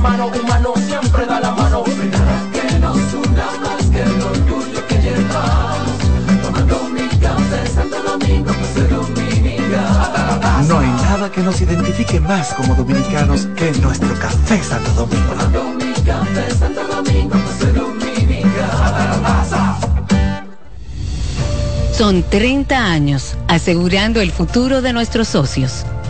hermano humano siempre da la mano. que nos una más que el orgullo que llevamos. Tomando mi café Santo Domingo, pues dominicano. No hay nada que nos identifique más como dominicanos que nuestro café Santo Domingo. Tomando mi café Santo Domingo, pues dominicano. Son 30 años asegurando el futuro de nuestros socios.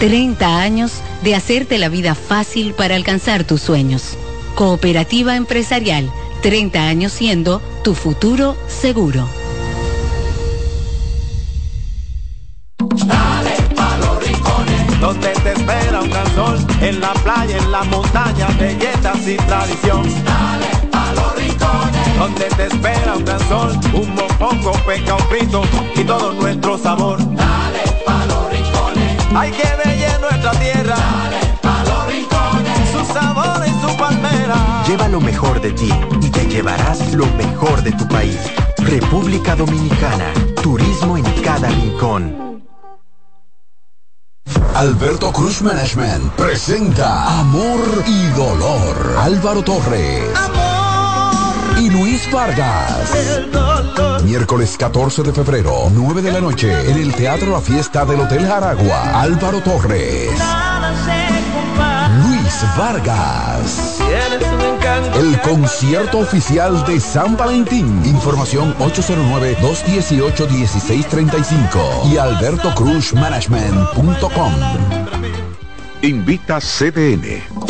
30 años de hacerte la vida fácil para alcanzar tus sueños. Cooperativa empresarial, 30 años siendo tu futuro seguro. Dale pa los rincones, donde te espera un gran sol, en la playa, en la montaña, belletas y tradición. Dale pa los rincones, donde te espera un gran sol, un mopongo, peca, un frito y todo nuestro sabor. Dale pa los hay que ver nuestra tierra. Dale pa los rincones, su sabor y su palmera. Lleva lo mejor de ti y te llevarás lo mejor de tu país. República Dominicana. Turismo en cada rincón. Alberto Cruz Management presenta Amor y Dolor. Álvaro Torres. Y Luis Vargas. Miércoles 14 de febrero, 9 de la noche, en el Teatro La Fiesta del Hotel Jaragua. Álvaro Torres. Luis Vargas. El concierto oficial de San Valentín. Información 809-218-1635 y albertocruzmanagement.com. Invita CDN.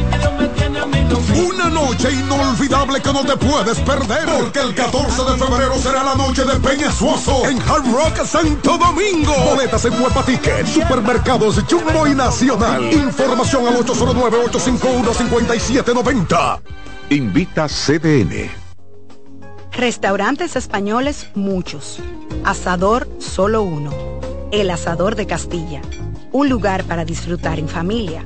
una noche inolvidable que no te puedes perder porque el 14 de febrero será la noche de Peña Suoso en Hard Rock Santo Domingo. Boletas en Huepa Ticket, Supermercados Jumbo y Nacional. Información al 809-851-5790. Invita CDN. Restaurantes españoles muchos. Asador solo uno. El Asador de Castilla. Un lugar para disfrutar en familia,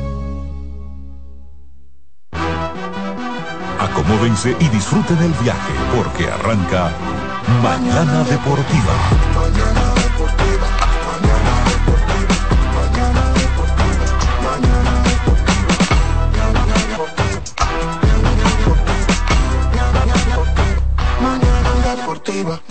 Acomódense y disfruten el viaje porque arranca Mañana Deportiva. Mañana deportiva. Arrancó el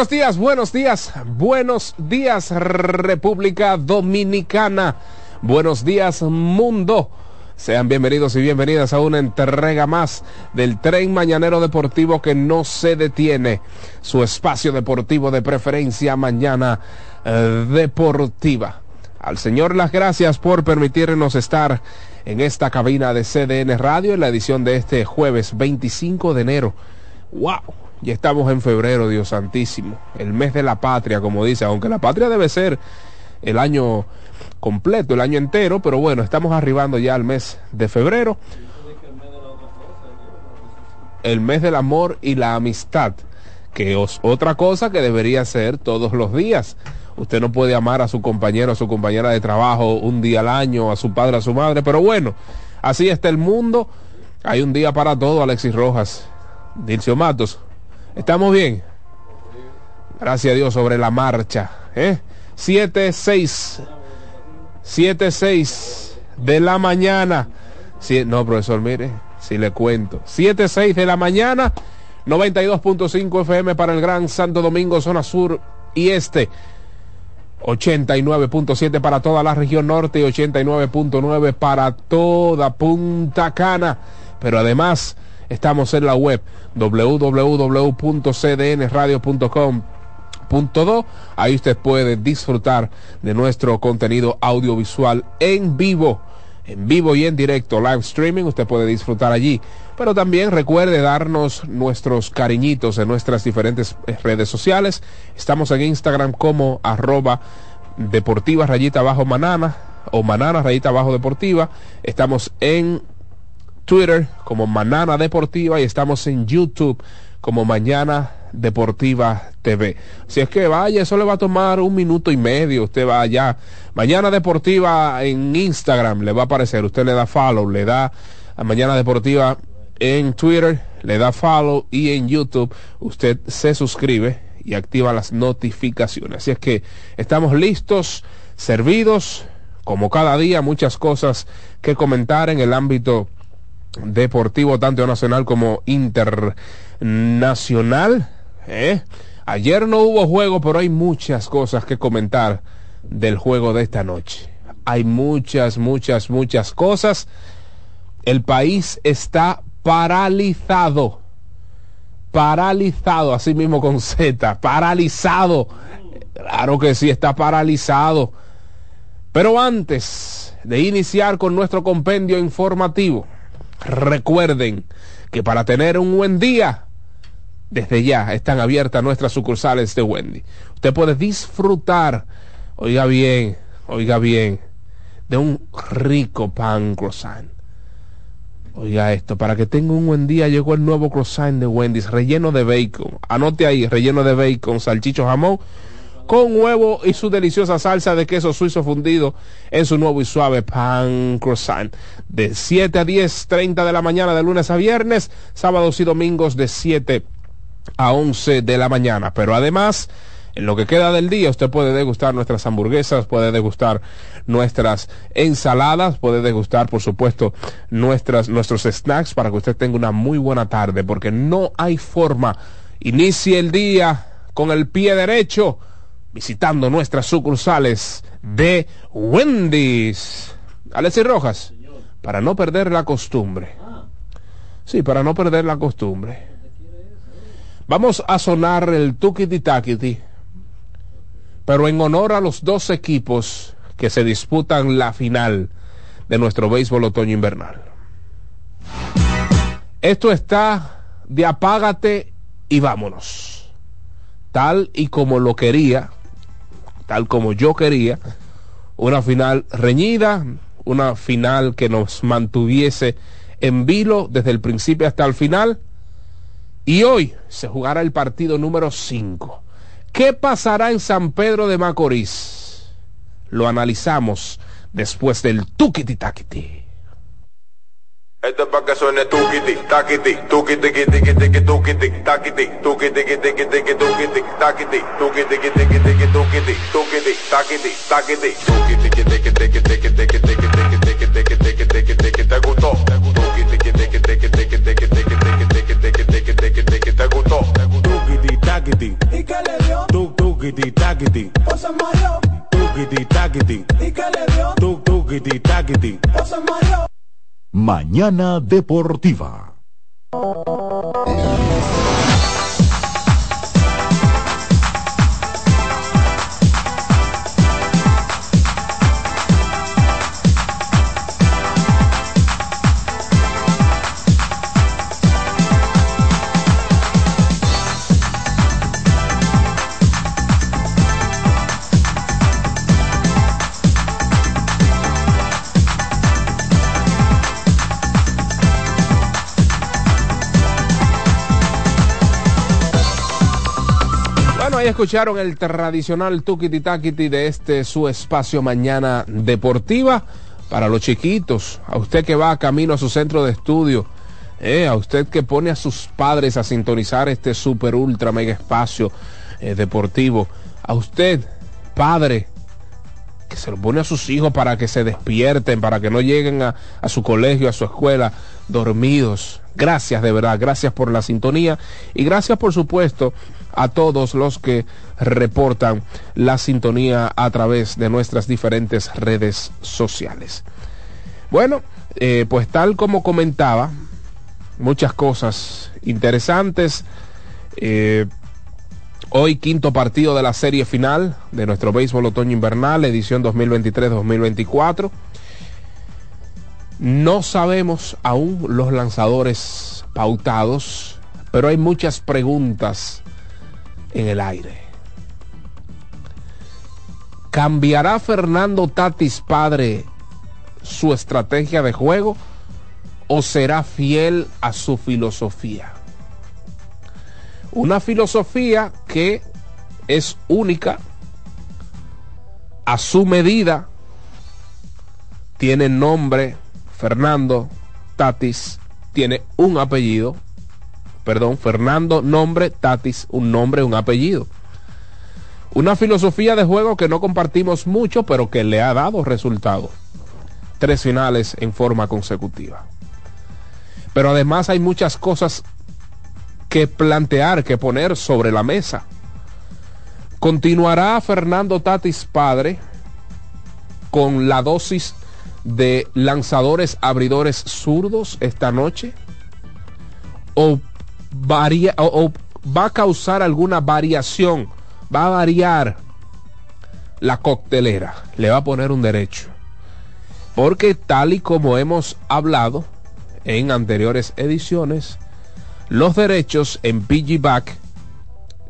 buenos días, buenos días, buenos días República Dominicana, buenos días mundo. Sean bienvenidos y bienvenidas a una entrega más del tren mañanero deportivo que no se detiene. Su espacio deportivo de preferencia mañana eh, deportiva. Al Señor las gracias por permitirnos estar en esta cabina de CDN Radio en la edición de este jueves 25 de enero. ¡Wow! Ya estamos en febrero, Dios santísimo. El mes de la patria, como dice, aunque la patria debe ser el año completo, el año entero, pero bueno, estamos arribando ya al mes de febrero. El mes del amor y la amistad, que es otra cosa que debería ser todos los días. Usted no puede amar a su compañero, a su compañera de trabajo un día al año, a su padre, a su madre, pero bueno, así está el mundo. Hay un día para todo, Alexis Rojas. Dilcio Matos, ¿estamos bien? Gracias a Dios sobre la marcha. ¿eh? 7, 6, 7, 6 de la mañana. No, profesor, mire, si le cuento. 7, 6 de la mañana, 92.5 FM para el Gran Santo Domingo, zona sur y este. 89.7 para toda la región norte y 89.9 para toda Punta Cana. Pero además estamos en la web www.cdnradio.com.do. Ahí usted puede disfrutar de nuestro contenido audiovisual en vivo. En vivo y en directo, live streaming, usted puede disfrutar allí. Pero también recuerde darnos nuestros cariñitos en nuestras diferentes redes sociales. Estamos en Instagram como arroba deportiva rayita bajo manana o manana rayita bajo deportiva. Estamos en Twitter como Manana Deportiva y estamos en YouTube como Mañana Deportiva TV. Si es que vaya, eso le va a tomar un minuto y medio. Usted va allá. Mañana Deportiva en Instagram le va a aparecer. Usted le da follow, le da a Mañana Deportiva en Twitter, le da follow y en YouTube usted se suscribe y activa las notificaciones. Así es que estamos listos, servidos, como cada día, muchas cosas que comentar en el ámbito deportivo, tanto nacional como internacional. ¿eh? Ayer no hubo juego, pero hay muchas cosas que comentar del juego de esta noche. Hay muchas, muchas, muchas cosas. El país está paralizado. Paralizado, así mismo con Z. Paralizado. Claro que sí, está paralizado. Pero antes de iniciar con nuestro compendio informativo, Recuerden que para tener un buen día, desde ya están abiertas nuestras sucursales de Wendy. Usted puede disfrutar, oiga bien, oiga bien, de un rico pan croissant. Oiga esto, para que tenga un buen día llegó el nuevo croissant de Wendy's, relleno de bacon. Anote ahí, relleno de bacon, salchicho jamón con huevo y su deliciosa salsa de queso suizo fundido en su nuevo y suave pan croissant. De 7 a 10, 30 de la mañana de lunes a viernes, sábados y domingos de 7 a 11 de la mañana. Pero además, en lo que queda del día, usted puede degustar nuestras hamburguesas, puede degustar nuestras ensaladas, puede degustar, por supuesto, nuestras, nuestros snacks para que usted tenga una muy buena tarde, porque no hay forma. Inicie el día con el pie derecho visitando nuestras sucursales de Wendy's. Alexis Rojas, para no perder la costumbre. Sí, para no perder la costumbre. Vamos a sonar el tukiti takiti, pero en honor a los dos equipos que se disputan la final de nuestro béisbol otoño invernal. Esto está de apágate y vámonos. Tal y como lo quería tal como yo quería, una final reñida, una final que nos mantuviese en vilo desde el principio hasta el final. Y hoy se jugará el partido número 5. ¿Qué pasará en San Pedro de Macorís? Lo analizamos después del tukiti takiti. Esto es para que suene tukiti, takiti, tukiti, tiki, tiki, tukiti, takiti, tukiti, tiki, tiki, tukiti, takiti, tukiti, tiki, tiki, tukiti, tukiti, takiti, takiti, tukiti, tiki, tiki, tiki, tiki, tiki, tiki, tiki, tiki, tiki, tiki, tiki, te gustó, tukiti, tiki, tiki, tiki, tiki, tiki, tiki, tiki, tiki, tiki, tiki, tiki, te gustó, tukiti, takiti. taquiti. Pues se mareó. Tuquiti, taquiti. ¿Y qué le dio? Tuc, tuquiti, taquiti. Pues se mareó. Mañana Deportiva. Ahí escucharon el tradicional tukiti takiti de este su espacio mañana deportiva para los chiquitos, a usted que va camino a su centro de estudio, eh, a usted que pone a sus padres a sintonizar este super ultra mega espacio eh, deportivo, a usted, padre, que se lo pone a sus hijos para que se despierten, para que no lleguen a, a su colegio, a su escuela, dormidos. Gracias de verdad, gracias por la sintonía y gracias por supuesto a todos los que reportan la sintonía a través de nuestras diferentes redes sociales. Bueno, eh, pues tal como comentaba, muchas cosas interesantes. Eh, Hoy quinto partido de la serie final de nuestro béisbol otoño invernal, edición 2023-2024. No sabemos aún los lanzadores pautados, pero hay muchas preguntas en el aire. ¿Cambiará Fernando Tatis padre su estrategia de juego o será fiel a su filosofía? Una filosofía que es única, a su medida, tiene nombre Fernando Tatis, tiene un apellido, perdón, Fernando nombre Tatis, un nombre, un apellido. Una filosofía de juego que no compartimos mucho, pero que le ha dado resultados. Tres finales en forma consecutiva. Pero además hay muchas cosas que plantear, que poner sobre la mesa. ¿Continuará Fernando Tatis padre con la dosis de lanzadores abridores zurdos esta noche? ¿O, varía, o, va a causar alguna variación? ¿Va a variar la coctelera? Le va a poner un derecho. Porque tal y como hemos hablado en anteriores ediciones, los derechos en piggyback,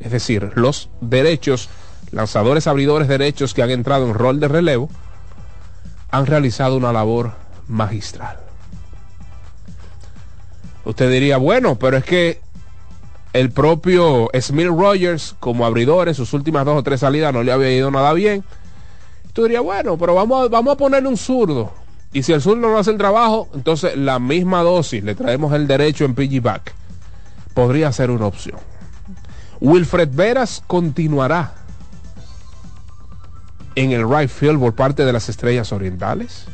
es decir, los derechos, lanzadores abridores derechos que han entrado en rol de relevo, han realizado una labor magistral. Usted diría, bueno, pero es que el propio Smith Rogers como abridor en sus últimas dos o tres salidas no le había ido nada bien. Tú dirías, bueno, pero vamos a, vamos a ponerle un zurdo. Y si el zurdo no hace el trabajo, entonces la misma dosis, le traemos el derecho en piggyback podría ser una opción. Wilfred Veras continuará en el right field por parte de las estrellas orientales.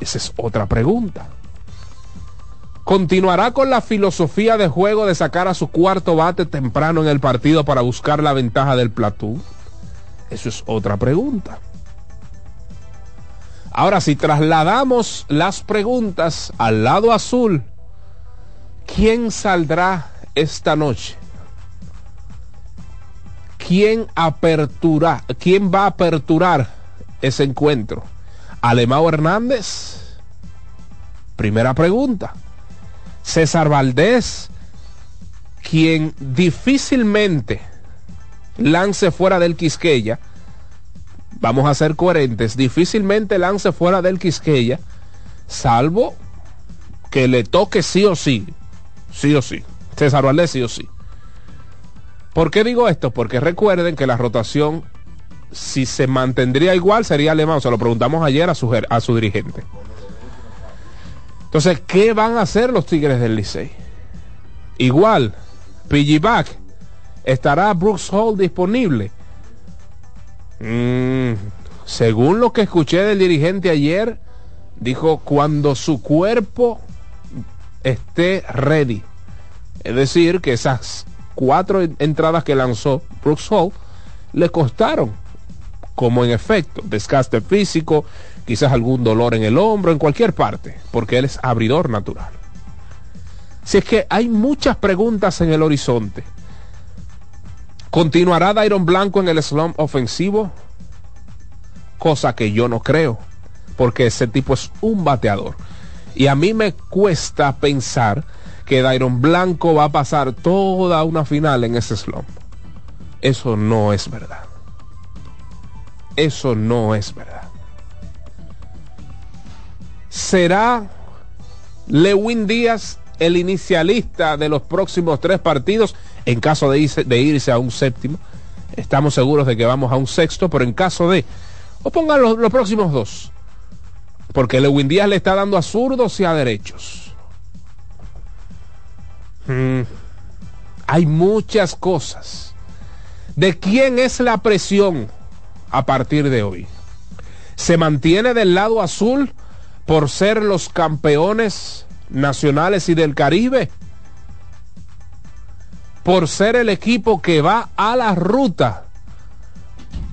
Esa es otra pregunta. ¿Continuará con la filosofía de juego de sacar a su cuarto bate temprano en el partido para buscar la ventaja del platú? Eso es otra pregunta. Ahora, si trasladamos las preguntas al lado azul, ¿quién saldrá esta noche? ¿Quién quién va a aperturar ese encuentro? ¿Alemao Hernández? Primera pregunta. César Valdés, quien difícilmente lance fuera del Quisqueya, vamos a ser coherentes, difícilmente lance fuera del Quisqueya, salvo que le toque sí o sí, sí o sí, César Valdés sí o sí. ¿Por qué digo esto? Porque recuerden que la rotación, si se mantendría igual, sería alemán. Se lo preguntamos ayer a su, a su dirigente. Entonces, ¿qué van a hacer los Tigres del Licey? Igual, piggyback, ¿estará Brooks Hall disponible? Mm, según lo que escuché del dirigente ayer, dijo cuando su cuerpo esté ready. Es decir, que esas cuatro entradas que lanzó Brooks Hall le costaron, como en efecto, desgaste físico, quizás algún dolor en el hombro, en cualquier parte, porque él es abridor natural. Si es que hay muchas preguntas en el horizonte. ¿Continuará Dairon Blanco en el slump ofensivo? Cosa que yo no creo, porque ese tipo es un bateador. Y a mí me cuesta pensar que Dairon Blanco va a pasar toda una final en ese slump. Eso no es verdad. Eso no es verdad. ¿Será Lewin Díaz el inicialista de los próximos tres partidos en caso de irse, a un séptimo? Estamos seguros de que vamos a un sexto, pero en caso de... O pongan los, los próximos dos. Porque Lewin Díaz le está dando a zurdos y a derechos. Mm. Hay muchas cosas. ¿De quién es la presión a partir de hoy? ¿Se mantiene del lado azul por ser los campeones nacionales y del Caribe? ¿Por ser el equipo que va a la ruta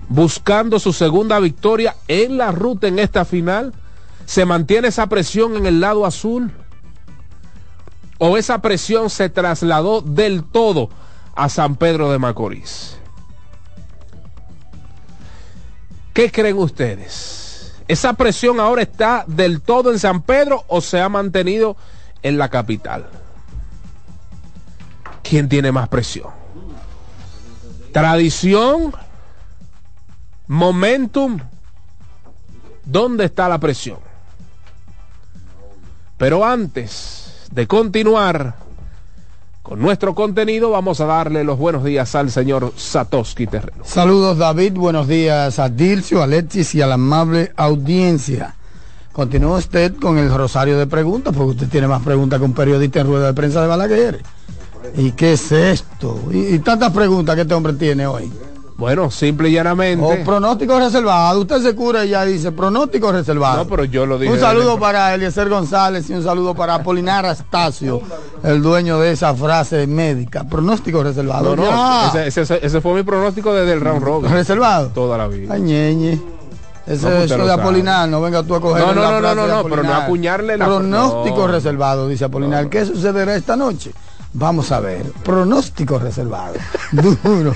buscando su segunda victoria en la ruta en esta final? ¿Se mantiene esa presión en el lado azul? ¿O esa presión se trasladó del todo a San Pedro de Macorís? ¿Qué creen ustedes? ¿Esa presión ahora está del todo en San Pedro o se ha mantenido en la capital? ¿Quién tiene más presión? ¿Tradición? ¿Momentum? ¿Dónde está la presión? Pero antes de continuar con nuestro contenido, vamos a darle los buenos días al señor Satoshi Terreno. Saludos David, buenos días a Dircio, a Alexis y a la amable audiencia. Continúa usted con el rosario de preguntas, porque usted tiene más preguntas que un periodista en rueda de prensa de Balaguer. ¿Y qué es esto? Y tantas preguntas que este hombre tiene hoy. Bueno, simple y llanamente. O pronóstico reservado. Usted se cura y ya dice pronóstico reservado. No, pero yo lo dije. Un saludo desde- para Eliezer González y un saludo para Apolinar Astacio, el dueño de esa frase médica. Pronóstico reservado. No, ese, ese- ese fue mi pronóstico desde el round robin. ¿Reservado? Toda la vida. Ay, ñeñe. Ese No, es de. Apolinar, no venga tú a coger No, no, la no, no, no, pero no apuñarle la- Pronóstico reservado, dice Apolinar. ¿Qué sucederá esta noche? Vamos a ver. Pronóstico reservado. duro,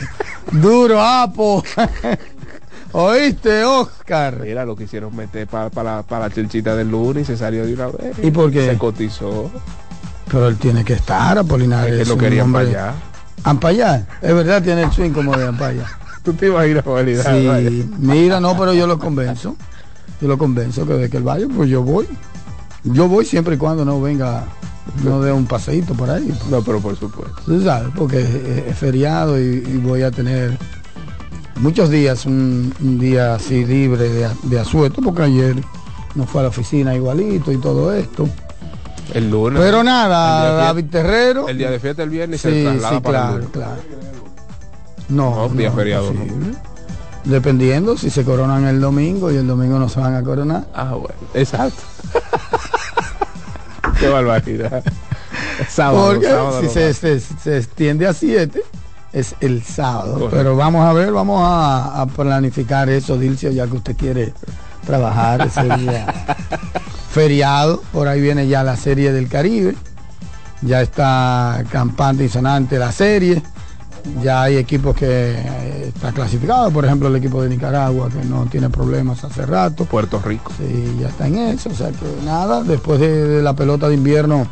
duro, Apo. ¿Oíste, Oscar? Mira, lo quisieron meter para la, pa la chelchita del lunes y se salió de una vez. ¿Y por qué? Se cotizó. Pero él tiene que estar, Apolinar. Es que lo querían para allá. Ampayar. Es verdad, tiene el swing como de Ampayar. Tú te imaginas, vaya. Sí, mira, no, pero yo lo convenzo. Yo lo convenzo que de que él vaya, pues yo voy. Yo voy siempre y cuando no venga, no dé un paseíto por ahí. No, pero por supuesto. Tú sabes, porque es, es feriado y, y voy a tener muchos días, un, un día así libre de, de asueto, porque ayer no fue a la oficina igualito y todo esto. El lunes. Pero nada, David Terrero. El día de fiesta el viernes se Sí, traslada sí, para claro, claro. No, No, día no, feriado, no. Dependiendo si se coronan el domingo y el domingo no se van a coronar. Ah, bueno, exacto. Qué barbaridad. Sábado, Porque sábado si se, se- se extiende a 7, es el sábado. Correcto. Pero vamos a ver, vamos a, a planificar eso, Dilcio, ya que usted quiere trabajar ese día feriado. Por ahí viene ya la serie del Caribe. Ya está campante y sonante la serie. Ya hay equipos que eh, están clasificados, por ejemplo el equipo de Nicaragua que no tiene problemas hace rato. Puerto Rico. Sí, ya está en eso. O sea que nada, después de, de la pelota de invierno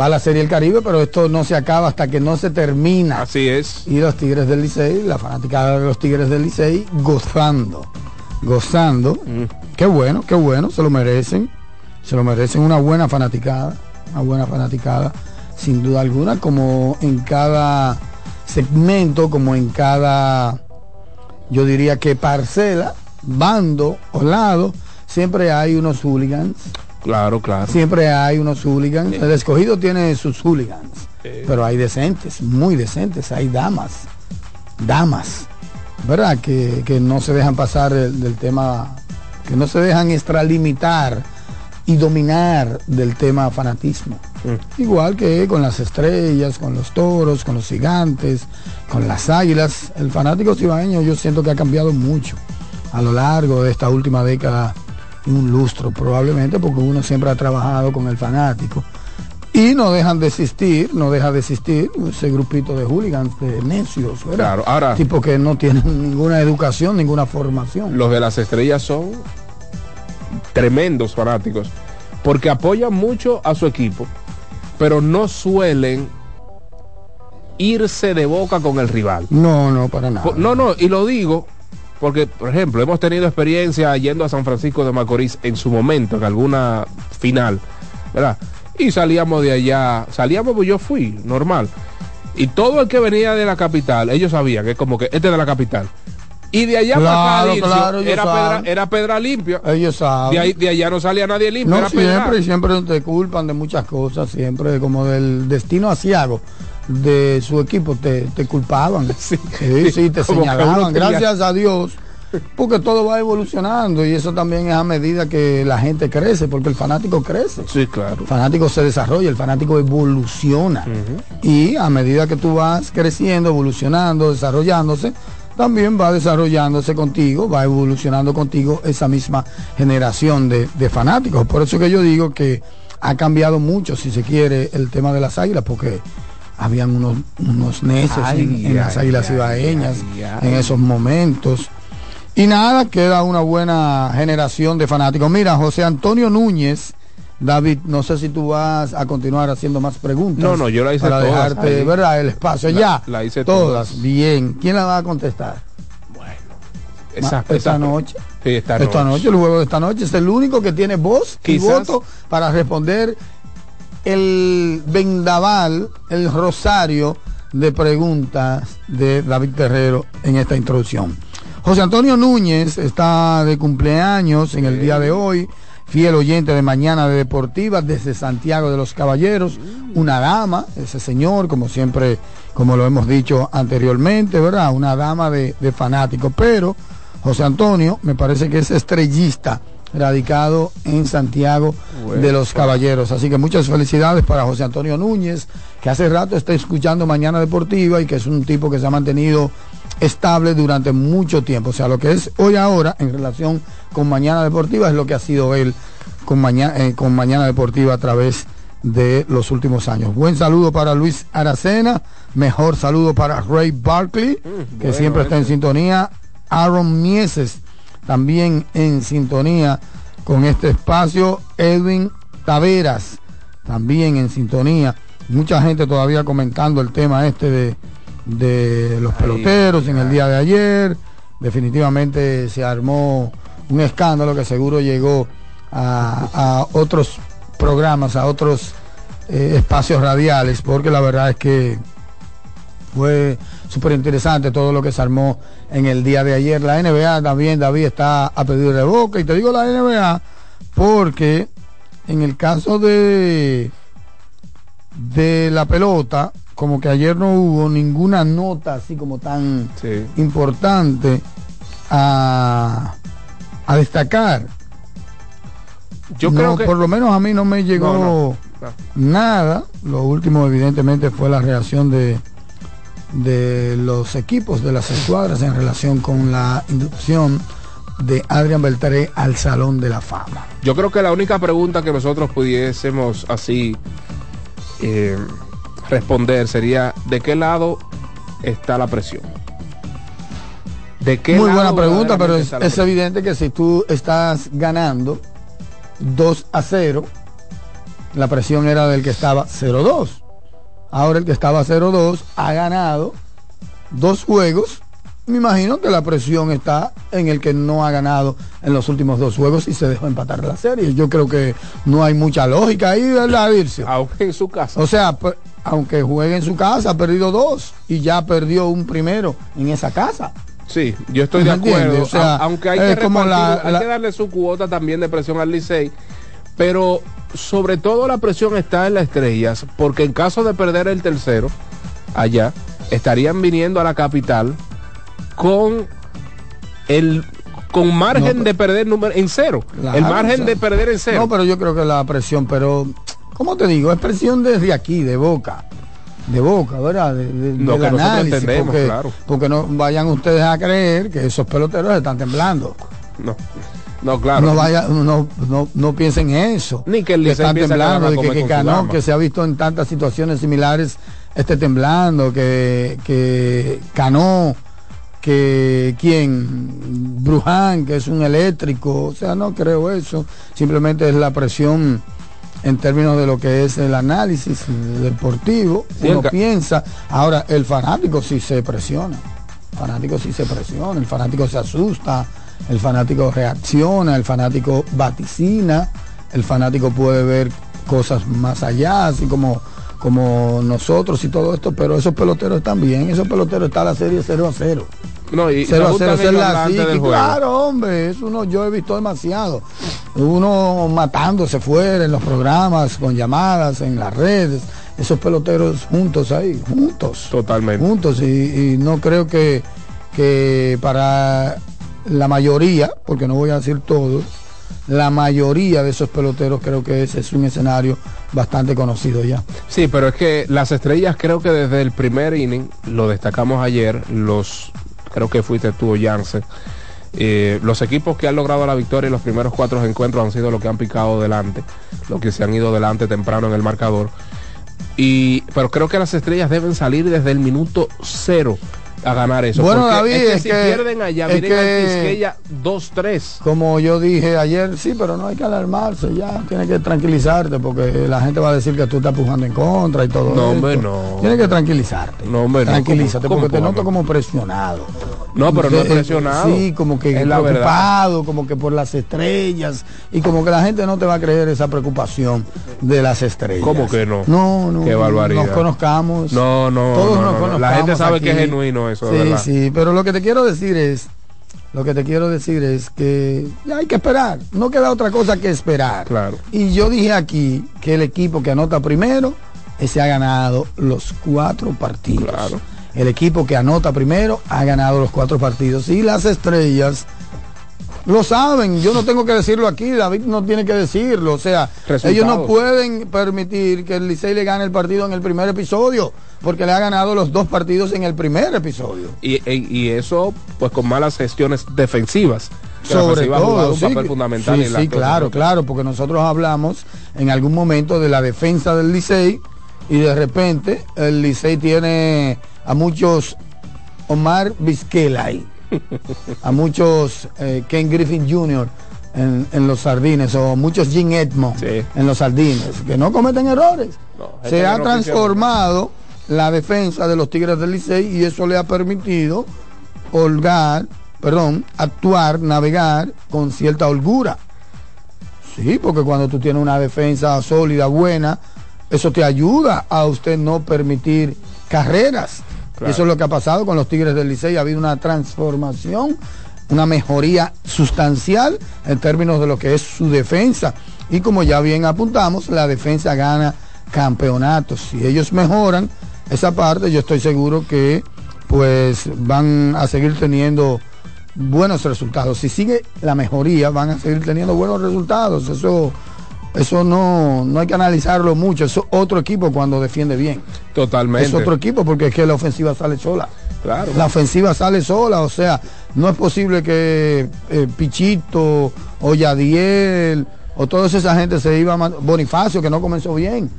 va la serie del Caribe, pero esto no se acaba hasta que no se termina. Así es. Y los Tigres del Licey, la fanaticada de los Tigres del Licey, gozando. Gozando. Mm. Qué bueno, qué bueno, se lo merecen. Se lo merecen una buena fanaticada. Una buena fanaticada, sin duda alguna, como en cada segmento, como en cada, yo diría que parcela, bando o lado, siempre hay unos hooligans. Claro, claro. Siempre hay unos hooligans. El escogido tiene sus hooligans. Pero hay decentes, muy decentes. Hay damas. Damas. ¿Verdad? Que, que no se dejan pasar el- del tema, que no se dejan extralimitar y dominar del tema fanatismo. Igual que con las estrellas, con los toros, con los gigantes, con las águilas. El fanático cibaeño yo siento que ha cambiado mucho a lo largo de esta última década, un lustro probablemente, porque uno siempre ha trabajado con el fanático. Y no dejan de existir, no deja de existir ese grupito de hooligans, de necios, ¿verdad? Claro, ahora- Tipo que no tienen ninguna educación, ninguna formación. Los de las estrellas son tremendos fanáticos porque apoyan mucho a su equipo, pero no suelen irse de boca con el rival. No, no, para nada. No, no, y lo digo porque, por ejemplo, hemos tenido experiencia yendo a San Francisco de Macorís en su momento, en alguna final, ¿verdad? Y salíamos de allá, salíamos, pues yo fui, normal. Y todo el que venía de la capital, ellos sabían que es como que este es de la capital. Y de allá para acá, Claro, era, pedra, era pedra limpia. Ellos saben. De, ahí- de allá no salía nadie limpio, No, era siempre, siempre te culpan de muchas cosas, siempre como del destino asiago de su equipo te, te culpaban. Sí, sí, te señalaban. Gracias a Dios, porque todo va evolucionando y eso también es a medida que la gente crece, porque el fanático crece. Sí, claro. El fanático se desarrolla, el fanático evoluciona. Y a medida que tú vas creciendo, evolucionando, desarrollándose, también va desarrollándose contigo, va evolucionando contigo esa misma generación de, de fanáticos. Por eso que yo digo que ha cambiado mucho, si se quiere, el tema de las águilas, porque habían unos, unos necios en, Ay, en las ay, águilas ay, ibaeñas ay, ay. en esos momentos. Y nada, queda una buena generación de fanáticos. Mira, José Antonio Núñez, David, no sé si tú vas a continuar haciendo más preguntas. No, no, yo la hice para todas dejarte, ahí. ¿verdad? El espacio. La- ya. la hice todas. todas. Bien. ¿Quién la va a contestar? Esa- esta esa- noche. Sí, esta, Esta noche, el juego de esta noche. Es el único que tiene voz y voto para responder el vendaval, el rosario de preguntas de David Terrero en esta introducción. José Antonio Núñez está de cumpleaños en el día de hoy, fiel oyente de Mañana de Deportiva desde Santiago de los Caballeros, una dama, ese señor, como siempre, como lo hemos dicho anteriormente, ¿verdad? Una dama de, de fanático, pero José Antonio me parece que es estrellista, radicado en Santiago de los Caballeros. Así que muchas felicidades para José Antonio Núñez, que hace rato está escuchando Mañana Deportiva y que es un tipo que se ha mantenido estable durante mucho tiempo. O sea, lo que es hoy ahora en relación con Mañana Deportiva es lo que ha sido él con Mañana, eh, con Mañana Deportiva a través de los últimos años. Buen saludo para Luis Aracena, mejor saludo para Ray Barkley, que bueno siempre está en ese. sintonía. Aaron Mieses, también en sintonía con este espacio. Edwin Taveras, también en sintonía. Mucha gente todavía comentando el tema este de, de los peloteros en el día de ayer. Definitivamente se armó un escándalo que seguro llegó a, otros programas, a otros eh, espacios radiales, porque la verdad es que fue súper interesante todo lo que se armó en el día de ayer. La NBA también, David, está a pedir de boca. Y te digo la NBA porque en el caso de, de la pelota, como que ayer no hubo ninguna nota así como tan importante a, a destacar. Yo No, creo que- por lo menos a mí no me llegó no, no. nada. Lo último evidentemente fue la reacción de de los equipos de las escuadras en relación con la inducción de Adrián Beltré al Salón de la Fama. Yo creo que la única pregunta que nosotros pudiésemos así eh, responder sería ¿de qué lado está la presión? ¿De qué Muy lado buena pregunta, pero es evidente que si tú estás ganando 2 a 0, la presión era del que estaba 0-2. Ahora el que estaba 0-2 ha ganado dos juegos. Me imagino que la presión está en el que no ha ganado en los últimos dos juegos y se dejó empatar la serie. Yo creo que no hay mucha lógica ahí, ¿verdad, Dircio? Aunque en su casa. O sea, pe- aunque juegue en su casa, ha perdido dos y ya perdió un primero en esa casa. Sí, yo estoy de acuerdo. O sea, aunque hay que, como la- repartir- hay que darle su cuota también de presión al Licey, pero sobre todo la presión está en las estrellas, porque en caso de perder el tercero allá, estarían viniendo a la capital con el con margen No, de perder número en cero. Claro, el margen o sea, de perder en cero. No, pero yo creo que la presión, pero, ¿cómo te digo? Es presión desde aquí, de boca. De boca, ¿verdad? De, de- del que análisis, entendemos, porque, claro. porque no vayan ustedes a creer que esos peloteros están temblando. No. No, claro. No, vaya, no, no, no piensen eso. Ni que el que están temblando, de que, que Cano, que se ha visto en tantas situaciones similares, esté temblando, que, que Cano, que quien, Bruján, que es un eléctrico, o sea, no creo eso, simplemente es la presión en términos de lo que es el análisis deportivo, Sí, uno piensa, ahora el fanático sí se presiona, el fanático sí se presiona, el fanático se asusta, el fanático reacciona, el fanático vaticina, el fanático puede ver cosas más allá, así como, como nosotros y todo esto, pero esos peloteros están bien, esos peloteros está la serie 0 a 0. No, y 0 a se 0 ajustan es ellos la psique, claro, hombre, es uno, yo he visto demasiado. Uno matándose fuera en los programas, con llamadas, en las redes, esos peloteros juntos ahí, juntos. Totalmente. Juntos, y, y no creo que, que para la mayoría, porque no voy a decir todos, la mayoría de esos peloteros creo que ese es un escenario bastante conocido ya. Sí, pero es que las estrellas creo que desde el primer inning, lo destacamos ayer, los creo que fuiste tú o Jansen, eh, los equipos que han logrado la victoria en los primeros cuatro encuentros han sido los que han picado delante, los que se han ido delante temprano en el marcador. Y, pero creo que las estrellas deben salir desde el minuto cero a ganar eso. Bueno, David, es que es si que- pierden allá, es que- Quisqueya 2-3. Como yo dije ayer, sí, pero no hay que alarmarse, ya tienes que tranquilizarte porque la gente va a decir que tú estás pujando en contra y todo No, hombre, no. Tienes que tranquilizarte. No, hombre. Tranquilízate ¿Cómo- porque te noto como presionado. No, pero no Eh, presionado. Sí, como que Es la verdad. preocupado, como que por las estrellas y como que la gente no te va a creer esa preocupación de las estrellas. ¿Cómo que no? No, no. Qué barbaridad. Nos conozcamos. No, no, Todos no, nos no. La gente sabe que es genuino eso, Sí, ¿verdad? sí, pero lo que te quiero decir es, lo que te quiero decir es que hay que esperar. No queda otra cosa que esperar. Claro. Y yo dije aquí que el equipo que anota primero, ese ha ganado los cuatro partidos. Claro. El equipo que anota primero ha ganado los cuatro partidos. Y las estrellas lo saben. Yo no tengo que decirlo aquí. David no tiene que decirlo. O sea, ellos no pueden permitir que el Licey le gane el partido en el primer episodio. Porque le ha ganado los dos partidos en el primer episodio. Y, y- y eso, pues con malas gestiones defensivas. Sobre todo, un sí, papel fundamental sí, en la sí, claro, claro, porque nosotros hablamos en algún momento de la defensa del Licey y de repente el Licey tiene a muchos Omar Vizquela ahí, a muchos eh, Ken Griffin Jr. En, en los sardines o muchos Jim Edmond en los sardines que no cometen errores gente se ha transformado la defensa de los Tigres del Licey y eso le ha permitido holgar, perdón, actuar, navegar con cierta holgura. Sí, porque cuando tú tienes una defensa sólida, buena, eso te ayuda a usted no permitir carreras. Eso es lo que ha pasado con los Tigres del Licey. Ha habido una transformación, una mejoría sustancial en términos de lo que es su defensa. Y como ya bien apuntamos, la defensa gana campeonatos. Si ellos mejoran esa parte, yo estoy seguro que pues van a seguir teniendo buenos resultados. Si sigue la mejoría, van a seguir teniendo buenos resultados. Eso, eso no, no hay que analizarlo mucho. Es otro equipo cuando defiende bien. Totalmente. Es otro equipo porque es que la ofensiva sale sola. Claro. La ofensiva sale sola, o sea, no es posible que eh, Pichito o Yadiel o toda esa gente se iba a Bonifacio que no comenzó bien,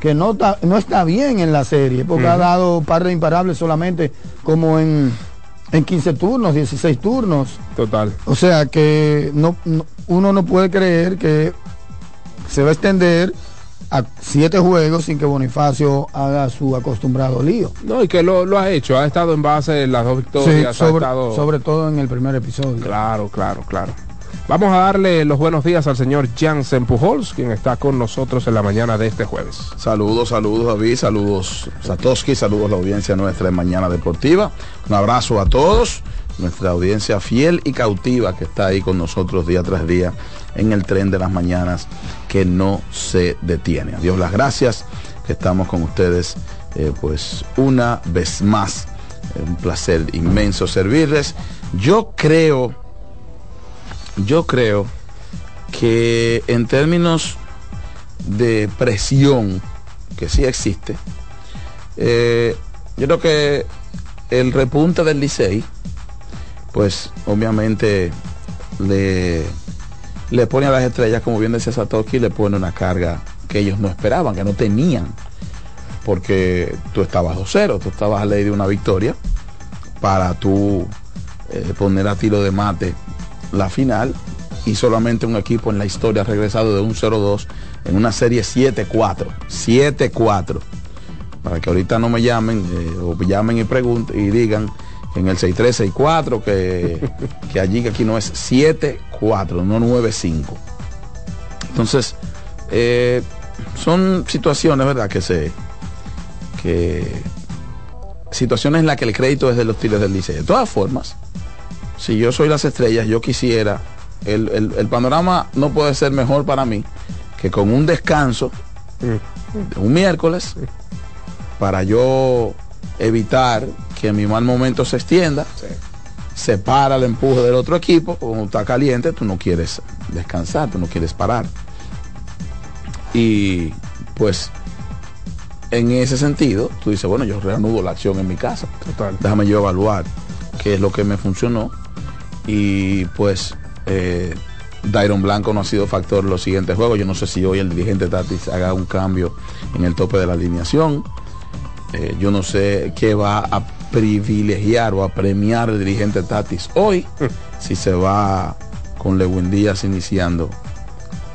que no está, no está bien en la serie, porque ha dado par de imparables solamente como en, en 15 turnos, 16 turnos. Total. O sea que no, no- uno no puede creer que se va a extender a siete juegos sin que Bonifacio haga su acostumbrado lío. No, y que lo, lo ha hecho, ha estado en base de las dos Sí, victorias. ha estado... sobre todo en el primer episodio. Claro, claro, claro. Vamos a darle los buenos días al señor Jansen Pujols, quien está con nosotros en la mañana de este jueves. Saludos, saludos David, saludos Satoshi, saludos a la audiencia nuestra de Mañana Deportiva. Un abrazo a todos, nuestra audiencia fiel y cautiva que está ahí con nosotros día tras día en el tren de las mañanas que no se detiene. A Dios las gracias, que estamos con ustedes eh, pues una vez más. Eh, un placer inmenso servirles. Yo creo yo creo que en términos de presión, que sí existe, eh, yo creo que el repunte del Licey, pues obviamente le, le pone a las estrellas, como bien decía Satoshi, le pone una carga que ellos no esperaban, que no tenían. Porque tú estabas 2-0, tú estabas a ley de una victoria para tú eh, poner a tiro de mate la final y solamente un equipo en la historia ha regresado de un 0-2 en una serie 7-4. 7-4. Para que ahorita no me llamen eh, o llamen y pregunten y digan en el 6-3-6-4 que, que allí que aquí no es 7-4, no 9-5. Entonces, eh, son situaciones, ¿verdad? Que se. que. situaciones en las que el crédito es de los Tigres del Liceo. De todas formas, si yo soy las estrellas, yo quisiera. El, el- el panorama no puede ser mejor para mí que con un descanso de un miércoles para yo evitar que mi mal momento se extienda. Se para el empuje del otro equipo, como está caliente, tú no quieres descansar, tú no quieres parar. Y pues en ese sentido, tú dices, bueno, yo reanudo la acción en mi casa. Déjame yo evaluar qué es lo que me funcionó. Y pues eh, Dairon Blanco no ha sido factor en los siguientes juegos. Yo no sé si hoy el dirigente Tatis haga un cambio en el tope de la alineación. Eh, yo no sé qué va a privilegiar o a premiar el dirigente Tatis hoy. si se va con Lewin Díaz iniciando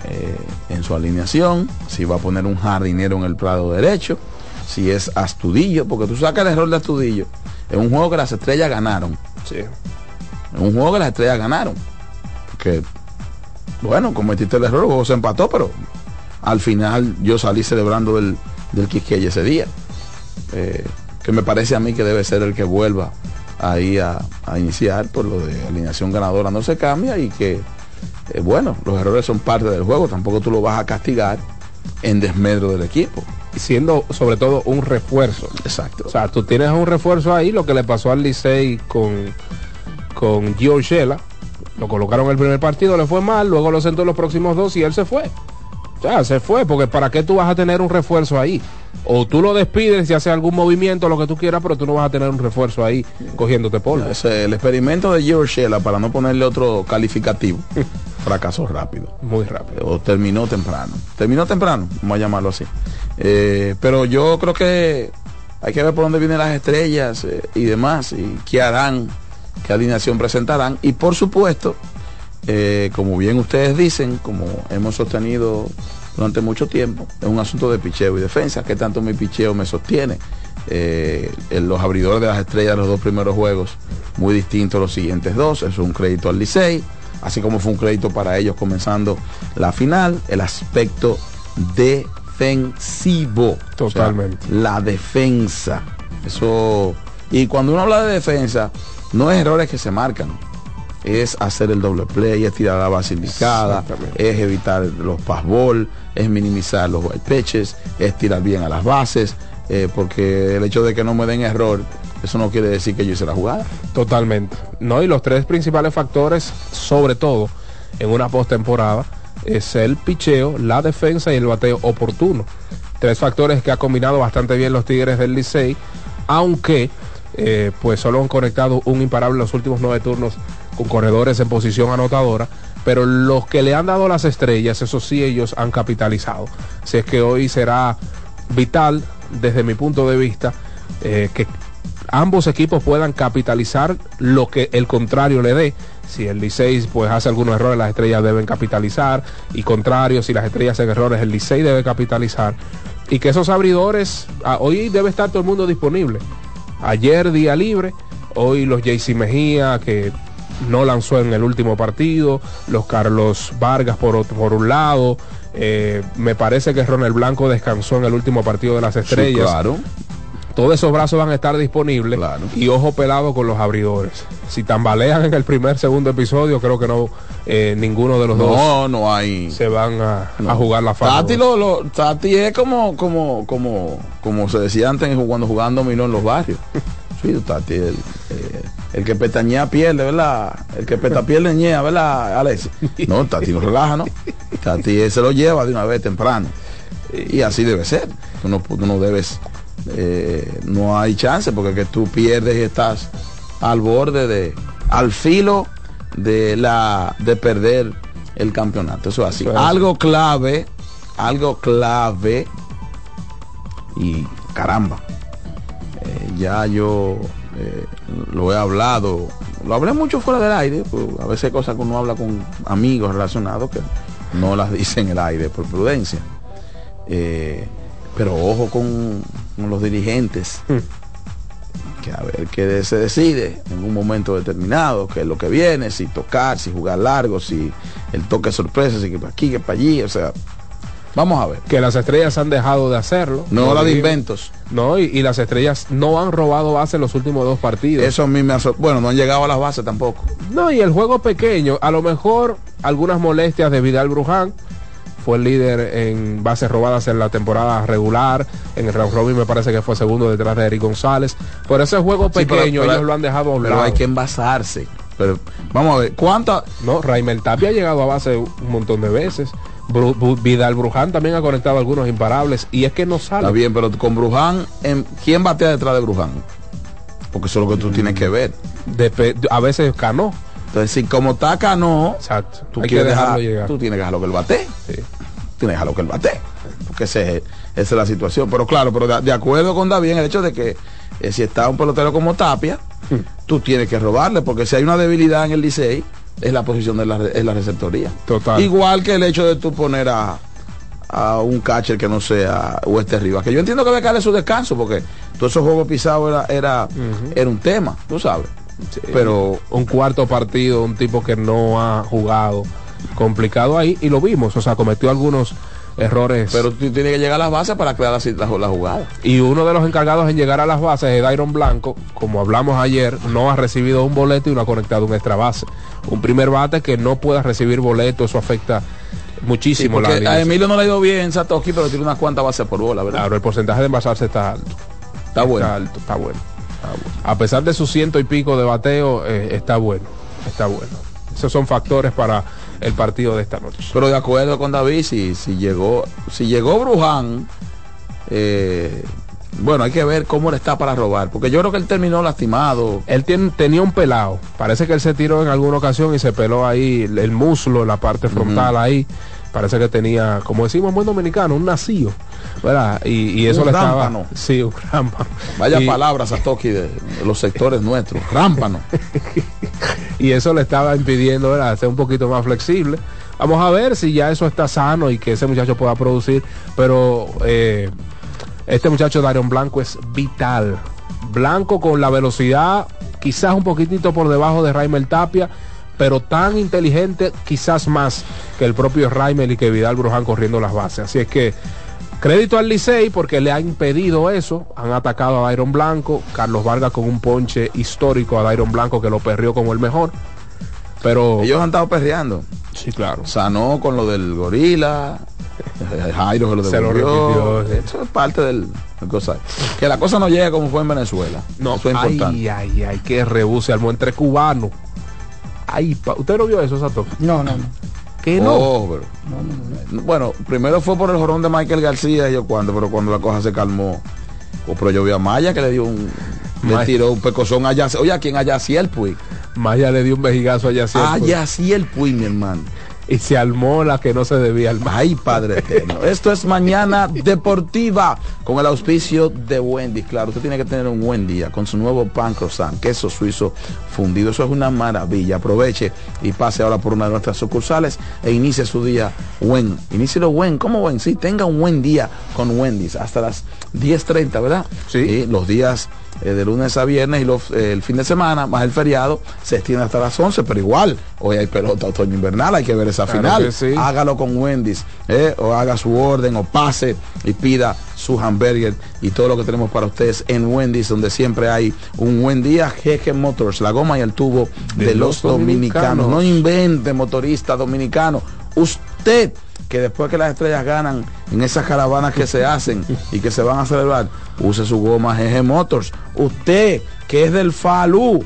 eh, en su alineación, si va a poner un jardinero en el lado derecho, si es Astudillo, porque tú sacas el error de Astudillo en un juego que las estrellas ganaron. En un juego que las estrellas ganaron. Porque, bueno, cometiste el error, el juego se empató, pero al final yo salí celebrando del, del Quisqueya ese día. Eh, que me parece a mí que debe ser el que vuelva ahí a, a iniciar por lo de alineación ganadora no se cambia y que eh, bueno, los errores son parte del juego, tampoco tú lo vas a castigar en desmedro del equipo. Siendo sobre todo un refuerzo. Exacto. O sea, tú tienes un refuerzo ahí, lo que le pasó al Licey con, con Gio Shela. Lo colocaron en el primer partido, le fue mal, luego lo sentó en los próximos dos y él se fue. O sea, se fue, porque ¿para qué tú vas a tener un refuerzo ahí? O tú lo despides y haces algún movimiento, lo que tú quieras, pero tú no vas a tener un refuerzo ahí cogiéndote polvo. El experimento de Gio Shela, para no ponerle otro calificativo, fracasó rápido. Muy rápido. O terminó temprano. Terminó temprano, vamos a llamarlo así. Eh, pero yo creo que hay que ver por dónde vienen las estrellas eh, y demás, y qué harán, qué alineación presentarán. Y por supuesto, eh, como bien ustedes dicen, como hemos sostenido durante mucho tiempo, es un asunto de picheo y defensa. ¿Qué tanto mi picheo me sostiene? Eh, en los abridores de las estrellas de los dos primeros juegos, muy distintos los siguientes dos. Es un crédito al Licey, así como fue un crédito para ellos comenzando la final. El aspecto defensivo. Totalmente. O sea, la defensa. Eso. Y cuando uno habla de defensa, no es errores que se marcan. Es hacer el doble play, es tirar la base indicada, es evitar los pass ball, es minimizar los white pitches, es tirar bien a las bases, eh, porque el hecho de que no me den error, eso no quiere decir que yo hice la jugada. Totalmente. No, y los tres principales factores, sobre todo en una postemporada, es el picheo, la defensa y el bateo oportuno. Tres factores que ha combinado bastante bien los Tigres del Licey, aunque eh, pues solo han conectado un imparable en los últimos nueve turnos con corredores en posición anotadora, pero los que le han dado las estrellas, eso sí ellos han capitalizado. Así es que hoy será vital desde mi punto de vista eh, que ambos equipos puedan capitalizar lo que el contrario le dé. Si el Licey pues hace algunos errores, las estrellas deben capitalizar. Y contrario, si las estrellas hacen errores, el Licey debe capitalizar. Y que esos abridores, ah, hoy debe estar todo el mundo disponible. Ayer día libre, hoy los JC Mejía, que no lanzó en el último partido, los Carlos Vargas por, otro- por un lado, eh, me parece que Ronald Blanco descansó en el último partido de las estrellas. claro. Todos esos brazos van a estar disponibles y ojo pelado con los abridores. Si tambalean en el primer, segundo episodio, creo que no eh, ninguno de los dos No, no hay. se van a, No. a jugar la fama. Tati, lo, lo- Tati es como, como, como, como se decía antes cuando jugando dominó en los barrios. Sí, Tati, el, eh, el que pestañea pierde, ¿verdad? El que peta pierde ñea, ¿verdad, Alex? No, Tati no relaja, ¿no? Tati se lo lleva de una vez temprano. Y así debe ser. Tú no, tú no debes, eh, no hay chance porque que tú pierdes y estás al borde de, al filo de la, de perder el campeonato. Eso es así. Eso es así. Algo clave, algo clave y caramba. Ya yo eh, lo he hablado, lo hablé mucho fuera del aire, pues, a veces hay cosas que uno habla con amigos relacionados que no las dice en el aire por prudencia. Eh, pero ojo con, con los dirigentes, que a ver qué se decide en un momento determinado, que es lo que viene, si tocar, si jugar largo, si el toque sorpresa, si que para aquí, que para allí, o sea, vamos a ver. Que las estrellas han dejado de hacerlo. No la de inventos. No, y, y las estrellas no han robado base en los últimos dos partidos. Eso a mí me Bueno, no han llegado a las bases tampoco. No, y el juego pequeño, a lo mejor algunas molestias de Vidal Bruján. Fue el líder en bases robadas en la temporada regular. En el round robin me parece que fue segundo detrás de Eric González. Por ese juego Sí, pequeño pero- ellos lo han dejado a Pero hay que envasarse. Pero vamos a ver, ¿cuántas? No, Raimel Tapia ha llegado a base un montón de veces. Bru- Vidal Bruján también ha conectado algunos imparables. Y es que no sale. Está bien, pero con Bruján, en- ¿quién batea detrás de Bruján? Porque eso es lo que tú tienes que ver. Depe- a veces Cano. Entonces, si como está Cano, Exacto. tú Hay que quieres dejarlo dejar- llegar. Tú tienes que dejarlo que él bate. Sí. Tienes que dejarlo que él bate. Porque ese- esa es la situación. Pero claro, pero de, de acuerdo con David en el hecho de que eh, si está un pelotero como Tapia, Hmm. tú tienes que robarle. Porque si hay una debilidad en el Licey, es la posición de la, es la receptoría. Total. Igual que el hecho de tú poner a, a un catcher que no sea Oeste Rivas. Que yo entiendo que debe darle su descanso porque todos esos juegos pisados era, era, era un tema, tú sabes. Pero un cuarto partido, un tipo que no ha jugado complicado ahí y lo vimos, o sea, cometió algunos errores. pero tú tienes que llegar a las bases para crear la, la, la jugada. y uno de los encargados en llegar a las bases es Dairon Blanco, como hablamos ayer, no ha recibido un boleto y no ha conectado un extra base. Un primer bate que no pueda recibir boleto, eso afecta Sí, muchísimo la porque a. Emilio no le ha ido bien Satoshi, pero tiene unas cuantas bases por bola, ¿verdad? Claro, el porcentaje de envasarse está alto. Está bueno. Está alto, está bueno. A pesar de sus ciento y pico de bateo, eh, está bueno. Está bueno. Esos son factores para el partido de esta noche. Pero de acuerdo con David, si, si llegó, si llegó Bruján, eh, bueno, hay que ver cómo le está para robar, porque yo creo que él terminó lastimado. Él tiene- tenía un pelado. Parece que él se tiró en alguna ocasión y se peló ahí el, el muslo, la parte frontal ahí. Parece que tenía, como decimos en buen dominicano, un nacido. ¿Verdad? Y, y eso Un le estaba. rámpano. Sí, un rámpano. Vaya Y- palabras Satoshi de, de los sectores nuestros, rámpano. y eso le estaba impidiendo ¿verdad? ser un poquito más flexible. Vamos a ver si ya eso está sano y que ese muchacho pueda producir, pero eh, este muchacho Darion Blanco es vital. Blanco con la velocidad quizás un poquitito por debajo de Raimel Tapia, pero tan inteligente quizás más que el propio Raimel y que Vidal Bruján corriendo las bases. Así es que Crédito al Licey porque le ha impedido eso. Han atacado a Dairon Blanco. Carlos Vargas con un ponche histórico a Dairon Blanco que lo perrió como el mejor. Pero. Ellos han estado perreando. Sí, claro. Sanó con lo del gorila. eh, Jairo lo Se lo devolvió. repitió, sí. Eso es parte del del cosa. Que la cosa no llegue como fue en Venezuela. No, eso es importante. Ay, ay, ay, que rebuse armó entre cubanos. Pa- ¿usted no vio eso, Sato? No, no, no. ¿Qué no? Oh, pero- Bueno, primero fue por el jorón de Michael García y yo cuando, pero cuando la cosa se calmó. Oh, pero yo vi a Maya que le dio un. Le Maya. tiró un pecozón a Yaciel. Oye, ¿a quién? A Yaciel Puy. Maya le dio un vejigazo allá A Yaciel Puy, mi hermano. Y se armó la que no se debía armar. Ay, Padre eterno. Esto es Mañana Deportiva con el auspicio de Wendy. Claro, usted tiene que tener un buen día con su nuevo pan croissant, queso suizo fundido. Eso es una maravilla. Aproveche y pase ahora por una de nuestras sucursales e inicie su día buen. Inícielo buen. ¿Cómo buen? Sí, tenga un buen día con Wendy's hasta las 10.30, ¿verdad? Sí. Y los días eh, de lunes a viernes y los, eh, el fin de semana, más el feriado, se extiende hasta las 11, pero igual, hoy hay pelota otoño invernal, hay que ver esa Claro final. sí. Hágalo con Wendy's, eh, o haga su orden, o pase y pida su hamburger y todo lo que tenemos para ustedes en Wendy's, donde siempre hay un buen día. Jeje Motors, la goma y el tubo de, De los los dominicanos. dominicanos. No invente, motorista dominicano. Usted que después que las estrellas ganan en esas caravanas que se hacen y que se van a celebrar, use su goma GG Motors. Usted que es del FALU,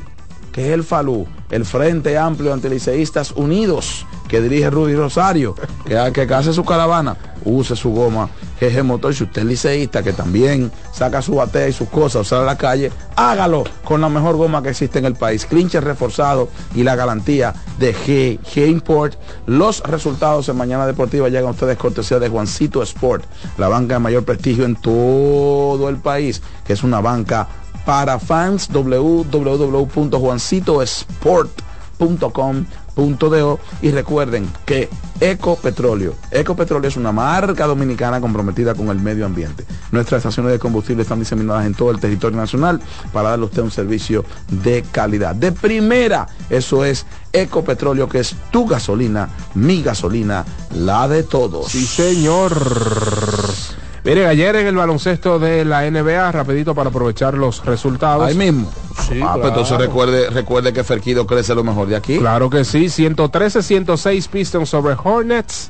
que es el FALU, el Frente Amplio Antiliceístas Unidos, que dirige Rudy Rosario, que, que hace su caravana, use su goma GG Motor, si usted es liceísta, que también saca su batea y sus cosas, sale a la calle, hágalo con la mejor goma que existe en el país, clincher reforzado y la garantía de G, G Import. Los resultados en Mañana Deportiva llegan a ustedes cortesía de Juancito Sport, la banca de mayor prestigio en todo el país, que es una banca para fans www.juancitosport.com.do y recuerden que Ecopetróleo, Ecopetróleo es una marca dominicana comprometida con el medio ambiente. Nuestras estaciones de combustible están diseminadas en todo el territorio nacional para darle a usted un servicio de calidad, de primera. Eso es Ecopetróleo, que es tu gasolina, mi gasolina, la de todos. Sí, señor. Miren, ayer en el baloncesto de la NBA, rapidito para aprovechar los resultados. Ahí mismo. Sí, ah, pues entonces claro. recuerde, recuerde que Ferquido crece lo mejor de aquí. Claro que sí, 113-106 Pistons sobre Hornets.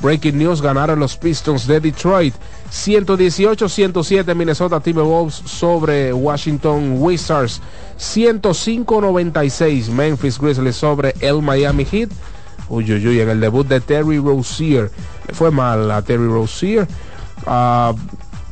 Breaking News ganaron los Pistons de Detroit. 118-107 Minnesota Timberwolves sobre Washington Wizards. 105-96 Memphis Grizzlies sobre el Miami Heat. Uy, uy, uy, en el debut de Terry Rozier. Le fue mal a Terry Rozier. Ah,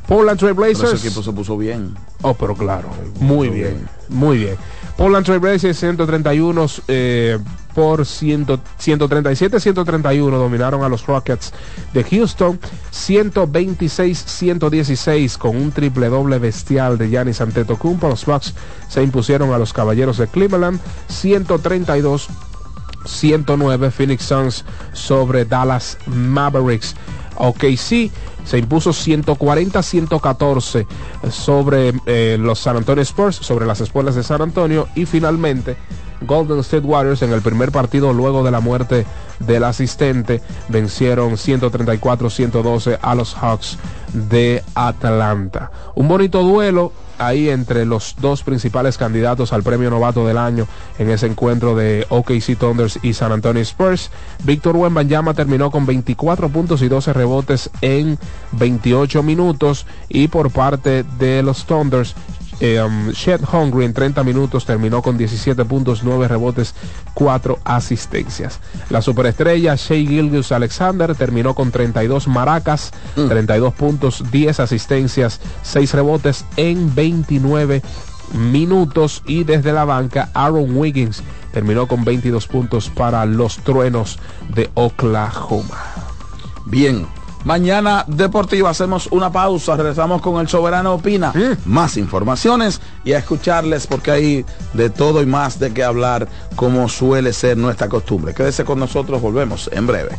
Portland Trail Pero Blazers. ese equipo se puso bien. Oh, pero claro, muy bien, muy bien. Portland Trail Blazers 131 eh, por 100 137-131 dominaron a los Rockets de Houston. 126-116 con un triple doble bestial de Giannis Antetokounmpo. Los Bucks se impusieron a los Caballeros de Cleveland. 132 109 Phoenix Suns sobre Dallas Mavericks. OKC se impuso 140-114 sobre eh, los San Antonio Spurs, sobre las espuelas de San Antonio y finalmente Golden State Warriors en el primer partido luego de la muerte del asistente vencieron 134-112 a los Hawks de Atlanta. Un bonito duelo ahí entre los dos principales candidatos al premio novato del año en ese encuentro de OKC Thunders y San Antonio Spurs. Víctor Wembanyama terminó con 24 puntos y 12 rebotes en 28 minutos y por parte de los Thunders eh, um, Shed Hungry en 30 minutos terminó con 17 puntos, 9 rebotes, 4 asistencias. La superestrella Shea Gilgus Alexander terminó con 32 maracas, 32 puntos, 10 asistencias, 6 rebotes en 29 minutos y desde la banca Aaron Wiggins terminó con 22 puntos para los truenos de Oklahoma. Bien. Mañana Deportiva hacemos una pausa, regresamos con el Soberano Opina, más informaciones y a escucharles porque hay de todo y más de qué hablar como suele ser nuestra costumbre. Quédese con nosotros, volvemos en breve.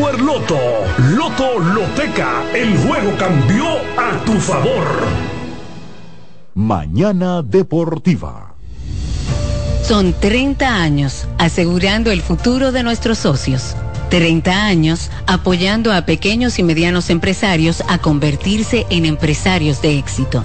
Loto. Loto Loteca. El juego cambió a tu favor. Mañana Deportiva. Son 30 años asegurando el futuro de nuestros socios. 30 años apoyando a pequeños y medianos empresarios a convertirse en empresarios de éxito.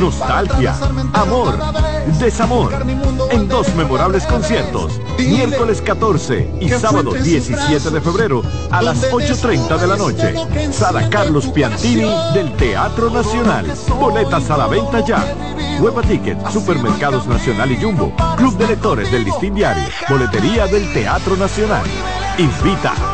nostalgia, amor, desamor, en dos memorables conciertos, miércoles 14 y sábado 17 de febrero a las 8.30 de la noche. Sala Carlos Piantini del Teatro Nacional. Boletas a la venta ya. Hueva Ticket, Supermercados Nacional y Jumbo, Club de Lectores del Listín Diario, Boletería del Teatro Nacional. Invita.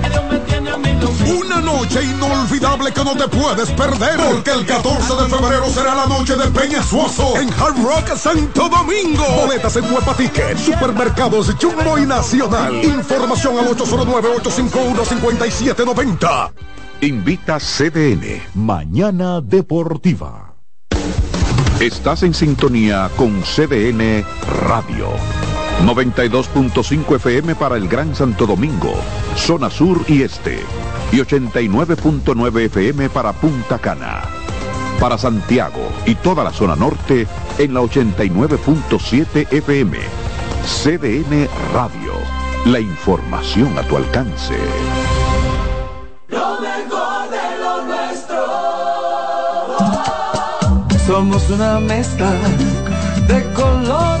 una noche inolvidable que no te puedes perder. Porque el 14 de febrero será la noche de Peña Suazo en Hard Rock Santo Domingo. Boletas en Huepa Supermercados Jumbo y Nacional. Información al 809-851-5790. Invita CDN. Mañana Deportiva. Estás en sintonía con CDN Radio. 92.5 FM para el Gran Santo Domingo, zona sur y este. Y 89.9 FM para Punta Cana. Para Santiago y toda la zona norte en la 89.7 FM. CDN Radio. La información a tu alcance. Lo mejor de lo nuestro. Somos una mezcla de colores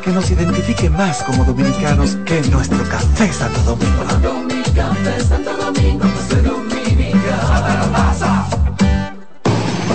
que nos identifique más como dominicanos que nuestro café Santo Domingo. Santo Domingo, pues ser dominicano.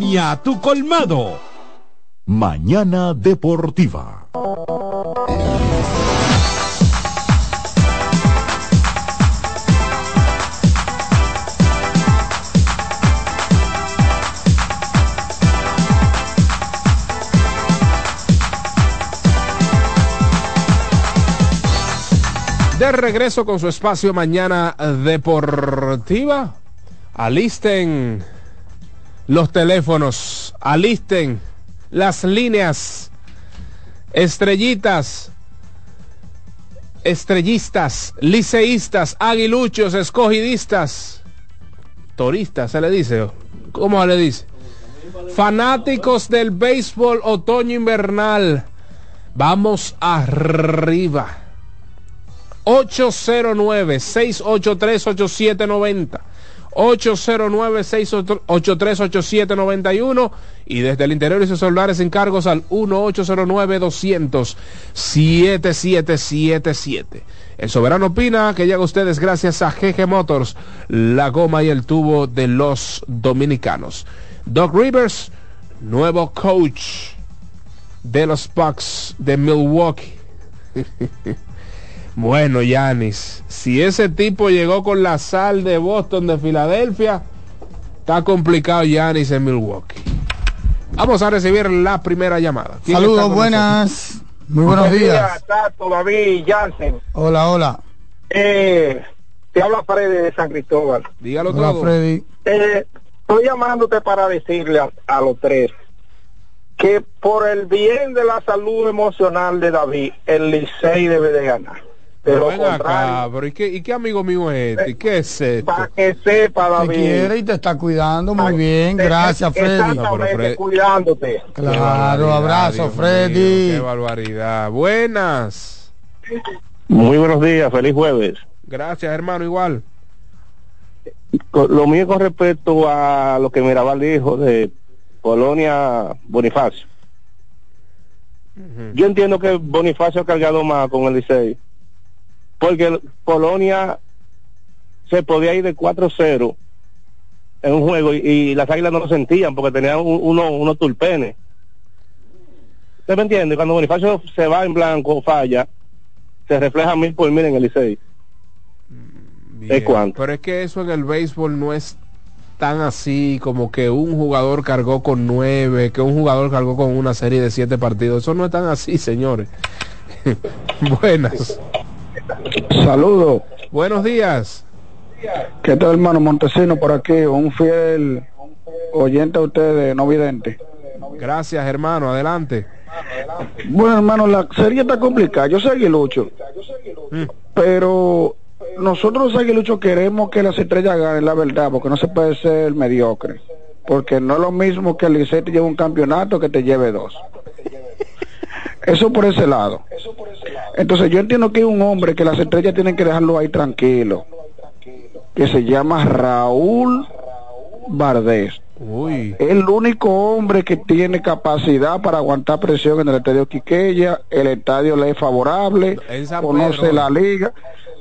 Premia tu colmado. Mañana Deportiva. De regreso con su espacio Mañana Deportiva. Alisten los teléfonos, alisten las líneas, estrellitas, estrellistas, liceístas, aguiluchos, escogidistas, toristas, se le dice. ¿Cómo se le dice? Fanáticos del béisbol otoño invernal. Vamos arriba. 809-683-8790. 809-683-8791 y desde el interior y sus celulares encargos al 1-809-200-7777. El soberano opina que llega a ustedes gracias a GG Motors, la goma y el tubo de los dominicanos. Doc Rivers, nuevo coach de los Bucks de Milwaukee. bueno, Yanis, si ese tipo llegó con la sal de Boston de Filadelfia, está complicado Yanis en Milwaukee. Vamos a recibir la primera llamada. ¿Quién está Saludos, buenas. Muy buenos días. Tato, David, Jansen. Hola, hola. Eh, te habla Freddy de San Cristóbal. Dígalo Hola, Freddy. Eh, estoy llamándote para decirle a, a los tres que por el bien de la salud emocional de David, el Licey debe de ganar. Pero ven acá, pero ¿y qué, ¿y qué amigo mío es este? ¿Y ¿Qué es esto? para que sepa, Te David. quiere y te está cuidando muy bien. Gracias, Freddy. Exactamente, Fred- cuidándote. Claro, abrazo, Dios mío, Freddy. qué barbaridad. Buenas. Muy buenos días, feliz jueves. Gracias, hermano, igual. Lo mío con respecto a lo que Mirabal dijo de Polonia Bonifacio. Yo entiendo que Bonifacio ha cargado más con el Licey. Porque Polonia se podía ir de 4-0 en un juego y, y las águilas no lo sentían porque tenían un- uno- unos tulpenes. ¿Usted me entiende? Cuando Bonifacio se va en blanco o falla, se refleja mil por mil en el Licey. Bien, cuánto? Pero es que eso en el béisbol no es tan así como que un jugador cargó con nueve, que un jugador cargó con una serie de siete partidos. Eso no es tan así, señores. Buenas. Saludos. Buenos días. ¿Qué tal, hermano Montesino, por aquí? Un fiel oyente a ustedes, no vidente. Gracias, hermano. Adelante. Bueno, hermano, la serie está complicada. Yo soy aguilucho. Pero nosotros los aguiluchos queremos que las estrellas ganen, la verdad, porque no se puede ser mediocre. Porque no es lo mismo que el Licey te lleve un campeonato que te lleve dos. Eso por ese lado. Entonces yo entiendo que hay un hombre que las estrellas tienen que dejarlo ahí tranquilo, que se llama Raúl Vardés. Uy. El único hombre que tiene capacidad para aguantar presión en el estadio Quiqueya, el estadio le es favorable, conoce Pedro. la liga.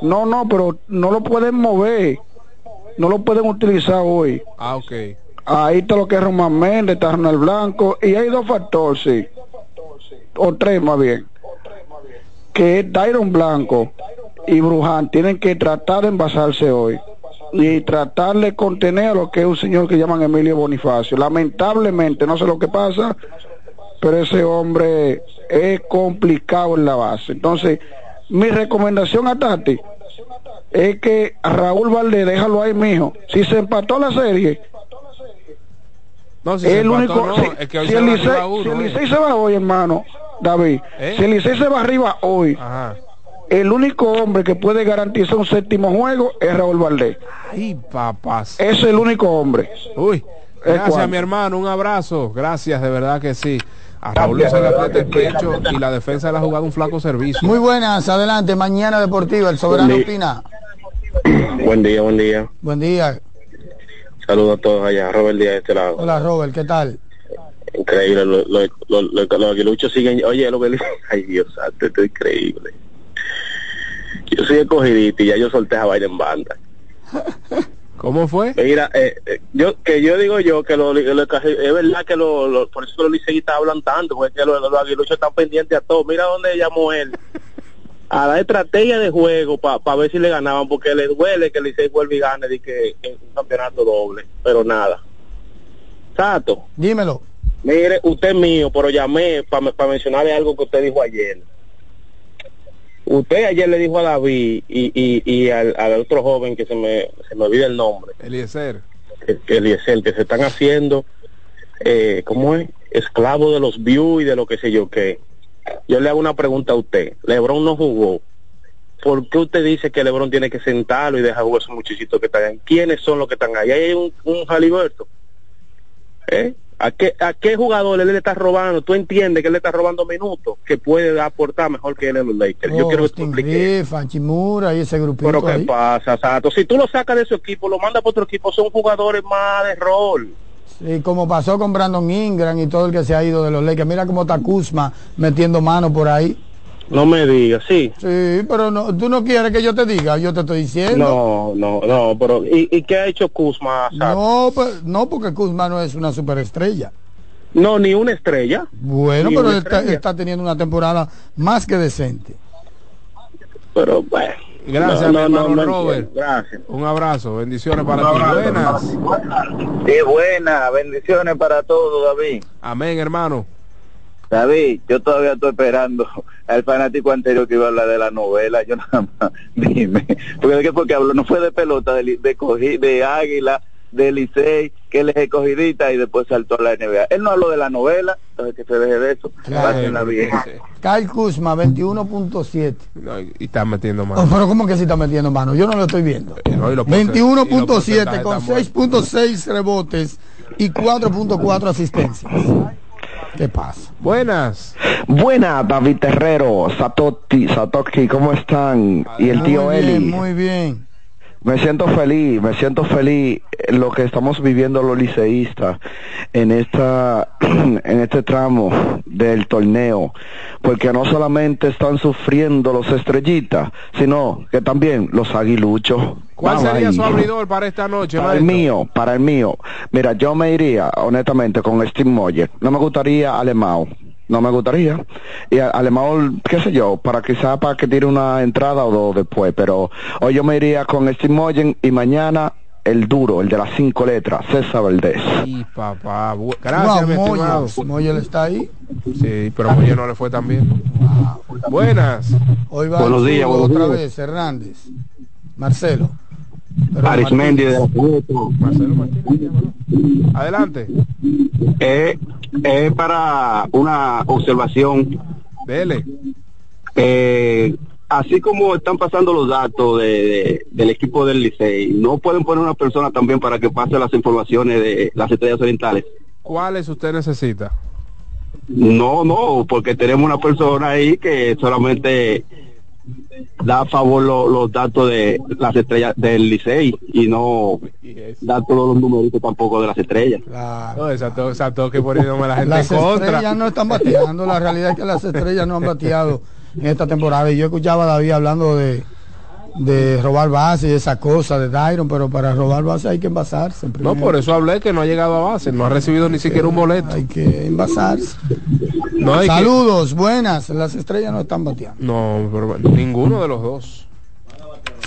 No, no, pero no lo pueden mover, no lo pueden utilizar hoy. Ah, ok. Ahí está lo que es Román Méndez, está Ronald Blanco, y hay dos factores, sí, o tres más bien, que es Tyron Blanco y Bruján tienen que tratar de envasarse hoy y tratar de contener a lo que es un señor que llaman Emilio Bonifacio. Lamentablemente, no sé lo que pasa, pero ese hombre es complicado en la base. Entonces, mi recomendación a Tati es que Raúl Valdés, déjalo ahí, mijo. Si se empató la serie, No, si el empató, único, no, si, es que hoy si se el Licey, si el eh. Licey se va hoy, hermano, David, ¿Eh? si el Licey se va arriba hoy, Ajá. el único hombre que puede garantizar un séptimo juego es Raúl Valdés. Ay, papás. Es el único hombre. Uy. ¿Es Gracias, mi hermano. Un abrazo. Gracias, de verdad que sí. A Raúl se le aprieta el pecho y la defensa le ha jugado un flaco servicio. Muy buenas, adelante. Mañana Deportiva, el soberano Buen opina. Buen día, buen día. Buen día. Saludos a todos allá. Robert Díaz de este lado. Hola, Robert, ¿qué tal? Increíble. Los lo, lo, lo- los aguiluchos siguen. Oye, lo que Ay, Dios santo, esto es increíble. Yo soy escogidito y ya yo solté a vaina en banda. ¿Cómo fue? Mira, eh, eh, yo que yo digo yo que lo, lo- es verdad que lo, lo- por eso los liceístas hablan tanto, porque que los, los aguiluchos están pendientes a todo. Mira dónde llamó él. A la estrategia de juego para ver si le ganaban, porque le duele que Licey vuelva y gane de que en un campeonato doble, pero nada. Sato, Dímelo. mire, usted es mío, pero llamé para mencionarle algo que usted dijo ayer. Usted ayer le dijo a David y, y, y al, al otro joven que se me, se me olvida el nombre, Eliezer. que, Eliezer, que se están haciendo, eh, ¿cómo es? Esclavo de los views y de lo que sé yo qué. Yo le hago una pregunta a usted. Lebron no jugó. ¿Por qué usted dice que Lebron tiene que sentarlo y dejar jugar a esos muchachitos que están ahí? ¿Quiénes son los que están ahí? ¿Ahí hay un, un Jaliberto? ¿Eh? ¿A qué, ¿A qué jugador él le está robando? ¿Tú entiendes que él le está robando minutos? Que puede aportar mejor que él en los Lakers. Yo quiero que tú expliques. Griff, Hachimura y ese grupito Pero ¿qué ahí. pasa, Sato? Si tú lo sacas de su equipo, lo mandas para otro equipo, son jugadores más de rol. Sí, como pasó con Brandon Ingram y todo el que se ha ido de los Lakers. Mira cómo está Kuzma metiendo mano por ahí. No me digas, sí. Sí, pero no, tú no quieres que yo te diga, yo te estoy diciendo. No, no, no, pero ¿y, y qué ha hecho Kuzma? No, pues, no, porque Kuzma no es una superestrella. No, ni una estrella. Bueno, Ni pero estrella. está teniendo una temporada más que decente. Pero bueno. Gracias, No, mi no, hermano no, no Robert. Gracias. Un abrazo, bendiciones para ti. Buenas. Qué buena, bendiciones para todos, David. Amén, hermano. David, yo todavía estoy esperando al fanático anterior que iba a hablar de la novela. Yo nada más, dime. Porque de qué fue que habló, no fue de pelota, de águila, de Licey, que él es escogidita y después saltó a la NBA. Él no habló de la novela, entonces que se deje de eso. Pásenla bien. Kyle Kuzma, 21.7. No, y está metiendo Oh, mano. pero ¿cómo que si está metiendo mano? Yo no lo estoy viendo. No, y los porce- y los 21.7 porcentajes con están 6.6 rebotes y 4.4 asistencias. ¿Qué pasa? Buenas. Buena, David Terrero, Satoshi, Satoshi, ¿cómo están? Y el tío muy Eli. bien, muy bien. Me siento feliz, me siento feliz en lo que estamos viviendo los liceístas en esta en este tramo del torneo, porque no solamente están sufriendo los estrellitas, sino que también los aguiluchos. ¿Cuál Vamos sería ahí. su abridor para esta noche, Para el mío, para el mío. Mira, yo me iría, honestamente, con Steve Moyer. No me gustaría Alemão. No me gustaría. Y a- Alemão, qué sé yo, para quizá para que tire una entrada o dos después. Pero hoy yo me iría con Steve Moyer y mañana el duro, el de las cinco letras, César Valdés. Sí, papá. Gracias, No, mi. Moya está ahí. Sí, pero Moya no le fue tan bien. Buenas. Hoy va Buenos días, buenos otra días. vez, Hernández. Marcelo. Arismendi de Marcelo Martínez. Adelante. es, es para una observación. Dele. Eh, así como están pasando los datos de, de- del equipo del Licey, ¿no pueden poner una persona también para que pase las informaciones de las estrellas orientales? ¿Cuáles usted necesita? No, no, porque tenemos una persona ahí que solamente da a favor lo- los datos de las estrellas del Licey y no da todos los numeritos tampoco de las estrellas. No, exacto, exacto, que poniéndome la gente Las contra. estrellas no están bateando, la realidad es que las estrellas no han bateado en esta temporada. Y yo escuchaba a David hablando de, de robar base y esa cosa de Dairon, pero para robar base hay que envasarse. No, por eso hablé que no ha llegado a base, no ha recibido ni siquiera un boleto. Hay que envasarse. No, hay que- Saludos, buenas. Las estrellas no están bateando. No, pero bueno, ninguno de los dos.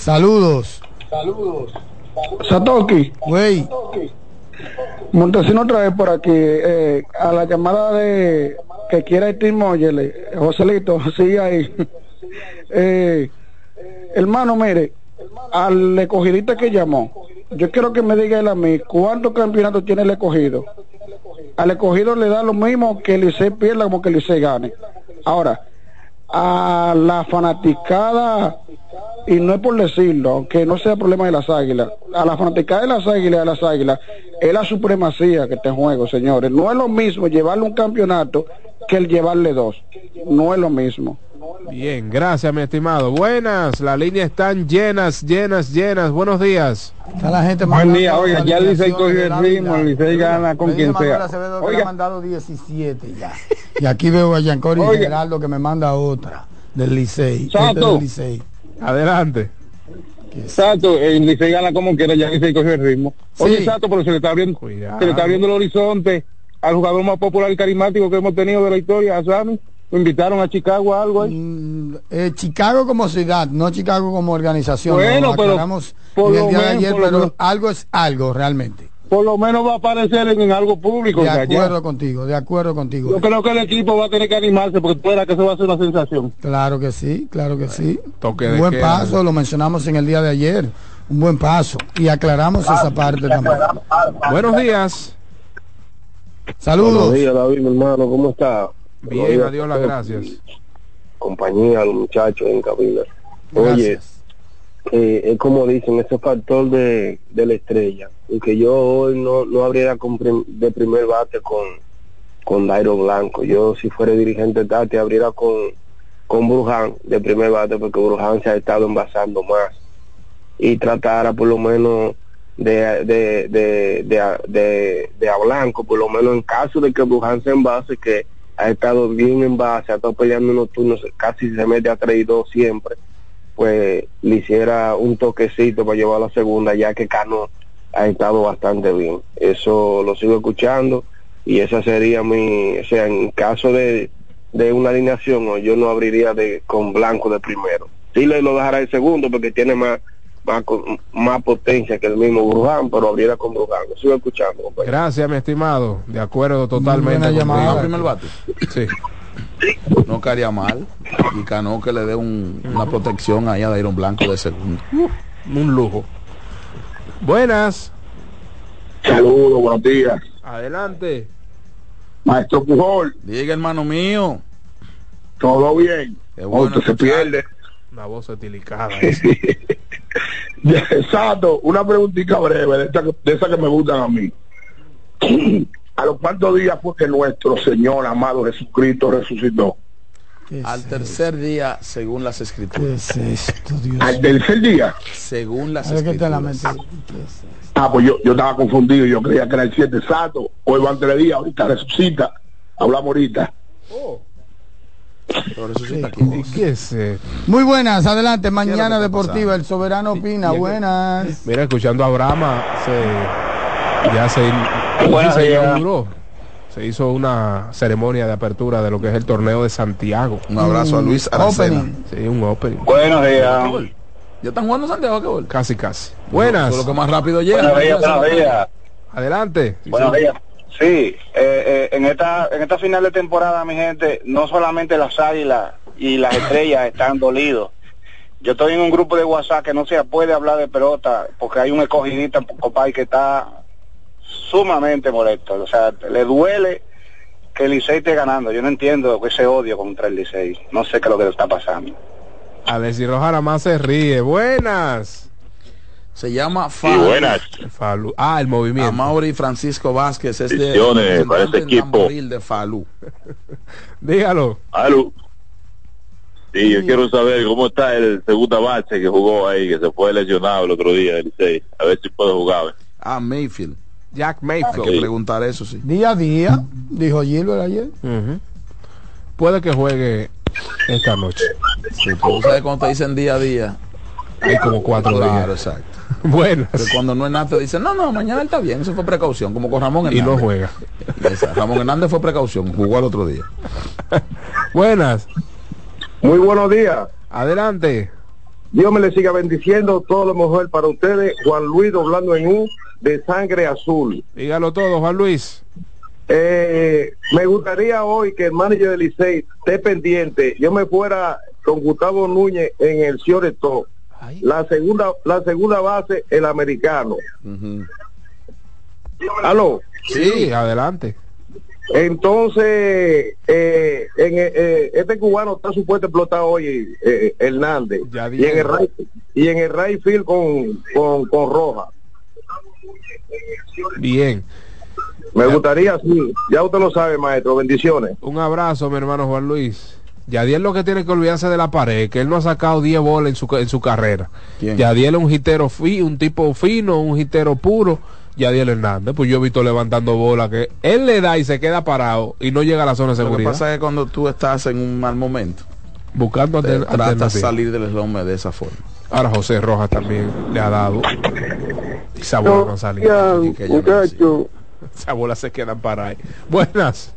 Saludos. Saludos. Satoki. Güey. Montesino otra vez por aquí. eh, a la llamada de que quiera Moyer, eh, Joselito, sigue ahí. Eh, hermano, mire, al escogidista que llamó, yo quiero que me diga él a mí, ¿cuántos campeonatos tiene el escogido? Al escogido le da lo mismo que el Licey pierda como que el Licey gane. Ahora, a la fanaticada, y no es por decirlo, aunque no sea problema de las águilas, a la fanaticada de las águilas, de las águilas, es la supremacía que está en juego, señores. No es lo mismo llevarle un campeonato que el llevarle dos. No es lo mismo. Bien, gracias, mi estimado. Buenas, las líneas están llenas, llenas, llenas. Buenos días. Está la gente Buen día, oiga, ya el Licey cogió el ritmo, el Licey gana con quien sea. Que Oiga. ha mandado 17 ya. Y aquí veo a Giancori Oiga. Geraldo que me manda otra del Licey. Este Sato. del Licey. Adelante. Exacto, el Licey gana como quiera, ya el Licey cogió el ritmo. Oye, exacto, pero se le está abriendo, se le está abriendo el horizonte al jugador más popular y carismático que hemos tenido de la historia, a Sammy. Invitaron a Chicago a algo ahí. Eh, Chicago como ciudad, no Chicago como organización. Bueno, Lo pero aclaramos por en el de menos, ayer, pero menos. algo es algo realmente. por lo menos va a aparecer en, en algo público. De acuerdo contigo, de acuerdo contigo. Yo creo que el equipo va a tener que animarse porque verás que eso va a ser una sensación. Claro que sí, claro que sí. Toque Un de buen paso, lo mencionamos en el día de ayer. Un buen paso. Y aclaramos esa parte también. Buenos días. Saludos. Buenos días, David, mi hermano, ¿cómo está? Bien, a las todos. gracias. Compañía, los muchachos en cabina. Oye, eh, es como dicen, ese factor de, de la estrella. Y que yo hoy no, no abriera con prim- de primer bate con, con Dairo Blanco. Yo, si fuera dirigente Tati, abriera con, con Bruján de primer bate porque Bruján se ha estado envasando más. Y tratara por lo menos de, de, de, de, de, de a Blanco, por lo menos en caso de que Bruján se envase, que ha estado bien en base, ha estado peleando unos turnos, casi se mete a 3 y 2 siempre, pues le hiciera un toquecito para llevar a la segunda, ya que Cano ha estado bastante bien. Eso lo sigo escuchando y esa sería mi, o sea, en caso de, de una alineación, yo no abriría de con Blanco de primero. Sí le lo dejará de segundo porque tiene más más, co- más potencia que el mismo Bruján, pero abriera con Bruján. Lo sigo escuchando, compañero. Gracias, mi estimado. De acuerdo totalmente. buena llamada. primer bate. Sí. No caería mal. Y Cano que le dé un- una protección ahí a Dairon Blanco de segundo. Un lujo. Buenas. Saludos, buenos días. Adelante. Maestro Pujol, Diga, hermano mío. todo bien. Qué bueno se pierde. Una voz etilicada. Exacto, una preguntita breve de, esta que- de esa que me gustan a mí. ¿A los cuantos días fue que nuestro Señor amado Jesucristo resucitó? Al tercer día, según las escrituras. ¿Qué es esto, Dios? Al tercer día. Según las A ver qué te la escrituras. metes. Ah, pues yo, yo estaba confundido, yo creía que era el 7 exacto. Hoy van tres días, ahorita resucita. Hablamos ahorita. Pero ¿Y qué es? eh? Muy buenas, adelante. ¿Qué Mañana Deportiva, el soberano opina. que- Buenas. Mira, escuchando a Brahma, se, ya se, Buenos se días. inauguró. Se hizo una ceremonia de apertura de lo que es el torneo de Santiago. Un abrazo a Luis Aracena. Opening. Sí, un opening. Buenos días. ¿Ya están jugando Santiago qué? Casi, casi. Buenas. Lo que más rápido llega. Buenos días, buenos días. Adelante. Sí, Buenos sí. días. Sí, eh, eh, en esta en esta final de temporada, mi gente, no solamente las águilas y las estrellas están dolidos. Yo estoy en un grupo de WhatsApp que no se puede hablar de pelota porque hay un escogidista, compadre, que está sumamente molesto. O sea, le duele que el Licey esté ganando. Yo no entiendo ese odio contra el Licey. No sé qué es lo que le está pasando. A ver si Roja nada más se ríe. Buenas. Se llama Falu. Falu. Ah, el movimiento. Amaury Francisco Vázquez es de para en equipo. De Falú. Dígalo. Aló. Sí, yo quiero saber cómo está el segunda base que jugó ahí, que se fue lesionado el otro día del 6. A ver si puede jugar. Ah, Mayfield. Jack Hay que Mayfield. preguntar eso, sí. Día a día, dijo Gilbert ayer. Puede que juegue esta noche. Sí, tú sabes cuando te dicen día a día. Hay como cuatro Claro, días. exacto. Buenas. Pero cuando no es nada te dicen, no, no, mañana él está bien. Eso fue precaución, como con Ramón Y Hernández. no juega. Ramón Hernández fue precaución, jugó al otro día. Buenas. Muy buenos días. Adelante. Dios me le siga bendiciendo. Todo lo mejor para ustedes. Juan Luis doblando en un de sangre azul. Dígalo todo, Juan Luis. Eh, me gustaría hoy que el manager del Licey esté pendiente. Yo me fuera con Gustavo Núñez en el La segunda, la segunda base, el americano. Ujú. Aló. Sí, adelante. Entonces, eh, en, eh, este cubano está supuesto explotar hoy, eh, Hernández. Ya y en el y en el right field con, con, con Roja. Bien. Me gustaría, sí. Ya usted lo sabe, maestro. Bendiciones. Un abrazo, mi hermano Juan Luis. Yadiel lo que tiene que olvidarse de la pared, que él no ha sacado 10 bolas en su, en su carrera. ¿Quién? Yadiel es un hitero fi, un tipo fino, un hitero puro. Yadiel Hernández, pues yo he visto levantando bola que él le da y se queda parado y no llega a la zona de Lo que seguridad. pasa es que cuando tú estás en un mal momento, buscando te tratas salir del eslome de esa forma. Ahora José Rojas también le ha dado. Y esa bola no ha salido. Y que ya no así. Esas bolas se quedan para ahí. Buenas.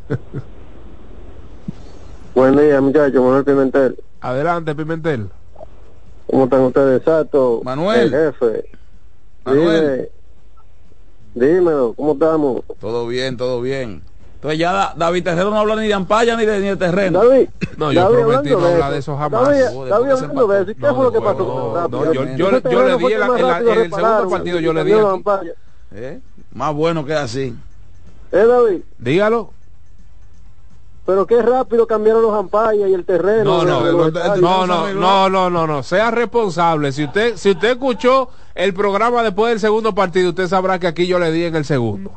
Buen día, muchachos. Manuel Pimentel. Adelante, Pimentel. ¿Cómo están ustedes? Exacto. Manuel. El jefe. Manuel. Dime, Dímelo, ¿cómo estamos? Todo bien, todo bien. Entonces ya Da- David Terrero no habla ni de ampalla ni de, ni de terreno. David, No, yo David, prometí no hablar de eso jamás. David, No, David, hablando de eso, ¿y ¿qué fue lo que pasó con No, yo, yo, Ese yo le di la- rápido en el segundo partido, yo le di aquí. ¿Eh? Más bueno que así. Eh, David, Dígalo. Pero qué rápido cambiaron los ampallas y el terreno. No, no, no, no, no, no, no, no, sea responsable. Si usted, si usted escuchó el programa después del segundo partido, usted sabrá que aquí yo le di en el segundo.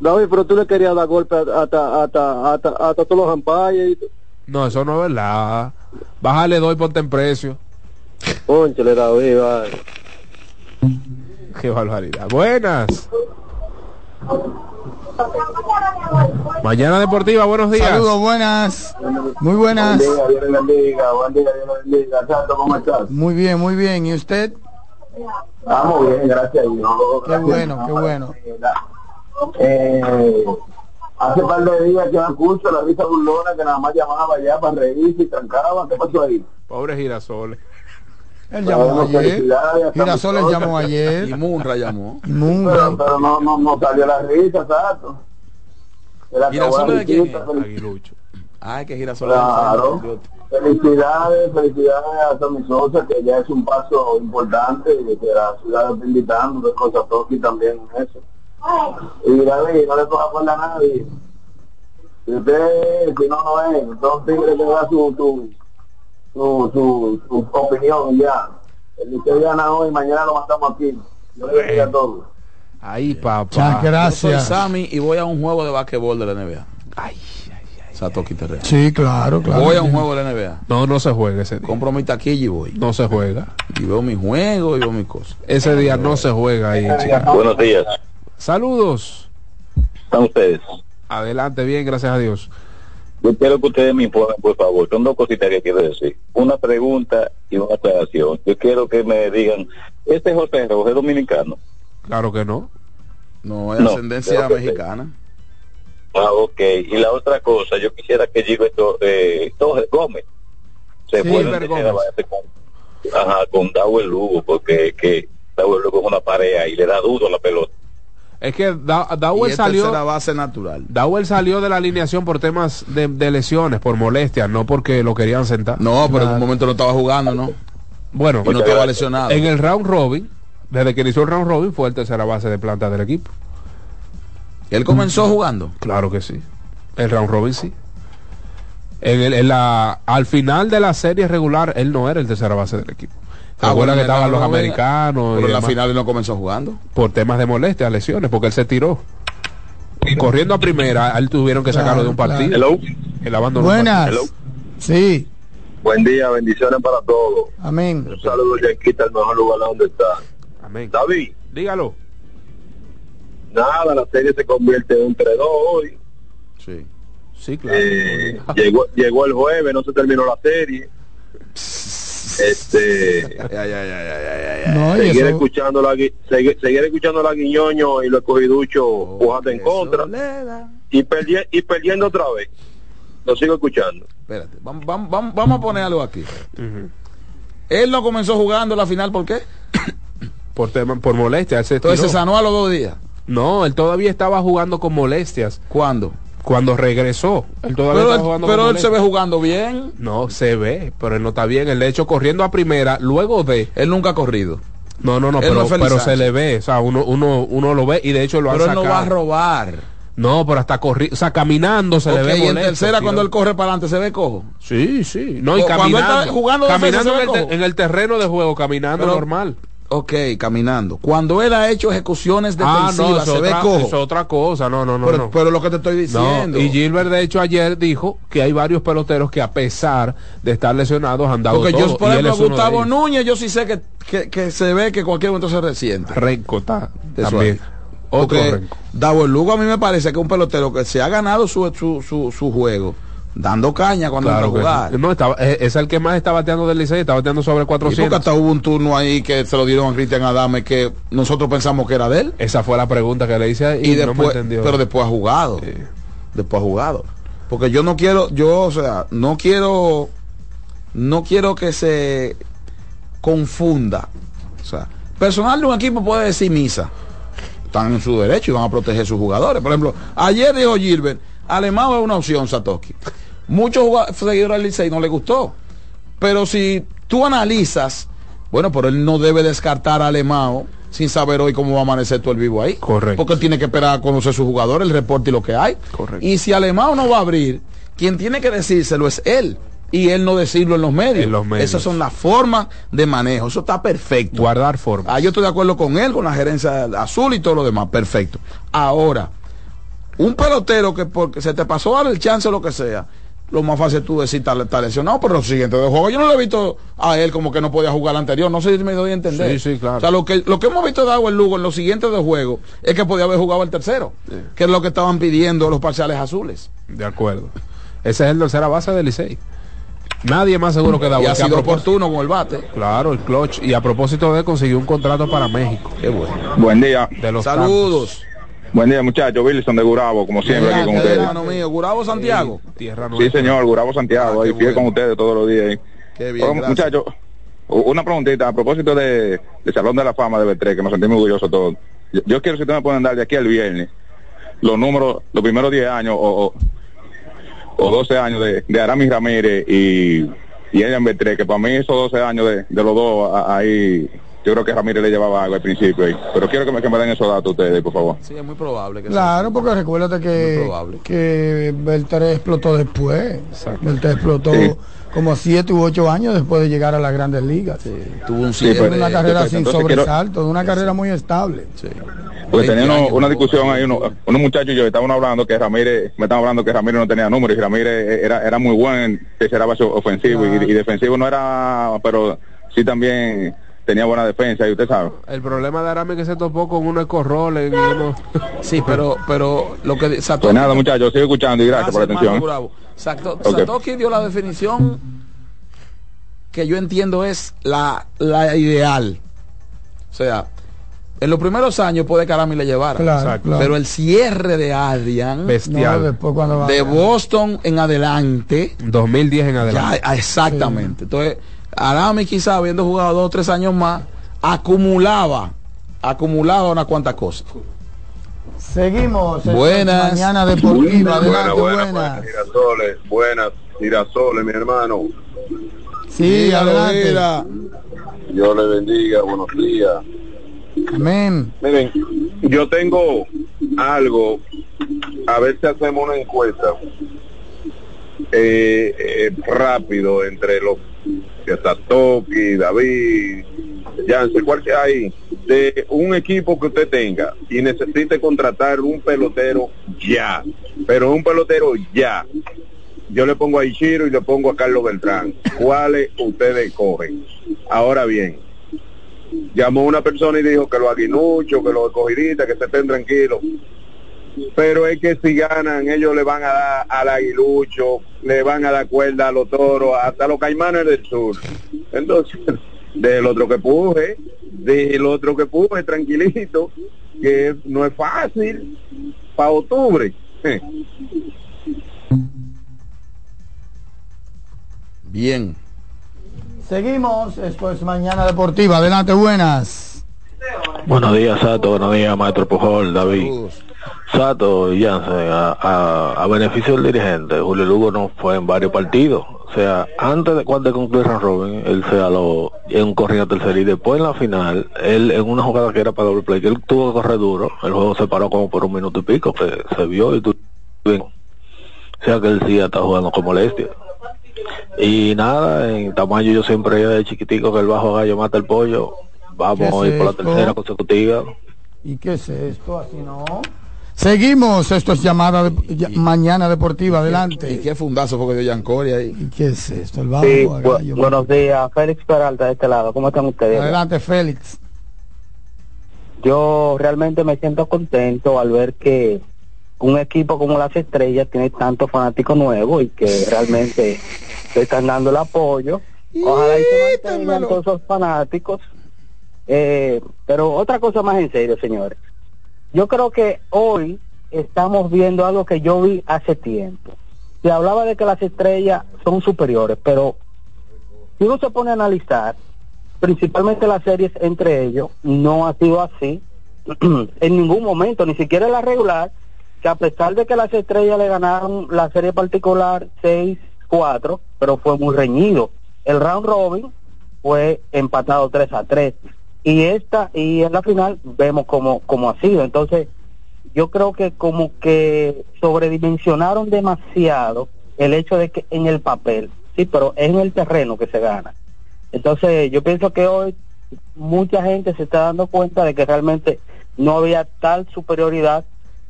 David, pero tú le querías dar golpe hasta, hasta, hasta, hasta, hasta todos los ampallas. Y... No, eso no es verdad. Bájale doy, ponte en precio. Pónchale, David, vale. Qué barbaridad. Buenas. Mañana Deportiva, buenos días. Saludos, buenas. Muy buenas. Buen día, Dios le bendiga, buen día, Dios le bendiga. Santo, ¿cómo estás? Muy bien, muy bien. ¿Y usted? Estamos bien, gracias a Dios. Qué bueno, qué bueno. Eh, hace par de días que me escucho la risa burlona que nada más llamaba ya para reírse y trancaba. ¿Qué pasó ahí? Pobre girasoles. Él llamó Bueno, ayer. a Girasoles llamó ayer. Y Munra llamó. Munra. Pero, pero no, no, no salió la risa, exacto. ¿Girasoles la de quién es? Aguilucho. Ay, que girasoles. Claro. Felicidades, felicidades a Tommy Sosa, que ya es un paso importante y que la ciudad está invitando, de cosas Toki también en eso. Y David, no le coja por a nadie. Si usted, si no, no es, son tigres que da su, su, su, su, su opinión ya. El Liceo gana hoy, mañana lo matamos aquí. Yo le bendiga a todos. Ahí, papá. Muchas gracias. Yo soy Sammy y voy a un juego de basquetbol de la NBA. Ay. Sí, claro, claro. Voy a un juego de la NBA. No, no se juega ese día. Compro mi taquilla y voy. No se juega. Y veo mi juego y veo mis cosas. Ese día no se juega ahí Chicago. Buenos días. Saludos. ¿Están ustedes? Adelante, bien, gracias a Dios. Yo quiero que ustedes me informen, por favor. Son dos cositas que quiero decir. Una pregunta y una aclaración. Yo quiero que me digan, ¿este José Rojo es dominicano? Claro que no. No, es No, ascendencia mexicana. Ah, ok. Y la otra cosa, yo quisiera que Gilberto eh, Torres Gómez se Sí, Gómez. con, ajá, con Dauer Lugo, porque que Dauer Lugo es una pareja y le da duro a la pelota. Es que Da- Dawel salió. tercera base natural. Dawel salió de la alineación por temas de, de lesiones, por molestias, no porque lo querían sentar. No, pero en un momento no estaba jugando, ¿no? Bueno, Y no estaba lesionado. en el round robin, desde que inició el round robin, fue el tercera base de planta del equipo. Él comenzó jugando. Claro que sí. El round robin sí. En el- en la, al final de la serie regular, él no era el tercera base del equipo. ¿Se Ah, que estaban los americanos? y Pero en la final no comenzó jugando. por temas de molestias, lesiones, porque él se tiró. Y corriendo a primera, a él tuvieron que sacarlo de un Claro, partido. Hello. El abandono. Buenas. Hello. Sí, Buen día, bendiciones para todos. amén. Un saludo, Yanquita, el mejor lugar donde está. Amén. David, Dígalo. nada, la serie se convierte en un 3-2 hoy. Sí. Sí, claro. Eh, llegó, llegó el jueves, no se terminó la serie. Este. No, seguir eso, escuchando la gui- seguir, seguir escuchando la guiñoño y los cogiduchos jugando en contra soledad. y, perdi- y perdiendo otra vez. Lo sigo escuchando. Espérate, vamos, vamos, vamos, vamos a poner algo aquí. Él no comenzó jugando la final, ¿por qué? Por tema, por molestias. Entonces se sanó a los dos días. No, él todavía estaba jugando con molestias. ¿Cuándo? Cuando regresó, él todavía Pero, él, jugando pero él se ve jugando bien. No, se ve, pero él no está bien. El de hecho, corriendo a primera, luego de. Él nunca ha corrido. No, no, no, Él pero, no pero se le ve. O sea, uno, uno, uno lo ve y de hecho lo Pero han él no sacado. va a robar. No, pero hasta corriendo, o sea, caminando se le ve y en molesto, tercera, cuando él corre para adelante, se ve cojo. Sí, sí. No, y O cuando él caminando. está jugando caminando en el, en el terreno de juego, caminando Pero- normal. Ok, caminando. Cuando él ha hecho ejecuciones Ah, defensivas, no, se ve cojo. es otra cosa. No, no, no. pero, no. pero lo que te estoy No, diciendo. y Gilbert de hecho ayer dijo que hay varios peloteros que a pesar de estar lesionados han dado Porque todo, yo, por ejemplo, Gustavo. Núñez, yo sí sé que, que, que se ve que cualquier momento se resiente. Renco está también. Otro Porque Renco. Davo Lugo a mí me parece que es un pelotero que se ha ganado su, su, su, su juego, dando caña cuando Claro que jugar. sí. No, estaba, es, es el que más está bateando del Licey, está bateando sobre Y porque 400. hasta hubo un turno ahí que se lo dieron a Cristian Adame que nosotros pensamos que era de él. Esa fue la pregunta que le hice y, Y, no me después, entendió. pero después ha jugado. Después ha jugado. Porque yo no quiero, yo, o sea, no quiero, no quiero que se confunda. O sea, personal de un equipo puede decir misa. están en su derecho y van a proteger sus jugadores. Por ejemplo, ayer dijo Gilbert, Alemão es una opción, Satoshi. Muchos seguidores del Licey no le gustó. Pero si tú analizas, bueno, pero él no debe descartar a Alemão sin saber hoy cómo va a amanecer todo el vivo ahí. Correcto. Porque él tiene que esperar a conocer sus jugadores, el reporte y lo que hay. Correcto. Y si Alemão no va a abrir, quien tiene que decírselo es él. Y él no decirlo en los medios. En los medios. Esas son las formas de manejo. Eso está perfecto. Guardar forma. Ah, yo estoy de acuerdo con él, con la gerencia azul y todo lo demás. Perfecto. Ahora, un pelotero que porque se te pasó a dar el chance o lo que sea, lo más fácil es tú decir está, está lesionado, pero los siguientes dos juegos yo no lo he visto a él como que no podía jugar el anterior. No sé si me doy a entender. Sí, sí, claro. O sea, lo que, lo que hemos visto de Agua el Lugo en los siguientes dos juegos es que podía haber jugado el tercero, que es lo que estaban pidiendo los parciales azules. De acuerdo. Ese es el tercera base del Licey. Nadie más seguro que Y Dawel. ha sido oportuno con el bate. Claro, el clutch. Y a propósito de consiguió un contrato para México. Qué bueno. Buen día. De los Saludos. Buen día, muchachos. Wilson de Gurabo, como siempre, aquí con ustedes. hermano mío. Gurabo Santiago. Tierra Sí, señor, Gurabo Santiago, Ah, ahí fiel bueno. con ustedes todos los días. ahí. Qué bien, muchachos, una preguntita a propósito de, de Salón de la Fama de B3, que me sentí muy orgulloso todos. Yo, yo quiero si ustedes me pueden dar de aquí al viernes los números, los primeros 10 años o, o, o 12 años de, de Aramis Ramírez y, y ella en B3, que para mí esos 12 años de, de los dos ahí, yo creo que Ramírez le llevaba algo al principio ahí. Pero quiero que me, que me den esos datos ustedes, por favor. Sí, es muy probable que Claro, porque recuérdate que, probable. que Beltré explotó después. Beltré explotó Sí. como siete u ocho años después de llegar a las grandes ligas. Tuvo un Sí, pero- una carrera sin quiero- sobresalto, de una carrera muy estable. Porque 20 tenía uno- una discusión ahí, uno- unos muchachos y yo estaban hablando que Ramírez, me estaban hablando que Ramírez no tenía números y Ramírez era, era muy buen en tercera base ofensivo y, y defensivo no era, pero sí también tenía buena defensa y usted sabe. El problema de Arami es que se topó con uno Corroles y uno... Sí, pero, pero lo que Pues nada muchachos, sigo escuchando y gracias, por la atención. Sato- Ok. Satoshi dio la definición que yo entiendo es la, la ideal. O sea, en los primeros años puede que Arami le llevara. Claro. Pero el cierre de Adrian, No, después cuando va- de Boston en adelante, 2010 en ya, adelante. ah, exactamente. Entonces, Arami quizá habiendo jugado dos o tres años más, acumulaba, acumulaba unas cuantas cosas. Seguimos. Buenas. Mañana deportiva, adelante, Buenas, buenas. Girasoles, buenas, girasoles, mi hermano. Sí, Dígalo, adelante. mira. Dios le bendiga, buenos días. Amén. Miren, yo tengo algo, a ver si hacemos una encuesta eh, eh, rápido entre los que está Toki, David, Jansen, cuál sea ahí, de un equipo que usted tenga y necesite contratar un pelotero ya, pero un pelotero ya. Yo le pongo a Ichiro y le pongo a Carlos Beltrán. ¿Cuáles ustedes cogen? Ahora bien, llamó una persona y dijo que los aguinuchos, que los escogiditas, que se estén tranquilos. Pero es que si ganan, ellos le van a dar al aguilucho, le van a dar cuerda a los toros, hasta los caimanes del sur. Entonces, del otro que puje, del otro que puje, tranquilito, que no es fácil para octubre. Bien. Seguimos, esto es Mañana Deportiva, adelante, buenas. Buenos días, Sato. Buenos días, Maestro Pujol, David. Sato y Jansen, a, a- a beneficio del dirigente, Julio Lugo no fue en varios partidos. O sea, antes de cuando concluir Robin, él se aló en un corrido tercero y después en la final, él en una jugada que era para doble play, que él tuvo que correr duro, el juego se paró como por un minuto y pico, que se vio y tú bien. O sea que él sí está jugando con molestia. Y nada, en tamaño yo siempre de chiquitico que el bajo gallo mata el pollo. Vamos ¿Qué a ir por la tercera consecutiva. ¿Y qué es esto? Así no. Seguimos, esto es llamada de, ya- Mañana Deportiva, ¿Y adelante. qué fundazo fue que dio Yancori ahí? ¿Y qué es esto? El bajo, Sí, el bu- gallo. buenos días, Félix Peralta de este lado. ¿Cómo están ustedes? Adelante, Félix. Yo realmente me siento contento al ver que un equipo como las Estrellas tiene tantos fanáticos nuevos y que realmente le están dando el apoyo. Ojalá y se mantengan todos esos fanáticos. Eh, pero otra cosa más en serio, señores. Yo creo que hoy estamos viendo algo que yo vi hace tiempo. Se hablaba de que las estrellas son superiores, pero si uno se pone a analizar, principalmente las series entre ellos, no ha sido así. en ningún momento, ni siquiera la regular, que a pesar de que las estrellas le ganaron la serie particular 6-4, pero fue muy reñido. El round robin fue empatado 3 a 3. Y esta, y en la final vemos cómo, cómo ha sido. Entonces, yo creo que como que sobredimensionaron demasiado el hecho de que en el papel, sí, pero es en el terreno que se gana. Entonces, yo pienso que hoy mucha gente se está dando cuenta de que realmente no había tal superioridad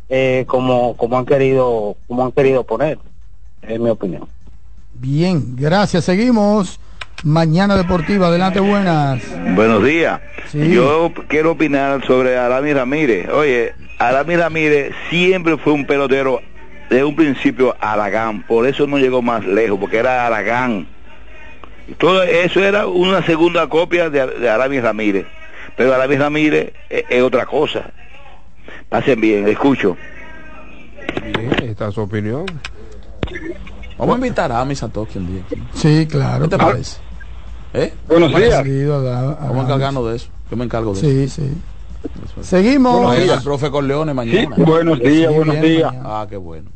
eh, como como han querido como han querido poner en mi opinión Bien, gracias. Seguimos. Mañana Deportiva, adelante, buenas. Buenos días. Sí. Yo quiero opinar sobre Arami Ramírez. Oye, Arami Ramírez siempre fue un pelotero de un principio Aragán, por eso no llegó más lejos, porque era Aragán. Todo eso era una segunda copia de, de Arami Ramírez. Pero Arami Ramírez es, es otra cosa. Pasen bien, escucho. Bien, esta es su opinión. Vamos a invitar a Ami Satoshi un día. Sí, claro. ¿Qué te parece? ¿Eh? Buenos días. Seguido a- a- Vamos a encargarnos de eso. Yo me encargo de Sí, eso. sí. Seguimos. Buenos días, el profe Corleone mañana. Sí, buenos días, Sí, buenos días. mañana. Ah, qué bueno.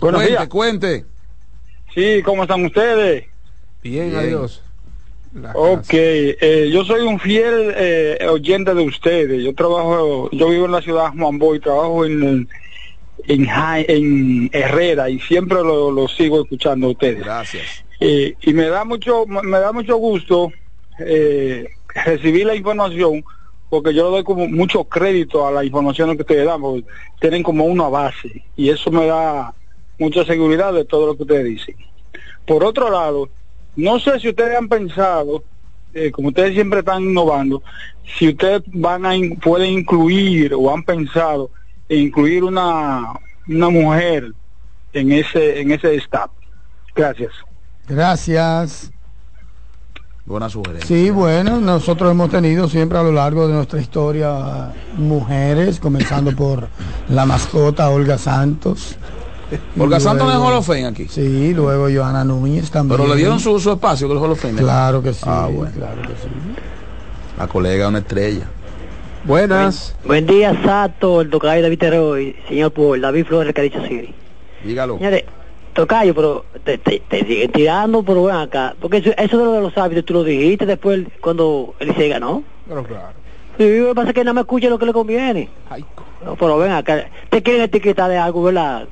Buenos cuente, días. cuente. Sí, ¿cómo están ustedes? Bien, Bien. adiós. La Ok, eh, yo soy un fiel eh, oyente de ustedes. Yo trabajo, yo vivo en la ciudad de Juan Boy, trabajo en, en Herrera y siempre lo, lo sigo escuchando a ustedes. Gracias. Eh, y me da mucho, me da mucho gusto eh, recibir la información porque yo doy como mucho crédito a la información que ustedes dan, porque tienen como una base y eso me da mucha seguridad de todo lo que ustedes dicen. Por otro lado, no sé si ustedes han pensado, eh, como ustedes siempre están innovando, si ustedes van a pueden incluir o han pensado en incluir una una mujer en ese en ese staff. Gracias. Gracias. Buena sugerencia. Sí, bueno, nosotros hemos tenido siempre a lo largo de nuestra historia mujeres, comenzando por la mascota Olga Santos. Olga Santos no es luego- Hall of Fame aquí. Sí, luego Joana Núñez también. Pero le dieron su, su espacio con el Hall of Fame. Claro que sí, Ah, bueno. claro que sí. La colega una estrella. Buenas. Buen día, Sato, el tocayo David Teroy, señor Paul, David Flores, que ha dicho Siri. Dígalo. Señores, tocayo, pero te, te, te siguen tirando, pero ven acá. Porque eso, eso de lo de los hábitos, tú lo dijiste después cuando el Licey ganó. Pero claro. Sí, lo que pasa es que no me escucha lo que le conviene. No, pero ven acá, te quieren etiquetar de algo, ¿verdad?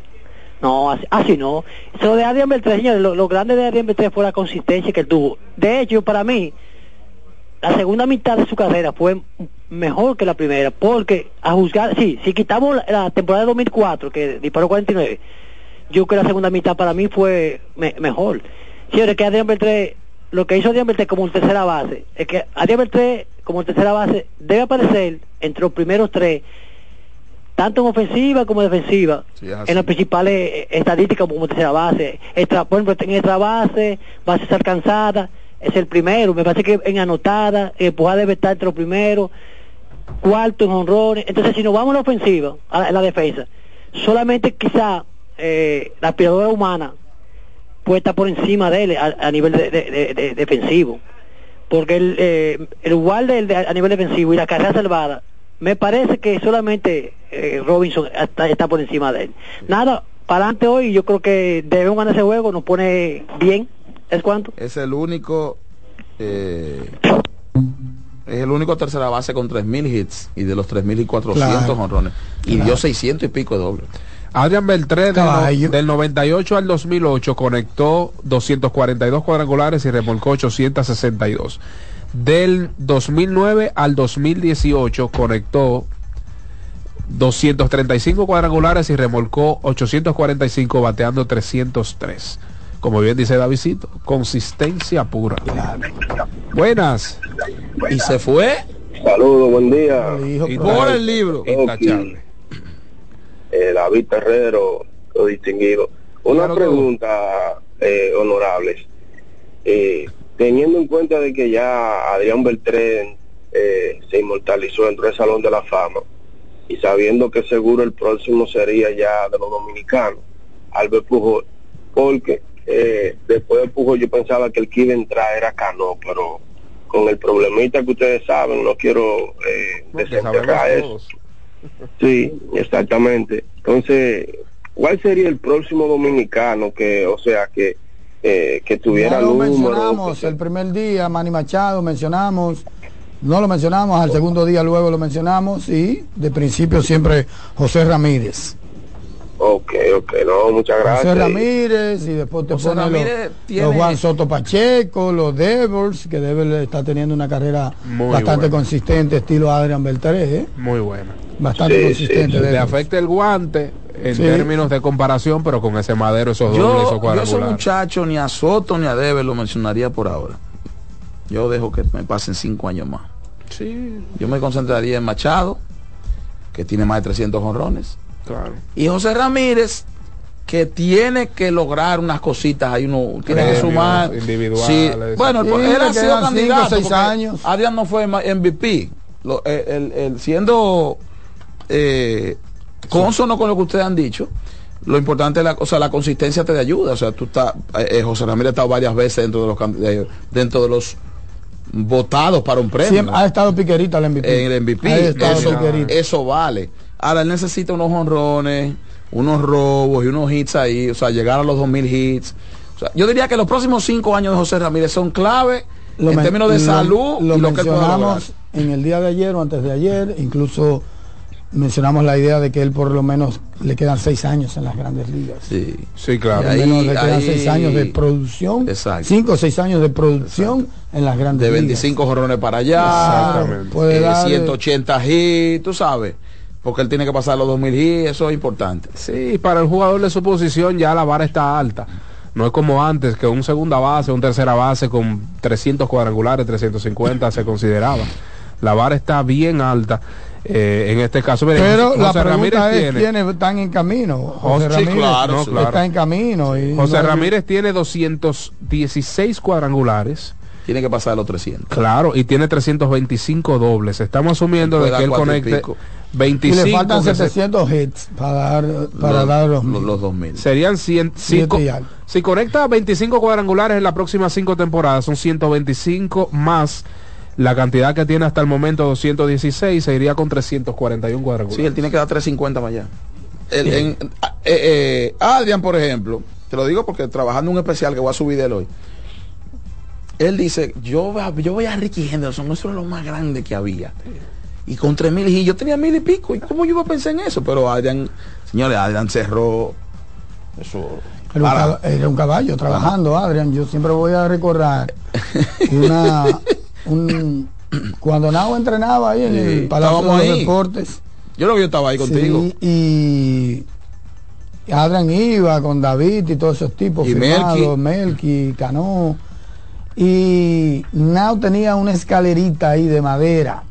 No, así, así no. Eso de Adrián Beltré, señores, lo, lo grande de Adrián Beltré fue la consistencia que él tuvo. De hecho, para mí, la segunda mitad de su carrera fue mejor que la primera, porque a juzgar, sí, si quitamos la, la temporada de 2004, que disparó 49, yo creo que la segunda mitad para mí fue me- mejor. Señores, que Adrián Beltré, lo que hizo Adrián Beltré como tercera base, es que Adrián Beltré como tercera base debe aparecer entre los primeros tres, tanto en ofensiva como defensiva, Sí, en las principales eh, estadísticas como tercera base. Extra, por ejemplo, en extra base, bases alcanzadas, es el primero. Me parece que en anotada, empujada debe estar entre los primeros, cuarto en honrones. Entonces, si nos vamos a la ofensiva, a la, a la defensa, solamente quizá eh, la aspiradora humana puede estar por encima de él a, a nivel de, de- de- de- defensivo. Porque el, eh, el de- a nivel defensivo y la carrera salvada, me parece que solamente eh, Robinson está, está por encima de él. Nada, para adelante hoy, yo creo que debemos ganar ese juego, nos pone bien. ¿Es cuánto? Es el único. eh, es el único tercera base con 3.000 hits y de los 3.400 Claro. honrones. Y dio 600 y pico de doble. Adrián Beltré del, no- Caballo. del 98 al 2008 conectó 242 cuadrangulares y remolcó 862. Del 2009 al 2018 conectó 235 cuadrangulares y remolcó 845 bateando 303. Como bien dice Davidito, consistencia pura. Buenas. Y se fue. Saludos, buen día. Y por el libro. Intachable. Eh, David Terrero, lo distinguido. Una Claro, pregunta, eh, honorables. Eh, teniendo en cuenta de que ya Adrián Beltrán eh, se inmortalizó dentro del Salón de la Fama y sabiendo que seguro el próximo sería ya de los dominicanos, Albert Pujol, porque eh, después de Pujol yo pensaba que el que iba a entrar era Cano, pero con el problemita que ustedes saben, no quiero eh, desenterrar eso. Sí, exactamente. Entonces, ¿cuál sería el próximo dominicano que, o sea, que eh, que tuviera Ya lo número? mencionamos el primer día, Manny Machado, mencionamos, no lo mencionamos, al segundo día luego lo mencionamos y de principio siempre José Ramírez. Ok, ok, no, muchas gracias. José Ramírez y después te José ponen los, Ramírez tiene- los Juan Soto Pacheco, los Devils, que Devils está teniendo una carrera Muy bastante buena. consistente, estilo Adrian Beltré, ¿eh? Muy buena. bastante consistente. Le Devils. afecta el guante en Sí. términos de comparación, pero con ese madero, esos dobles, esos Yo, yo ese cuadrangulares. muchacho ni a Soto ni a Debe lo mencionaría por ahora. Yo dejo que me pasen cinco años más. Sí. Yo me concentraría en Machado, que tiene más de 300 honrones. Claro. Y José Ramírez, que tiene que lograr unas cositas. Hay uno tiene que sumar. individuales. Sí. Bueno, Sí, pues, él ha sido quedan cinco, candidato. seis años. Adrián no fue MVP. Lo- eh, el- el- siendo eh, consono con lo que ustedes han dicho. Lo importante es la, o sea, la consistencia te ayuda. O sea, tú estás, eh, eh, José Ramírez ha estado varias veces dentro de los de- dentro de los votados para un premio. Siempre ha estado piquerita el MVP. En el MVP. Ha estado Eso, eso vale. Ahora él necesita unos honrones, unos robos y unos hits ahí. O sea, llegar a los 2000 hits. O sea, yo diría que los próximos cinco años de José Ramírez son clave Lo en términos de lo- salud lo y lo que mencionamos en el día de ayer o antes de ayer, incluso mencionamos la idea de que él por lo menos le quedan seis años en las grandes ligas. Sí, sí Por lo menos le quedan seis años de producción, cinco o seis años de producción en las grandes De ligas. 25 jorrones para allá, Exactamente. Puede eh, dar, eh, 180 hits, tú sabes. Porque él tiene que pasar los 2000 hits, eso es importante. Sí, para el jugador de su posición ya la vara está alta. No es como antes, que un segunda base, un tercera base con 300 cuadrangulares, 350 se consideraba. La vara está bien alta. eh, en este caso, miren, Pero la José pregunta Ramírez es tiene, quiénes están en camino. José Sí, Ramírez claro, no, claro. está en camino. Y José no hay- Ramírez tiene 216 cuadrangulares. Tiene que pasar los 300. Claro, y tiene 325 dobles. Estamos asumiendo de que él conecte pico. 25. y le faltan que se- 700 hits para dar, para Los- dar los, los, los 2000. Serían 100, Siete cinco- y algo. si conecta 25 cuadrangulares en las próximas 5 temporadas, son 125 más la cantidad que tiene hasta el momento 216, se iría con 341 cuadrangulares. Sí, él tiene que dar 350 más allá. El- en- eh, eh, Adrian, por ejemplo, te lo digo porque trabajando un especial que voy a subir de él hoy, él dice, yo, voy a- yo voy a Ricky Henderson, eso es lo más grande que había. Y con tres mil y yo tenía mil y pico. ¿Y cómo yo iba a pensar en eso? Pero Adrian, señores, Adrian cerró eso. Era un, era caballo trabajando, Adrián. Yo siempre voy a recordar una, un, cuando Nao entrenaba ahí en Sí, el Palacio de los. Deportes. Yo creo que yo estaba ahí contigo. Sí, y Adrián iba con David y todos esos tipos. Y firmados, Melqui, Cano. Y Nao tenía una escalerita ahí de madera.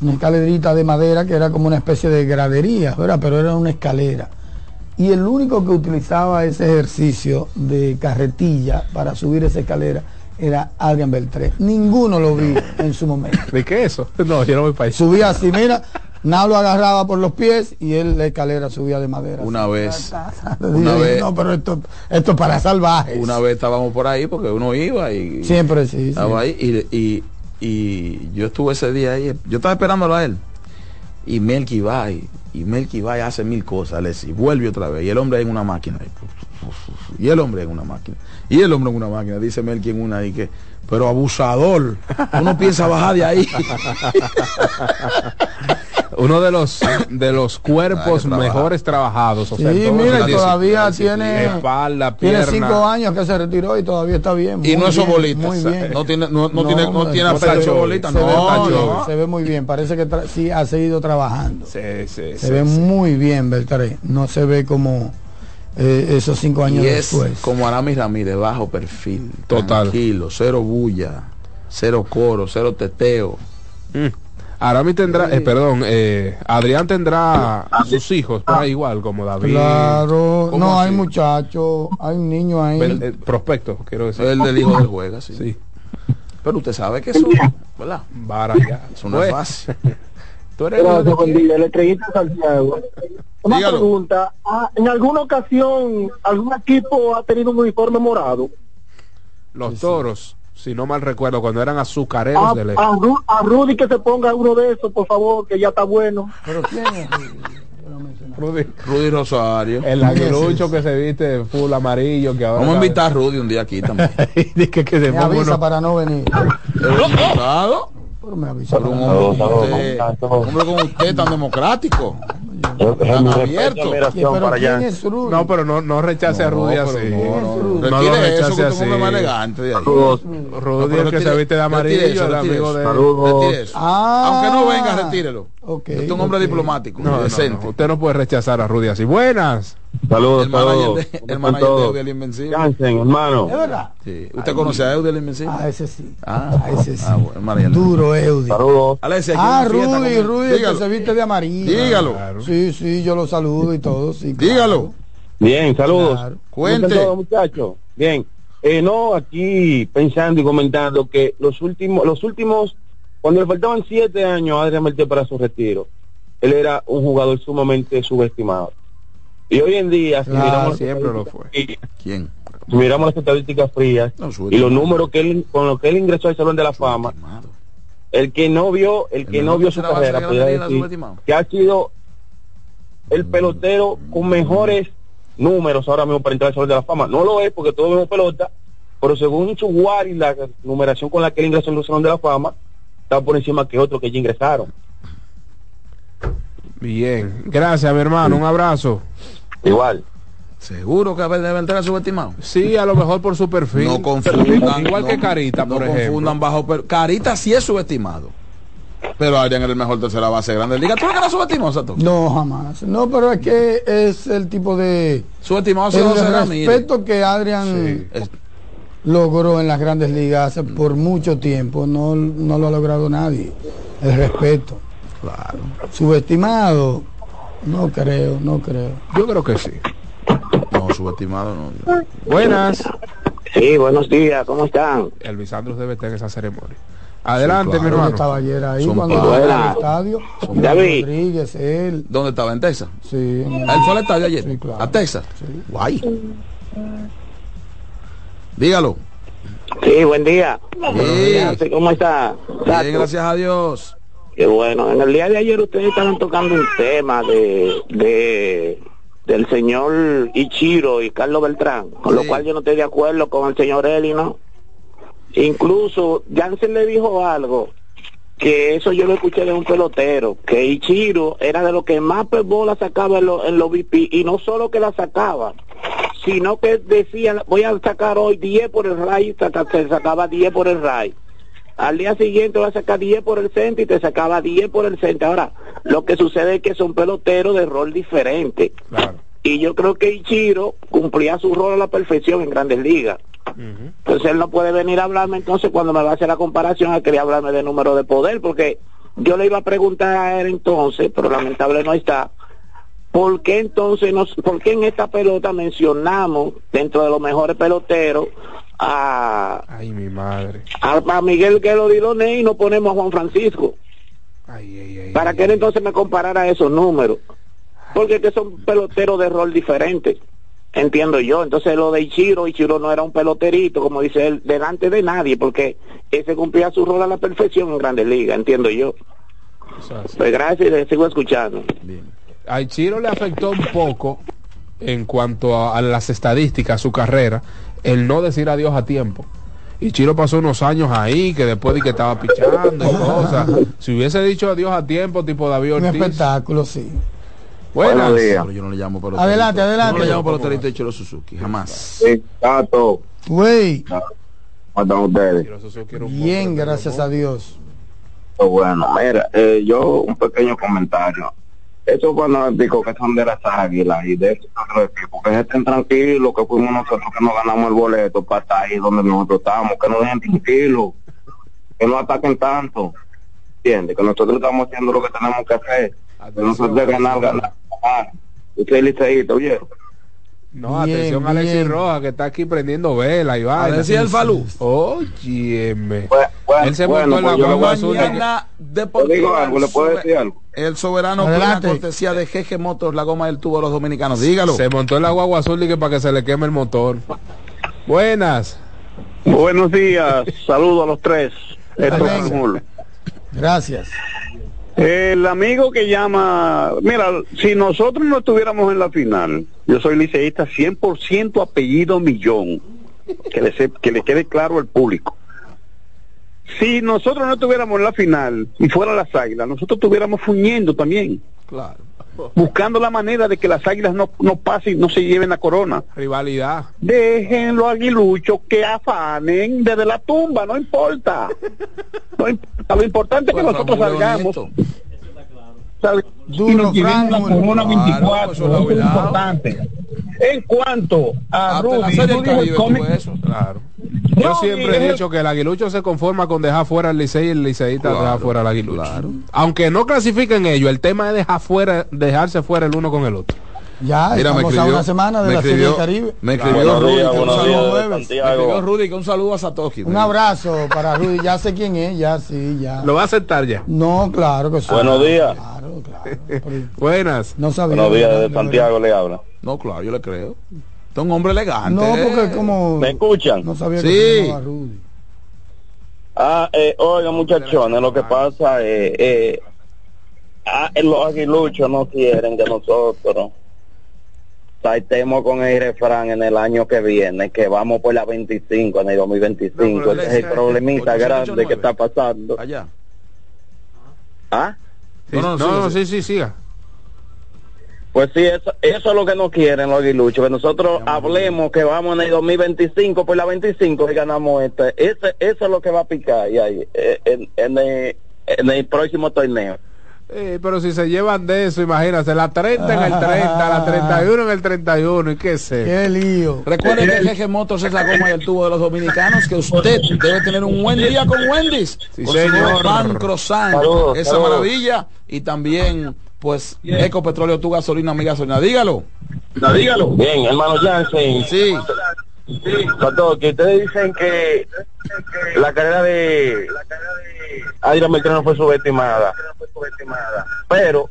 Una escalerita de madera que era como una especie de gradería, ¿verdad? Pero era una escalera. Y el único que utilizaba ese ejercicio de carretilla para subir esa escalera era Adrián Beltré. Ninguno lo vi en su momento. ¿De qué eso? No, yo no para ahí. Subía así, mira, Nao lo agarraba por los pies y él la escalera subía de madera. Una vez, Una vez, No, pero esto, esto es para salvajes. una vez estábamos por ahí porque uno iba y Siempre sí. sí. estaba ahí y, y, y yo estuve ese día ahí, yo estaba esperándolo a él. Y Melky va y, y Melky va y hace mil cosas, le y vuelve otra vez. Y el hombre en una máquina. Y el hombre en una máquina. Y el hombre en una máquina. Dice Melky en una y que, pero abusador. Uno piensa bajar de ahí. Uno de los de los cuerpos mejores trabajados. O sea, Sí, mira, todavía tiene, espalda, tiene pierna. cinco años que se retiró y todavía está bien. y no es bolita. Muy bien. No tiene, no, no tiene, no tiene no se aspecto ve- bolita. se ve No, muy bien, no. se ve muy bien. Parece que sí ha seguido trabajando. Sí, sí, Se sí, ve sí. muy bien, Beltré. No se ve como eh, esos cinco años Y es después. como Aramis Ramírez, bajo perfil. Total. Tranquilo, cero bulla, cero coro, cero teteo. Mm. Arami tendrá, eh, perdón, eh, Adrián tendrá a sus hijos por ahí igual, como David. Claro, ¿Cómo no, así? hay muchachos, hay un niño ahí. Eh, prospecto, quiero decir. El del hijo del juega, sí. Sí, Pero usted sabe que eso, ¿verdad? vara ya. Eso no es Pues, fácil. Tú eres Gracias, buen día. La estrellita de Santiago. Una Dígalo. pregunta. ah, ¿En alguna ocasión algún equipo ha tenido un uniforme morado? los toros. si no mal recuerdo, cuando eran azucareros A, de ley. a Ru- a Rudy que se ponga uno de esos, por favor, que ya está bueno. ¿Pero quién es? Rudy, Rudy Rosario. el aguilucho que se viste de full amarillo, que ahora Vamos a invitar a Rudy un día aquí también. Dice que, que se Me avisa uno- para no venir. Pero me avisa Pero para un no hombre como usted, hombre como usted tan democrático, tan abierto. Pero ¿quién es Rudy? No, pero no, no rechace a Rudy así. no, no, No Retire lo eso, rechace que usted es un hombre así. más elegante de ahí. Rudy, el que se viste de amarillo, retire eso, el retire amigo eso. de... Retire eso. Ah. Aunque no venga, retírelo. Ok, Usted es un hombre ok. diplomático, No, no, decente. no, usted no puede rechazar a Rudy así. Buenas. Saludos, El manager saludos. de, ¿Cómo el manager de todos? Eudel Invencible. Jansen, hermano. ¿Es verdad? Sí. ¿Usted conoce a Eudel Invencible? Ah, ese sí. Ah, Ah, ese sí. ah, bueno, el manager. Duro, Eudi. Saludos. Alexia, Ah, Rudy, con- Rudy, el que Dígalo. se viste de amarillo. Dígalo. Sí, sí, yo lo saludo y todo, sí. claro. Dígalo. Bien, saludos. Claro. ¿Cómo están Cuente. todos, muchachos? Bien. Eh, no, aquí pensando y comentando que los últimos, los últimos, cuando le faltaban siete años a Adrián Mertel para su retiro, él era un jugador sumamente subestimado. Y hoy en día, si miramos las siempre lo estadísticas fue. miramos las estadísticas frías No, y los números que él, con los que él ingresó al Salón de la Fama, el que no vio, el que El no vio su carrera, decir que ha sido el pelotero con mejores números ahora mismo para entrar al Salón de la Fama. No lo es porque todos vemos pelota, pero según su WAR y la numeración con la que él ingresó al Salón de la Fama, está por encima que otros que ya ingresaron. Bien. Gracias, mi hermano. Un abrazo. Igual. Seguro que debe entrar a subestimado. Sí, a lo mejor por su perfil. No confundan. Igual no- que Carita, no por ejemplo. confundan bajo. per- Carita sí es subestimado. Pero Adrián era el mejor tercera base de Grande Liga. ¿Tú no que era subestimado, Sato? No, jamás. No, pero es que es el tipo de Subestimado el 12 Ramírez. respeto que Adrian Es- logró en las grandes ligas hace por mucho tiempo. No, no lo ha logrado nadie. El respeto. Claro. Subestimado. No creo, no creo. Yo creo que sí. No, subestimado no. Buenas. Sí, buenos días, ¿cómo están? Elvis Andrus debe estar en esa ceremonia. Adelante, claro. mi hermano. estaba ayer ahí Son cuando al estadio. David. Rodríguez, él. ¿Dónde estaba? ¿En Texas? Sí, en el- ¿Él fue al estadio ayer? Sí, claro. ¿A Texas? Sí. Guay. Dígalo. Sí, buen día. Sí. ¿Cómo está? Bien, gracias a Dios. Qué bueno. En el día de ayer ustedes estaban tocando un tema de, de del señor Ichiro y Carlos Beltrán, con lo cual yo no estoy de acuerdo con el señor Eli, ¿no? Incluso Jansen le dijo algo que eso yo lo escuché de un pelotero, que Ichiro era de lo que más bola sacaba en los en los VP y no solo que la sacaba, sino que decía, voy a sacar hoy 10 por el RAI, se sacaba 10 por el RAI. Al día siguiente voy a sacar 10 por el centro y te sacaba 10 por el centro. Ahora, lo que sucede es que son peloteros de rol diferente. Claro. Y yo creo que Ichiro cumplía su rol a la perfección en Grandes Ligas. Entonces él no puede venir a hablarme entonces cuando me va a hacer la comparación a querer hablarme de número de poder, porque yo le iba a preguntar a él entonces, pero lamentable no está, ¿por qué entonces nos, por qué en esta pelota mencionamos dentro de los mejores peloteros a, Ay, mi madre. a, a Miguel Guelo Diloné y no ponemos a Juan Francisco? Ay, ay, ay. Para que él entonces me comparara esos números. Porque es que son peloteros de rol diferentes. Entiendo yo. Entonces lo de Ichiro, Ichiro no era un peloterito, como dice él, delante de nadie, porque ese cumplía su rol a la perfección en Grandes Ligas, entiendo yo. Pues gracias sigo escuchando. A Ichiro le afectó un poco en cuanto a, a las estadísticas, su carrera, el no decir adiós a tiempo. Ichiro pasó unos años ahí, que después de que estaba pichando y cosas. Si hubiese dicho adiós a tiempo, tipo David Un Ortiz. espectáculo, sí. Buenas. Pero yo no le llamo peloterito. Adelante, adelante. Yo no le llamo peloterito de Chiro Suzuki, jamás. Sí, Tato, Güey, ¿cómo están ustedes? Un bien, gracias a Dios. Pues bueno, mira, eh, yo un pequeño comentario. Esos fanáticos que son de las águilas y de esos otros equipos, que estén tranquilos, que fuimos nosotros que nos ganamos el boleto para estar ahí donde nosotros estamos, que no dejen tranquilos, que no ataquen tanto, ¿entiendes? Que nosotros estamos haciendo lo que tenemos que hacer, que nosotros de ganar, ganar, ganar. Usted liceísta, ¿oyeron? No, Bien, atención a Alexis bien. Roja, que está aquí prendiendo vela y vaina. Alexis el Falú. Óyeme. Bueno, Él se bueno, montó en la pues azul. algo. Mañana Yo deportiva. digo algo, ¿le puedo decir algo? El soberano Adelante. plena cortesía de GG Motors, la goma del tubo a los dominicanos. Dígalo. Se montó en la guagua azul y que para que se le queme el motor. Buenas. Buenos días, saludos a los tres. Esto. Gracias. El amigo que llama, mira, si nosotros no estuviéramos en la final, yo soy liceísta 100% apellido Millón, que le, se- que le quede claro al público. Si nosotros no estuviéramos en la final y fueran las águilas, nosotros estuviéramos fuñendo también, Claro. buscando la manera de que las águilas no, no pasen, no se lleven la corona. Rivalidad. Déjenlo aguiluchos que afanen desde la tumba, no importa. No importa. Lo importante es que Pues, nosotros salgamos. bonito. Duro, y nos llevemos la corona Claro, 24. eso es eso es importante. En cuanto a la Rudy, Rudy el Caribe cómic- tuve eso. Claro. Yo No, siempre he dicho que el aguilucho se conforma con dejar fuera al Licey y el liceísta Claro, dejar fuera al aguilucho. Aunque no clasifiquen ellos, el tema es dejar fuera, dejarse fuera el uno con el otro. Ya, Mira, me estamos a escribió- una semana de me la Serie del Caribe. Me escribió Rudy, días, que un saludo- días, me escribió Rudy que un saludo a Satoshi. Un abrazo para Rudy, ya sé quién es, ya sí, ya. ¿Lo va a aceptar ya? No, claro que sí. Buenos días. Buenas. No sabía. Buenos días, ¿verdad? de Santiago le habla. No, claro, yo le creo. Usted es un hombre elegante. No, porque como... ¿Me escuchan? No sabía que Sí. se llamaba Rudy. Ah, eh, oiga muchachones, lo que pasa es, eh, ah, los aguiluchos no quieren que nosotros saltemos con el refrán en el año que viene, que vamos por la 25, en el 2025. Ese es el problemita grande que está pasando. Allá. ¿Ah? Sí, no, no, sí, sí, siga. Pues sí, eso, eso es lo que no quieren los aguiluchos, que nosotros hablemos que vamos en el 2025 por la 25 y ganamos este. Ese, eso es lo que va a picar y ahí, eh, en, en el, en el próximo torneo. Eh, pero si se llevan de eso, imagínate, la 30 en el 30, la 31 en el 31, y qué sé. Qué lío. Recuerde que Jeje Motors es la goma y el tubo de los dominicanos, que usted debe tener un buen día con Wendy's. Sí, con señor. su pan croissant, esa maravilla. Y también, pues, Eco Petróleo, tu gasolina, mi gasolina. Dígalo. dígalo. Bien, hermano Jansen. Sí. Pato, que ustedes dicen que la carrera de Adrián Beltrán fue subestimada. Pero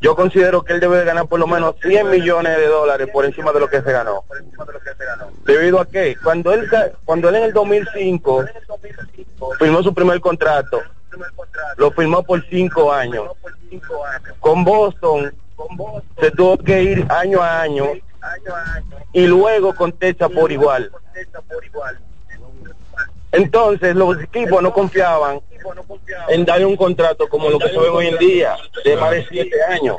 yo considero que él debe de ganar por lo menos 100 millones de dólares por encima de lo que se ganó. Debido a que cuando él cuando él en el 2005 firmó su primer contrato, lo firmó por cinco años. Con Boston se tuvo que ir año a año y luego contesta por igual. Entonces los equipos no confiaban en darle un contrato como lo que se ve hoy en día, de más de siete años.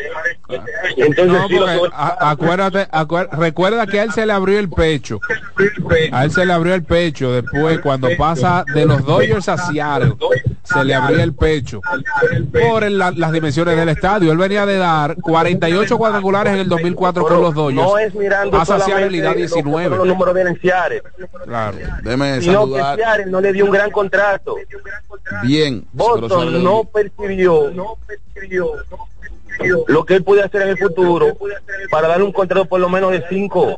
Entonces No, sí lo a- acuérdate, recuerda que a él se le abrió el pecho. A él se le abrió el pecho después cuando pasa de los Dodgers a Seattle. Se le abrió el pecho por el- la- las dimensiones del estadio. Él venía de dar 48 cuadrangulares en el 2004 con los Dodgers. no es mirando Pasa hacia solamente habilidad lo que 19. fueron los números de Ciares, Claro. Déjeme sino que saludar. No le dio un gran contrato. Bien. Pero Boston no percibió lo que él puede hacer en el futuro para darle un contrato por lo menos de cinco.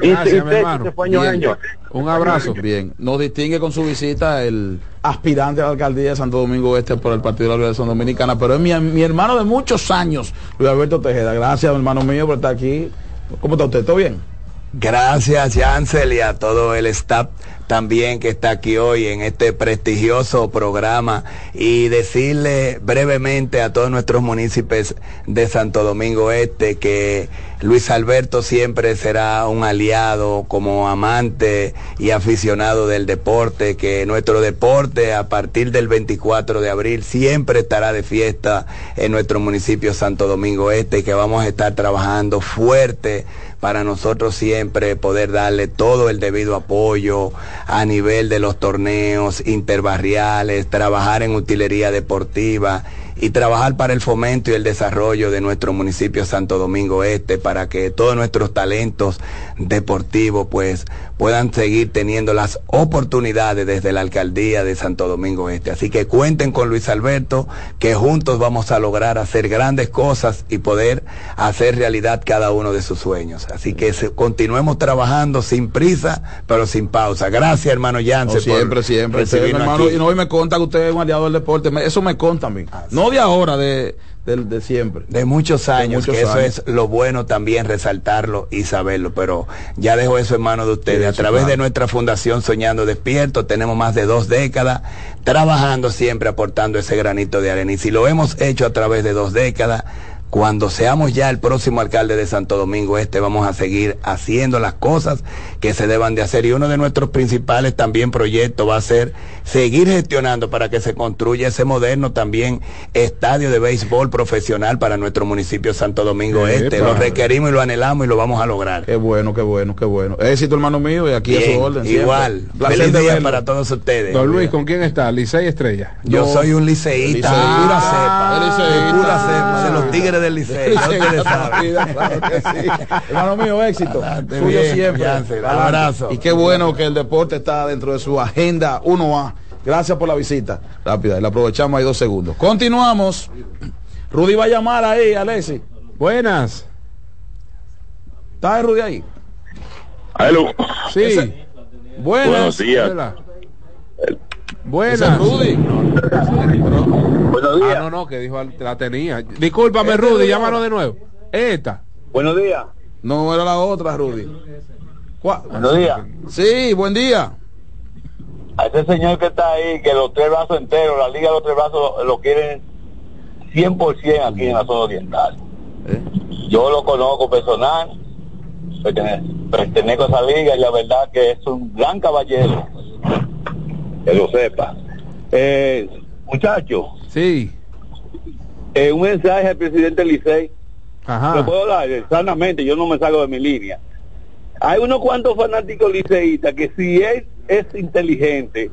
Y Gracias, y mi Texas hermano. se fue año a Bien. año. Un abrazo. Bien, nos distingue con su visita el aspirante a la alcaldía de Santo Domingo Este por el Partido de la Liberación Dominicana, pero es mi, mi hermano de muchos años, Luis Alberto Tejeda. Gracias, hermano mío, por estar aquí. ¿Cómo está usted? ¿Todo bien? Gracias, Yancel, y a todo el staff también que está aquí hoy en este prestigioso programa. Y decirle brevemente a todos nuestros municipios de Santo Domingo Este que Luis Alberto siempre será un aliado como amante y aficionado del deporte, que nuestro deporte a partir del 24 de abril siempre estará de fiesta en nuestro municipio Santo Domingo Este, que vamos a estar trabajando fuerte para nosotros siempre poder darle todo el debido apoyo a nivel de los torneos interbarriales, trabajar en utilería deportiva y trabajar para el fomento y el desarrollo de nuestro municipio Santo Domingo Este para que todos nuestros talentos deportivos pues puedan seguir teniendo las oportunidades desde la alcaldía de Santo Domingo Este. Así que cuenten con Luis Alberto que juntos vamos a lograr hacer grandes cosas y poder hacer realidad cada uno de sus sueños. Así que continuemos trabajando sin prisa pero sin pausa. Gracias hermano Yance. No, siempre, siempre. Usted, mi hermano, y no hoy me conta que usted es un aliado del deporte. Me- Eso me conta a mí. No de ahora, de, de, de siempre. De muchos años, muchos que eso años. es lo bueno también resaltarlo y saberlo, pero ya dejo eso en manos de ustedes. Sí, a través de nuestra fundación Soñando Despierto, tenemos más de dos décadas trabajando siempre, aportando ese granito de arena. Y si lo hemos hecho a través de dos décadas, cuando seamos ya el próximo alcalde de Santo Domingo Este, vamos a seguir haciendo las cosas que se deban de hacer. Y uno de nuestros principales también proyectos va a ser seguir gestionando para que se construya ese moderno también estadio de béisbol profesional para nuestro municipio Santo Domingo Este. Lo requerimos y lo anhelamos y lo vamos a lograr. Qué bueno, qué bueno, qué bueno. Éxito, hermano mío, y aquí a Bien, su orden. igual. Feliz día verlo. para todos ustedes. Don Luis, ¿con quién está? Licey Estrella. Yo soy un liceísta de Liceísta. pura cepa. Liceísta. De pura cepa. De los tigres del liceo. Ya ustedes saben. Claro que sí. Hermano mío, éxito. Adelante, Suyo bien, siempre. Abrazo. Y qué bueno que el deporte está dentro de su agenda 1A. Gracias por la visita. Rápida, la aprovechamos ahí dos segundos. Continuamos. Rudy va a llamar ahí, Alexi. Buenas. ¿Está Rudy ahí? Aló. Sí. Ese- Buenas. Buenos días. Hola. Buenas. es Rudy. Buenos Ah, no, no, que dijo al- la tenía. Discúlpame, Rudy, llámalo de nuevo. Esta. Buenos días. No era la otra, Rudy. Buenos días. Sí, buen día. A ese señor que está ahí, que los tres brazos enteros, la liga de los tres brazos lo, lo quieren 100% aquí en la zona oriental. ¿Eh? Yo lo conozco personal, pertene- pertenezco a esa liga y la verdad que es un gran caballero. Que lo sepa. Eh, muchacho, Sí. eh, un mensaje al presidente Licey. Ajá. Lo puedo dar sanamente, yo no me salgo de mi línea. Hay unos cuantos fanáticos liceístas que si él es inteligente,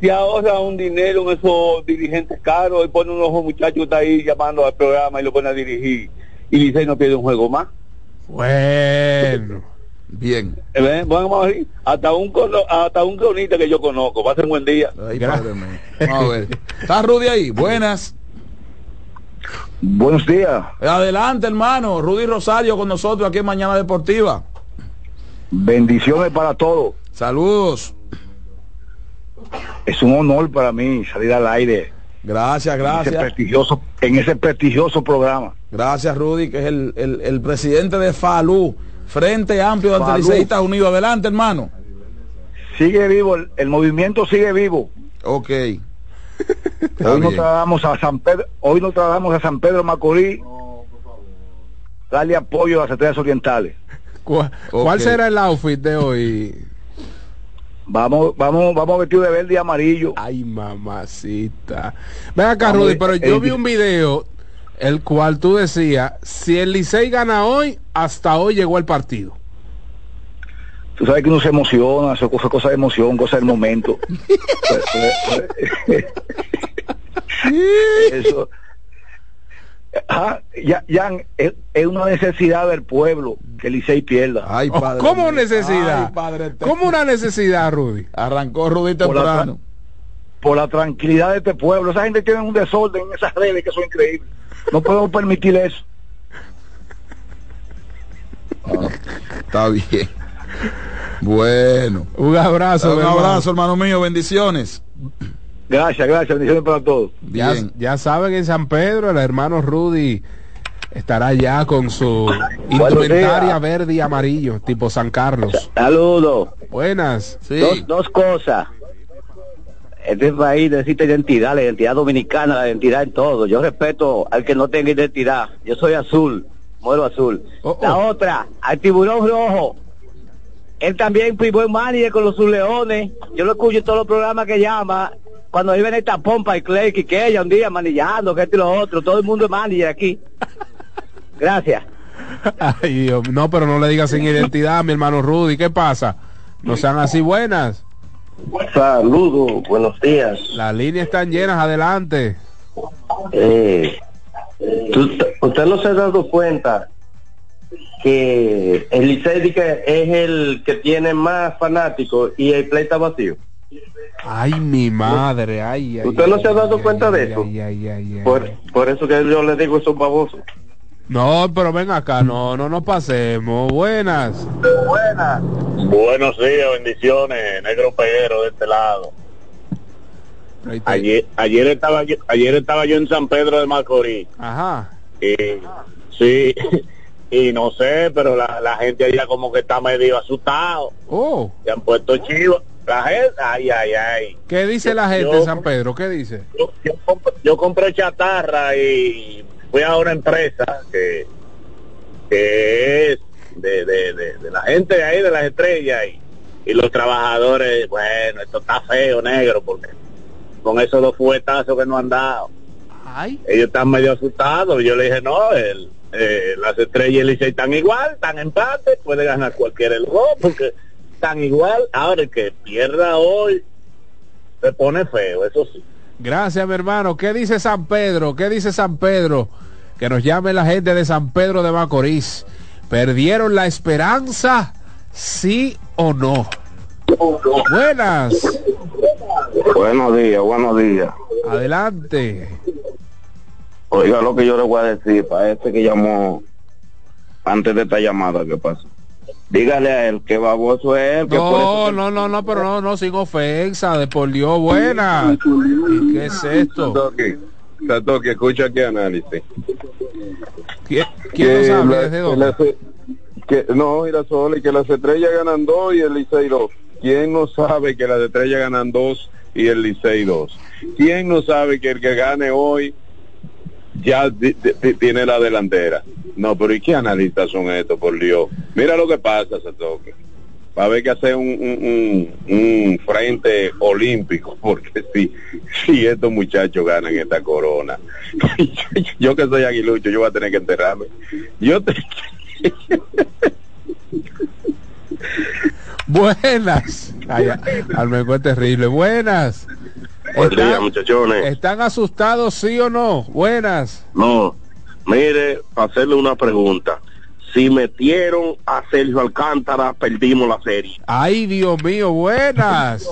se ahorra un dinero en esos dirigentes caros y pone unos muchachos que está ahí llamando al programa y lo pone a dirigir. Y Licey no pierde un juego más. Bueno. Bien. Eh, Vamos a ver, hasta un cono- hasta un cronista que yo conozco. Va a ser un buen día. Ay, padre. Vamos a ver. ¿Está Rudy ahí? Buenas. Buenos días. Adelante, hermano. Rudy Rosario con nosotros aquí en Mañana Deportiva. Bendiciones para todos. Saludos. Es un honor para mí salir al aire Gracias, en ese gracias. prestigioso, en ese prestigioso programa. Gracias, Rudy, que es el, el- el presidente de FALU, Frente Amplio de FALU. Anteliceístas Unidos. Adelante, hermano. Sigue vivo, el, el movimiento sigue vivo. Ok. Hoy nos trasladamos a San Pedro, hoy nos trasladamos a San Pedro Macorís, darle apoyo a las estrellas orientales. ¿Cuál, cuál Ok. será el outfit de hoy? Vamos, vamos, vamos vestidos de verde y amarillo. Ay, mamacita. Ven acá, Rudy, pero yo vi un video el cual tú decías, si el Licey gana hoy, hasta hoy llegó el partido. Tú sabes que uno se emociona, eso es cosa de emoción, cosa del momento. eso. Ajá, ya, ya es, es una necesidad del pueblo que el Licey pierda. Ay, Oh, padre ¿Cómo mío. necesidad? Ay, padre. ¿Cómo una necesidad, Rudy? Arrancó Rudy Por la temprano. por la tranquilidad de este pueblo. Esa gente tiene un desorden en esas redes que son increíbles. No podemos permitir eso. Está bien. Bueno. Un abrazo, Un hermano. abrazo, hermano mío. Bendiciones. Gracias, gracias. Bendiciones para todos. Ya, Bien. ya saben en San Pedro, el hermano Rudy estará ya con su indumentaria verde y amarillo, tipo San Carlos. Saludos. Buenas. Sí. Dos, dos cosas. Este país necesita identidad, la identidad dominicana, la identidad en todo. Yo respeto al que no tenga identidad. Yo soy azul, muero azul. Oh, La oh. otra, al tiburón rojo. Él también fue buen manager con los leones. Yo lo escucho en todos los programas que llama. Cuando en esta pompa y Clay, que ella un día manillando, que esto y lo otro. Todo el mundo es manager aquí. Gracias. Ay, Dios, no, pero no le digas sin identidad, mi hermano Rudy. ¿Qué pasa? No sean así buenas. Saludos, buenos días. Las líneas están llenas, adelante. Eh, ¿tú- ¿Usted no se ha dado cuenta que el Licey es el que tiene más fanáticos y el play está vacío? Ay, mi madre, ay, ay. ¿Usted no se ha dado ay, cuenta de eso? ay, ay, ay, ay. Por, por eso que yo le digo esos babosos. No, pero ven acá, no, no nos pasemos. Buenas. Buenas. Buenos días, bendiciones, negro peguero de este lado. Ayer, ayer estaba yo, ayer estaba yo en San Pedro de Macorís Ajá. Y, sí, y no sé, pero la, la gente allá como que está medio asustado. Oh. Se han puesto chivos. La gente, ay, ay, ay. ¿Qué dice la gente de San Pedro? ¿Qué dice? Yo, yo compré, yo compré chatarra y fui a una empresa que, que es de, de, de, de la gente de ahí, de las estrellas, y, y los trabajadores, bueno, esto está feo, negro, porque con esos dos fuetazos que no han dado. Ay. Ellos están medio asustados. Yo le dije, no, el, eh, las estrellas y el Licey están igual, están empate, puede ganar cualquier el gol, porque están igual. Ahora el que pierda hoy se pone feo, eso sí. Gracias, mi hermano. ¿Qué dice San Pedro? ¿Qué dice San Pedro? Que nos llame la gente de San Pedro de Macorís. ¿Perdieron la esperanza? ¿Sí o no? Buenas. Buenos días, buenos días. Adelante. Oiga lo que yo le voy a decir para este que llamó antes de esta llamada, ¿qué pasa? Dígale a él que baboso es él. Que por No, eso no, no, no, pero no, no, sin ofensa, de por Dios, buena. ¿Y ¿Qué es esto? Satoki, Satoki, escucha qué análisis. ¿Quién, Que sabe? la- ¿Desde que dónde? que, no, y que las estrellas ganan dos y el Licey dos. ¿Quién no sabe que las estrellas ganan dos y el Licey dos? ¿Quién no sabe que el que gane hoy ya tiene la delantera? No, pero ¿y qué analistas son estos, por Dios? Mira lo que pasa, Satoki. Va a haber que hacer un, un, un- un frente olímpico, porque si, si estos muchachos ganan esta corona, yo, yo que soy aguilucho, yo voy a tener que enterrarme. Yo te, Buenas. Ay, Almeco es terrible. Buenas. Buen día, ¿Están, muchachones. ¿Están asustados, sí o no? Buenas. No, mire, para hacerle una pregunta. Si metieron a Sergio Alcántara, perdimos la serie. Ay, Dios mío, buenas.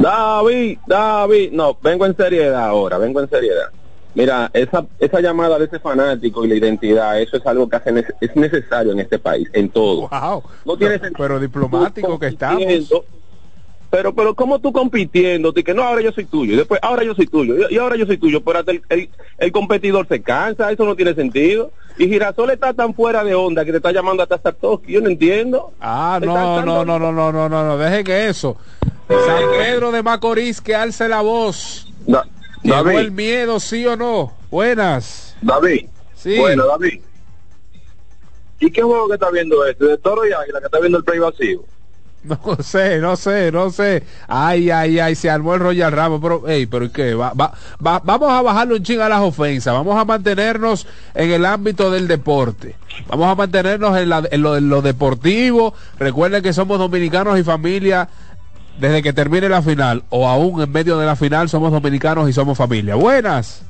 David, David, no, vengo en seriedad ahora, vengo en seriedad. Mira, esa, esa llamada de ese fanático y la identidad, eso es algo que hace nece- es necesario en este país, en todo. Wow. No tiene pero, pero diplomático que estamos. Pero, pero, ¿cómo tú compitiendo? De que no, ahora yo soy tuyo, y después, ahora yo soy tuyo, y, y ahora yo soy tuyo, pero hasta el, el, el competidor se cansa, eso no tiene sentido. Y Girasol está tan fuera de onda que te está llamando hasta Sartoski, yo no entiendo. Ah, no, están no, no, no, no, no, no, no, dejen eso. San Pedro de Macorís, que alce la voz. Da- Llegó David. el miedo, sí o no? Buenas. David. Sí. Bueno, David. ¿Y qué juego que está viendo este? ¿De Toro y Águila que está viendo el play vacío? No sé, no sé, no sé. Ay, ay, ay, se armó el Royal Ramos, pero, ey, pero ¿y ¿qué? Va, va, va- vamos a bajarle un ching a las ofensas, vamos a mantenernos en el ámbito del deporte, vamos a mantenernos en, la- en lo, en lo deportivo. Recuerden que somos dominicanos y familia desde que termine la final, o aún en medio de la final, somos dominicanos y somos familia. Buenas.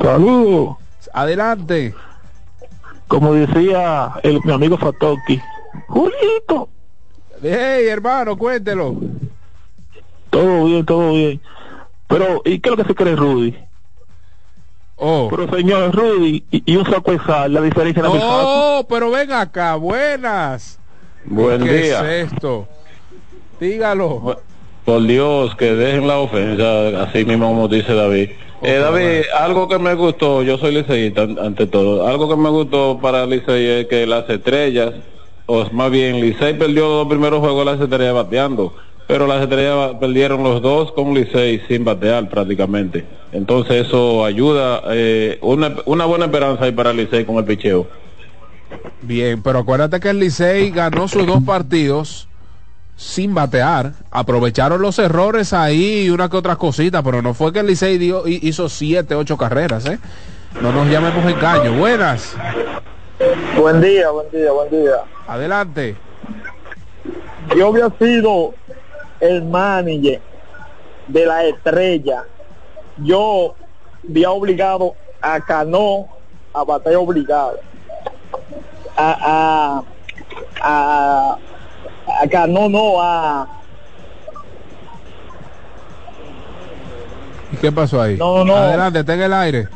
Saludos. Adelante. Como decía el, mi amigo Fatoki, Julito. Hey, hermano, cuéntelo. Todo bien, todo bien. Pero, ¿y qué es lo que se cree Rudy? Oh. Pero señor Rudy, y, y un saco de sal, la diferencia en la Oh, pero ven acá, buenas. Buen ¿Qué día. es esto? Dígalo. Por Dios, que dejen la ofensa, así mismo como dice David. Eh, David, algo que me gustó, yo soy liceísta an- ante todo, algo que me gustó para Licey es que las estrellas, o más bien Licey perdió los dos primeros juegos las estrellas bateando, pero las estrellas perdieron los dos con Licey sin batear prácticamente. Entonces eso ayuda, eh, una, buena esperanza ahí para Licey con el picheo. Bien, pero acuérdate que el Licey ganó sus dos partidos sin batear. Aprovecharon los errores ahí y una que otra cosita, pero no fue que el Licey dio, hi- hizo siete, ocho carreras, ¿eh? No nos llamemos engaño. Buenas. Buen día, buen día, buen día. Adelante. Yo había sido el manager de la estrella. Yo había obligado a Cano a bater obligado. A, a, a, a Cano no, a... ¿Y qué pasó ahí? No, no. Adelante, está en el aire.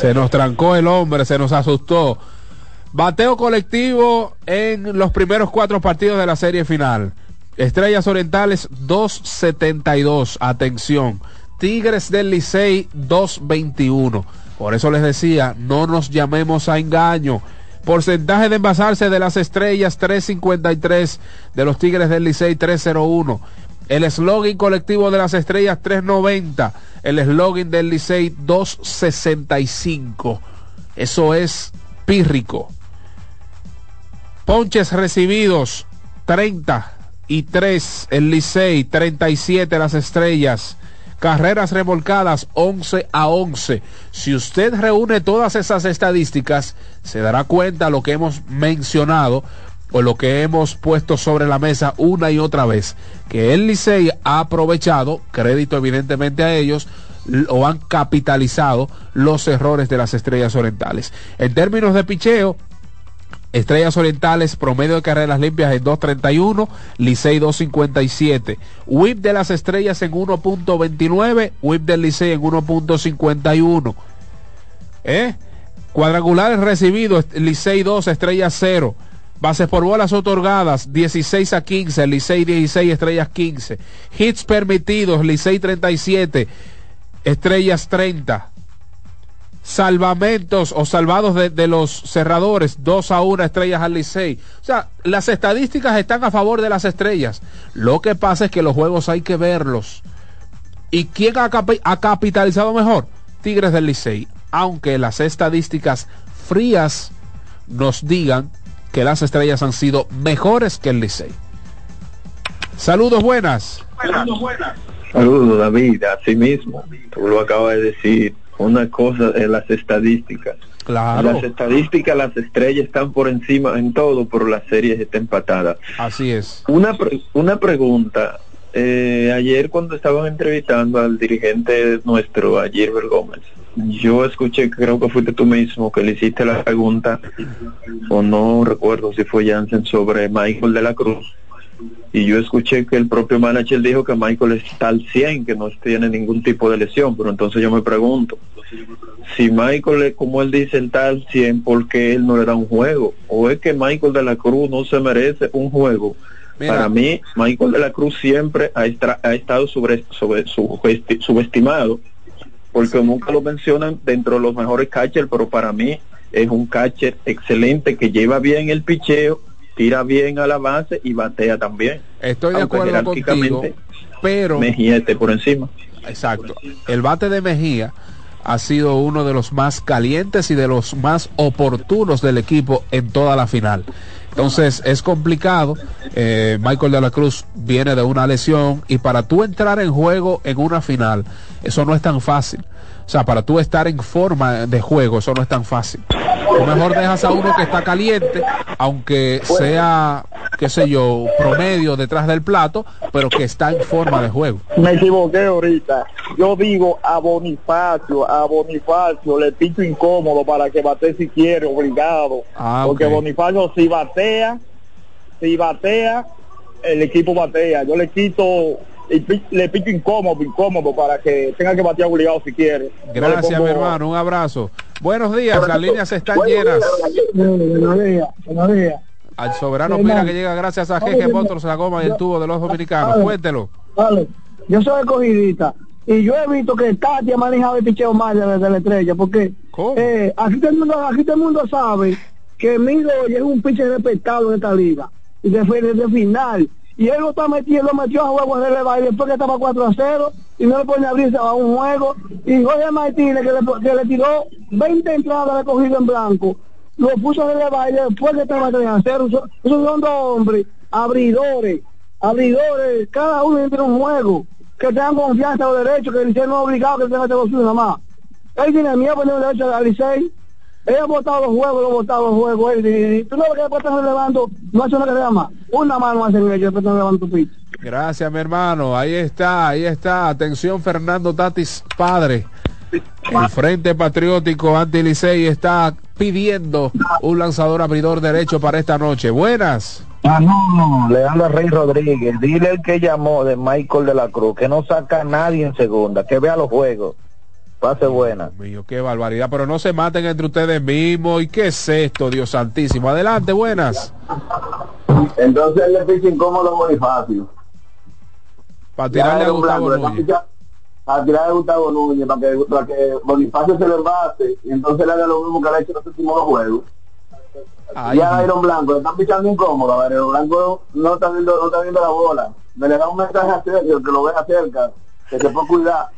Se nos trancó el hombre, se nos asustó. Bateo colectivo en los primeros cuatro partidos de la serie final. Estrellas Orientales 2.72. Atención. Tigres del Licey 221. Por eso les decía, no nos llamemos a engaño. Porcentaje de envasarse de las estrellas 353, de los Tigres del Licey 301. El eslogan colectivo de las estrellas 390. El eslogan del Licey 265. Eso es pírrico. Ponches recibidos 30 y 3 el Licey, 37 las estrellas. Carreras remolcadas 11 a 11. Si usted reúne todas esas estadísticas, se dará cuenta lo que hemos mencionado o lo que hemos puesto sobre la mesa una y otra vez, que el Licey ha aprovechado, crédito evidentemente a ellos, o han capitalizado los errores de las estrellas orientales. En términos de picheo, Estrellas Orientales, promedio de carreras limpias en 2.31, Licey 2.57. WIP de las Estrellas en 1.29, WIP del Licey en 1.51. ¿Eh? Cuadrangulares recibidos, Licey 2, Estrellas 0. Bases por bolas otorgadas, 16 a 15, Licey 16, Estrellas 15. Hits permitidos, Licey 37, Estrellas 30 salvamentos o salvados de, los cerradores, 2 a 1 estrellas al Licey. O sea, las estadísticas están a favor de las estrellas. Lo que pasa es que los juegos hay que verlos. ¿Y quién ha, ha capitalizado mejor? Tigres del Licey. Aunque las estadísticas frías nos digan que las estrellas han sido mejores que el Licey. Saludos buenas. Saludos buenas. Saludos David, así mismo. Tú lo acabas de decir una cosa en las estadísticas. Claro. Las estadísticas, las estrellas están por encima en todo, pero las series están empatadas. Así es. Una, una pregunta. Eh, ayer cuando estaban entrevistando al dirigente nuestro, a Gilbert Gómez, yo escuché, creo que fuiste tú mismo, que le hiciste la pregunta, o no recuerdo si fue Jansen, sobre Michael de la Cruz y yo escuché que el propio manager dijo que Michael está al 100, que no tiene ningún tipo de lesión, pero entonces yo me pregunto, si Michael, como él dice, está al 100, ¿por qué él no le da un juego? ¿O es que Michael de la Cruz no se merece un juego? Para mí, Michael de la Cruz siempre ha, ha estado sobre, sobre, subestimado, porque nunca lo mencionan dentro de los mejores catchers, pero para mí es un catcher excelente que lleva bien el picheo tira bien a la base y batea también. Estoy de acuerdo contigo, pero Mejía esté por encima. Exacto. El bate de Mejía ha sido uno de los más calientes y de los más oportunos del equipo en toda la final. Entonces es complicado. Eh, Michael de la Cruz viene de una lesión y para tú entrar en juego en una final, eso no es tan fácil. O sea, para tú estar en forma de juego, eso no es tan fácil. mejor dejas a uno que está caliente, aunque sea, qué sé yo, promedio detrás del plato, pero que está en forma de juego. Me equivoqué ahorita. Yo digo a Bonifacio, a Bonifacio le picho incómodo para que bate si quiere, obligado. Ah, porque Bonifacio si batea, si batea, el equipo batea. Yo le quito y le pico incómodo, incómodo para que tenga que batear obligado si quiere. Gracias, mi hermano, un abrazo. Buenos días, las líneas están llenas. Buenos días, buenos días. Al soberano Pira que llega gracias a Jeje Motors, la goma y el tubo de los dominicanos. Cuéntelo. Vale, yo soy escogidita y yo he visto que Tati ha manejado el picheo más desde la estrella, porque eh, aquí, todo el mundo, aquí todo el mundo sabe que Milo es un pitcher respetado en esta liga y desde, desde final y él lo está metiendo, lo metió a juego de y después que estaba 4 a 0 y no le pone a abrirse a un juego. Y Jorge Martínez que le, que le tiró 20 entradas de cogido en blanco lo puso de baile después que estaba 3 a 0 esos, son dos hombres abridores abridores cada uno entre un juego que tengan confianza o derecho que el no es obligado que tenga este nada más. Él tiene miedo poner derecho al Licey ella ha votado los juegos, lo ha votado los juegos. Y, tú no ves que después están relevando, no hace una carrera más. Una mano hacen ellos, después están relevando tu pitch. Gracias, mi hermano. Ahí está, ahí está. Atención, Fernando Tatis, padre. El Frente Patriótico Anti-Licey está pidiendo un lanzador abridor derecho para esta noche. Buenas. Ah, no, Leandro Rey Rodríguez, dile el que llamó de Michael de la Cruz, que no saca a nadie en segunda, que vea los juegos. Pase buena. mío, qué barbaridad. Pero no se maten entre ustedes mismos. ¿Y qué es esto, Dios santísimo? Adelante, buenas. Entonces le picha incómodo Bonifacio. Para tirarle a Gustavo a tirar a Gustavo Núñez para que, para que Bonifacio se lo envase y entonces le haga lo mismo que le ha hecho en los últimos juegos. Ay, y a Iron Blanco, le están pichando incómodo, a Iron Blanco no está viendo, no está viendo la bola. Me le da un mensaje a Sergio que lo vea cerca, que se puede cuidar.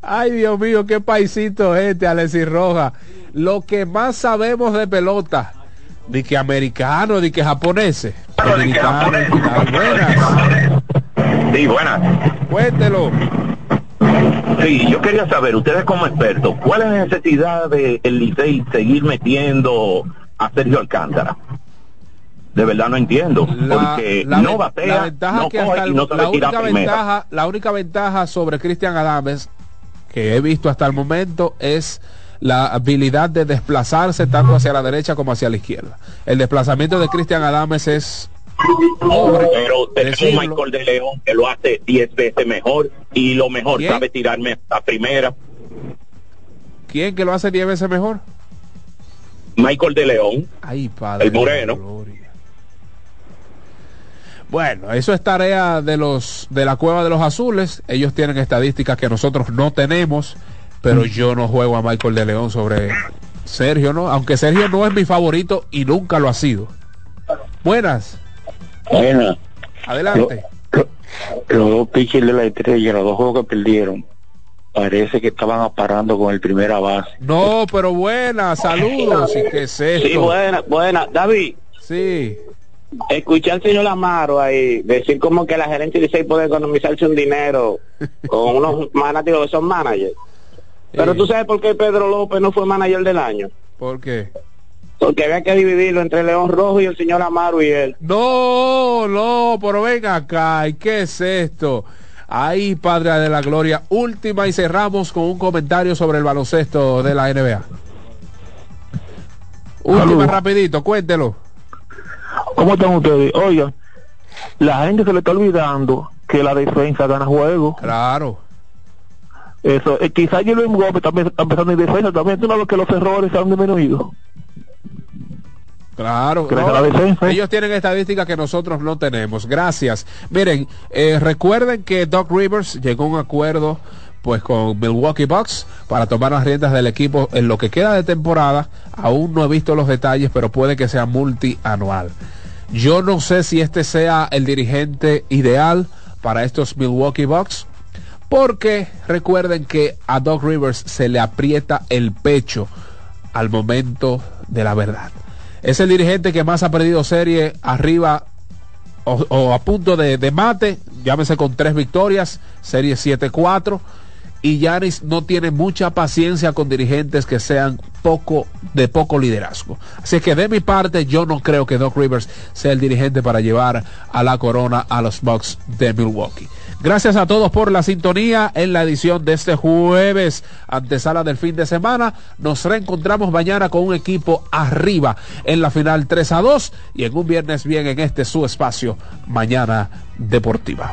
Ay, Dios mío, qué paisito este, Alexis Roja. Lo que más sabemos de pelota, de que americano, de que japoneses. Dominicano, ay, buenas. Sí, buenas. Cuéntelo. Sí, yo quería saber, ustedes como expertos, ¿cuál es la necesidad de el Licey seguir metiendo a Sergio Alcántara? De verdad no entiendo, porque la, no ven- batea, la ventaja no que hasta y no la única primera. ventaja, la única ventaja sobre Cristian Adames que he visto hasta el momento es la habilidad de desplazarse tanto hacia la derecha como hacia la izquierda. El desplazamiento de Cristian Adames es pobre. Pero tenemos decirlo. Michael de León que lo hace 10 veces mejor y lo mejor ¿Quién? sabe tirarme a primera. ¿Quién que lo hace 10 veces mejor? Michael de León, Ay, padre. el moreno. Bueno, eso es tarea de los de la cueva de los azules. Ellos tienen estadísticas que nosotros no tenemos, pero yo no juego a Michael de León sobre Sergio, ¿no? Aunque Sergio no es mi favorito y nunca lo ha sido. Buenas, Bueno, adelante. los dos pitchers de la estrella, los dos juegos que perdieron, parece que estaban aparando con el primera base. No, pero buenas, saludos. ¿Y qué es esto? Sí, buena, buena. David. Sí. Escuché al señor Amaro ahí decir como que la gerencia de Licey puede economizarse un dinero con unos fanáticos que son managers. Pero tú sabes por qué Pedro López no fue manager del año. ¿Por qué? Porque había que dividirlo entre León Rojo y el señor Amaro y él. No, no, pero venga acá. ¿Y qué es esto? Ahí, Padre de la Gloria. Última y cerramos con un comentario sobre el baloncesto de la NBA. Última rapidito, cuéntelo. ¿Cómo están ustedes? Oigan, la gente se le está olvidando que la defensa gana juego. Claro. Eso, eh, quizás Luis Gómez también está empezando en defensa también. Tú no que los errores han disminuido. Claro, no, ellos tienen estadísticas que nosotros no tenemos. Gracias. Miren, eh, recuerden que Doc Rivers llegó a un acuerdo pues con Milwaukee Bucks para tomar las riendas del equipo en lo que queda de temporada. Aún no he visto los detalles, pero puede que sea multianual. Yo no sé si este sea el dirigente ideal para estos Milwaukee Bucks, porque recuerden que a Doc Rivers se le aprieta el pecho al momento de la verdad. Es el dirigente que más ha perdido serie arriba o, a punto de, de mate, llámese con tres victorias, serie 7-4. Y Yanis no tiene mucha paciencia con dirigentes que sean poco de poco liderazgo. Así que de mi parte yo no creo que Doc Rivers sea el dirigente para llevar a la corona a los Bucks de Milwaukee. Gracias a todos por la sintonía en la edición de este jueves, antesala del fin de semana. Nos reencontramos mañana con un equipo arriba en la final 3 a 2 y en un viernes bien en este su espacio, Mañana Deportiva.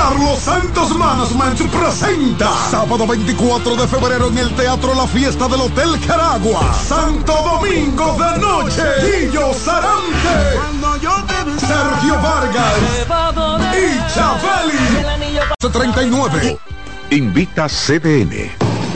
Carlos Santos Management presenta sábado 24 de febrero en el Teatro La Fiesta del Hotel Caragua. Santo Domingo de Noche. Guillo Sarante. Sergio Vargas. Y Chabeli. 39. Invita CDN.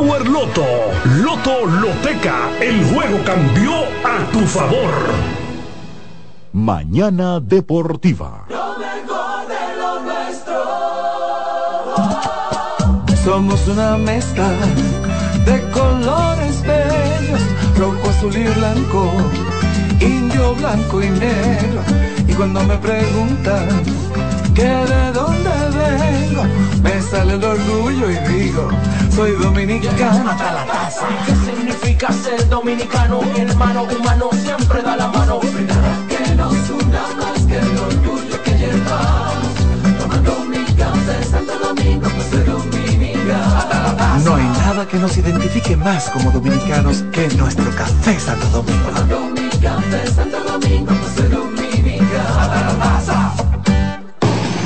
Loto. Loto Loteca. El juego cambió a tu favor. Mañana Deportiva. Lo mejor de lo nuestro. Somos una mezcla de colores bellos, rojo, azul y blanco, indio, blanco y negro. Y cuando me preguntan que de dónde vengo, me sale el orgullo y digo, soy dominicano hasta la taza. ¿Qué significa ser dominicano? Mi hermano humano siempre da la mano. que nos una más que el orgullo que llevamos. Tomando mi café Santo Domingo, pues soy dominicano. No hay nada que nos identifique más como dominicanos que nuestro café Santo Domingo. Tomando mi café Santo Domingo, pues soy dominicano.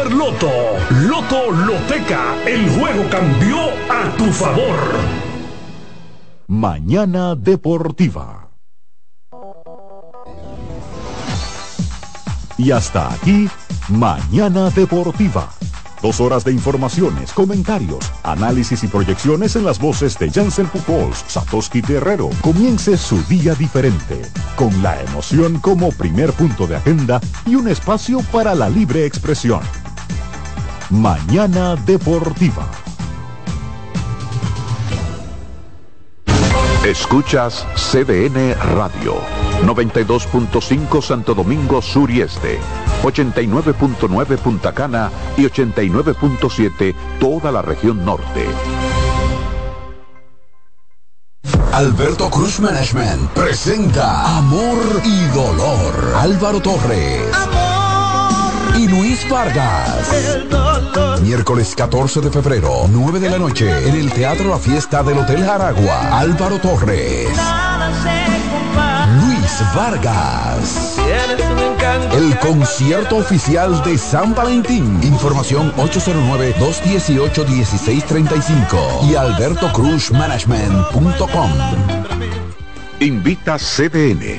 Loto. Loto Loteca. El juego cambió a tu favor. Mañana Deportiva. Y hasta aquí, Mañana Deportiva. Dos horas de informaciones, comentarios, análisis y proyecciones en las voces de Jansen Pujols, Satoshi Terrero. Comience su día diferente, con la emoción como primer punto de agenda y un espacio para la libre expresión. Mañana Deportiva. Escuchas CDN Radio, 92.5 Santo Domingo Sur y Este, 89.9 Punta Cana y 89.7 toda la región norte. Alberto Cruz Management presenta Amor y Dolor. Álvaro Torres. Y Luis Vargas. Miércoles 14 de febrero, 9 de la noche, en el Teatro La Fiesta del Hotel Jaragua. Álvaro Torres. Luis Vargas. El concierto oficial de San Valentín. Información 809-218-1635 y albertocruzmanagement.com. Invita CDN.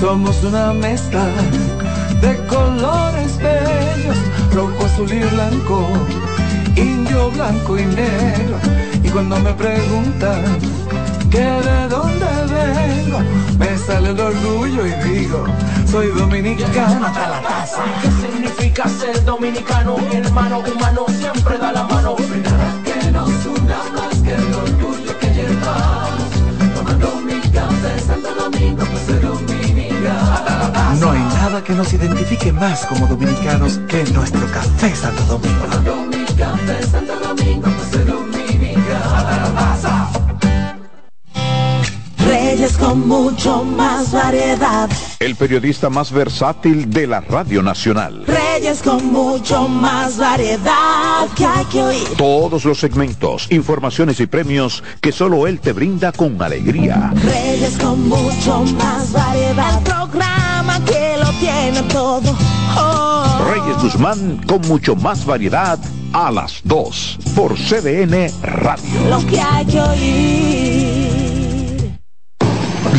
Somos una mezcla de colores bellos, rojo, azul y blanco, indio, blanco y negro. Y cuando me preguntan que de dónde vengo, me sale el orgullo y digo, soy dominicano hasta la taza. ¿Qué significa ser dominicano? Mi hermano humano siempre da la mano. que nos una más que el orgullo que llevamos. Tomando mi café Santo Domingo, pues que nos identifique más como dominicanos que nuestro café Santo Domingo. Café Santo Domingo. Reyes con mucho más variedad. El periodista más versátil de la Radio Nacional. Reyes con mucho más variedad que hay que oír. Todos los segmentos, informaciones y premios que solo él te brinda con alegría. Reyes con mucho más variedad. El programa que tiene todo. Oh. Reyes Guzmán con mucho más variedad a las 2 por CDN Radio. Lo que hay que oír.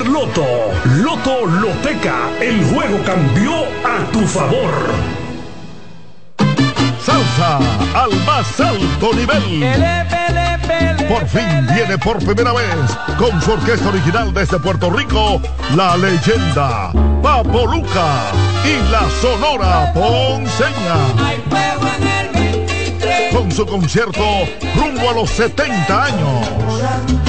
Loto. Loto Loteca. El juego cambió a tu favor. Salsa al más alto nivel. Por fin viene por primera vez con su orquesta original desde Puerto Rico, la leyenda Papo Luca y la Sonora Ponceña. Con su concierto rumbo a los 70 años.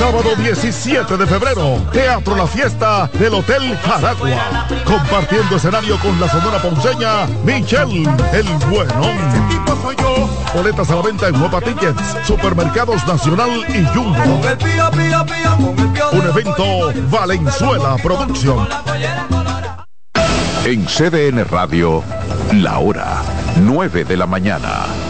Sábado 17 de febrero, Teatro La Fiesta del Hotel Jaragua. Compartiendo escenario con la Sonora Ponceña, Michelle El Bueno. Boletas a la venta en Supermercados Nacional y Jumbo. Un evento Valenzuela Producción. En CDN Radio, la hora 9 de la mañana.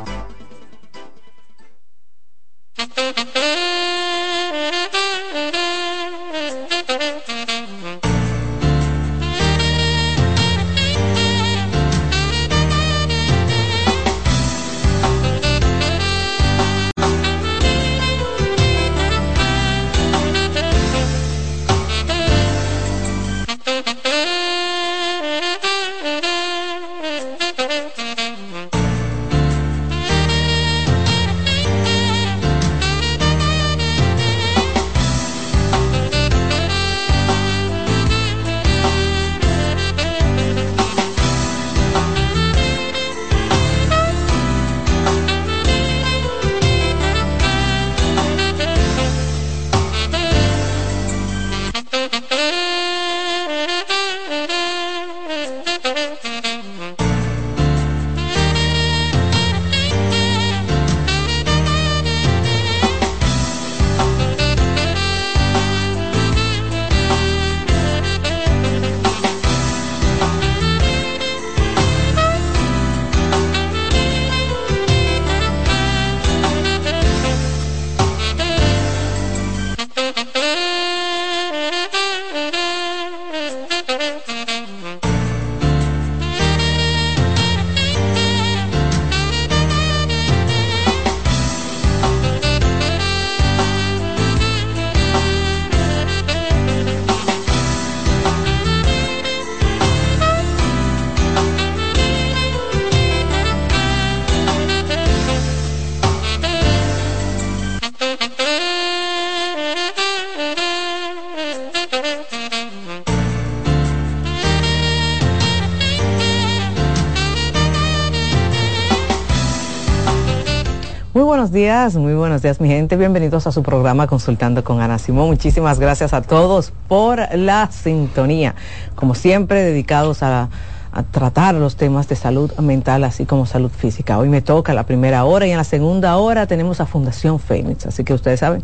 Buenos días mi gente, bienvenidos a su programa Consultando con Ana Simón. Muchísimas gracias a todos por la sintonía, como siempre dedicados a, a tratar los temas de salud mental así como salud física. Hoy me toca la primera hora y en la segunda hora tenemos a Fundación Fénix, así que ustedes saben,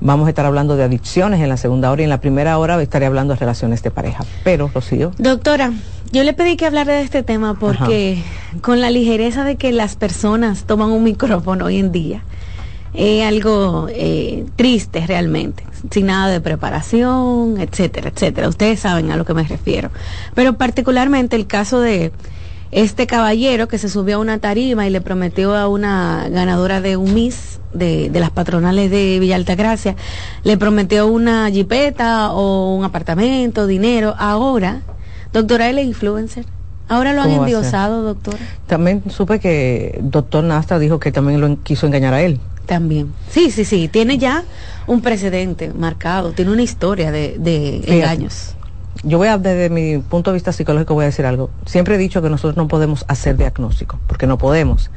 vamos a estar hablando de adicciones en la segunda hora y en la primera hora estaré hablando de relaciones de pareja. Pero, Rocío. Doctora, yo le pedí que hablara de este tema porque con la ligereza de que las personas toman un micrófono hoy en día, es algo eh, triste realmente, sin nada de preparación, etcétera, etcétera. Ustedes saben a lo que me refiero. Pero particularmente el caso de este caballero que se subió a una tarima y le prometió a una ganadora de un Miss de, de las patronales de Villa Altagracia, le prometió una jipeta o un apartamento, dinero. Ahora, doctora, él es influencer. Ahora lo han endiosado, doctora. También supe que doctor Nastra dijo que también lo quiso engañar a él. También. Sí, sí, sí, tiene ya un precedente marcado, tiene una historia de, de Fíjate. engaños. Yo voy a, desde mi punto de vista psicológico, voy a decir algo. Siempre he dicho que nosotros no podemos hacer diagnóstico, porque no podemos.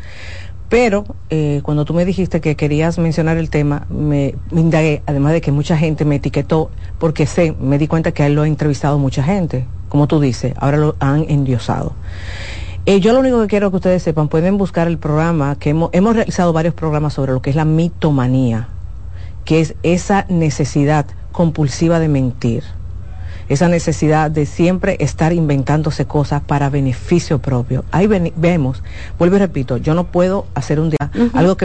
Pero eh, cuando tú me dijiste que querías mencionar el tema, me, me indagué, además de que mucha gente me etiquetó, porque sé, me di cuenta que a él lo ha entrevistado mucha gente, como tú dices, ahora lo han endiosado. Eh, yo lo único que quiero que ustedes sepan, pueden buscar el programa, que hemos, hemos realizado varios programas sobre lo que es la mitomanía, que es esa necesidad compulsiva de mentir esa necesidad de siempre estar inventándose cosas para beneficio propio. Ahí ven- vemos, vuelvo y repito, yo no puedo hacer un día algo que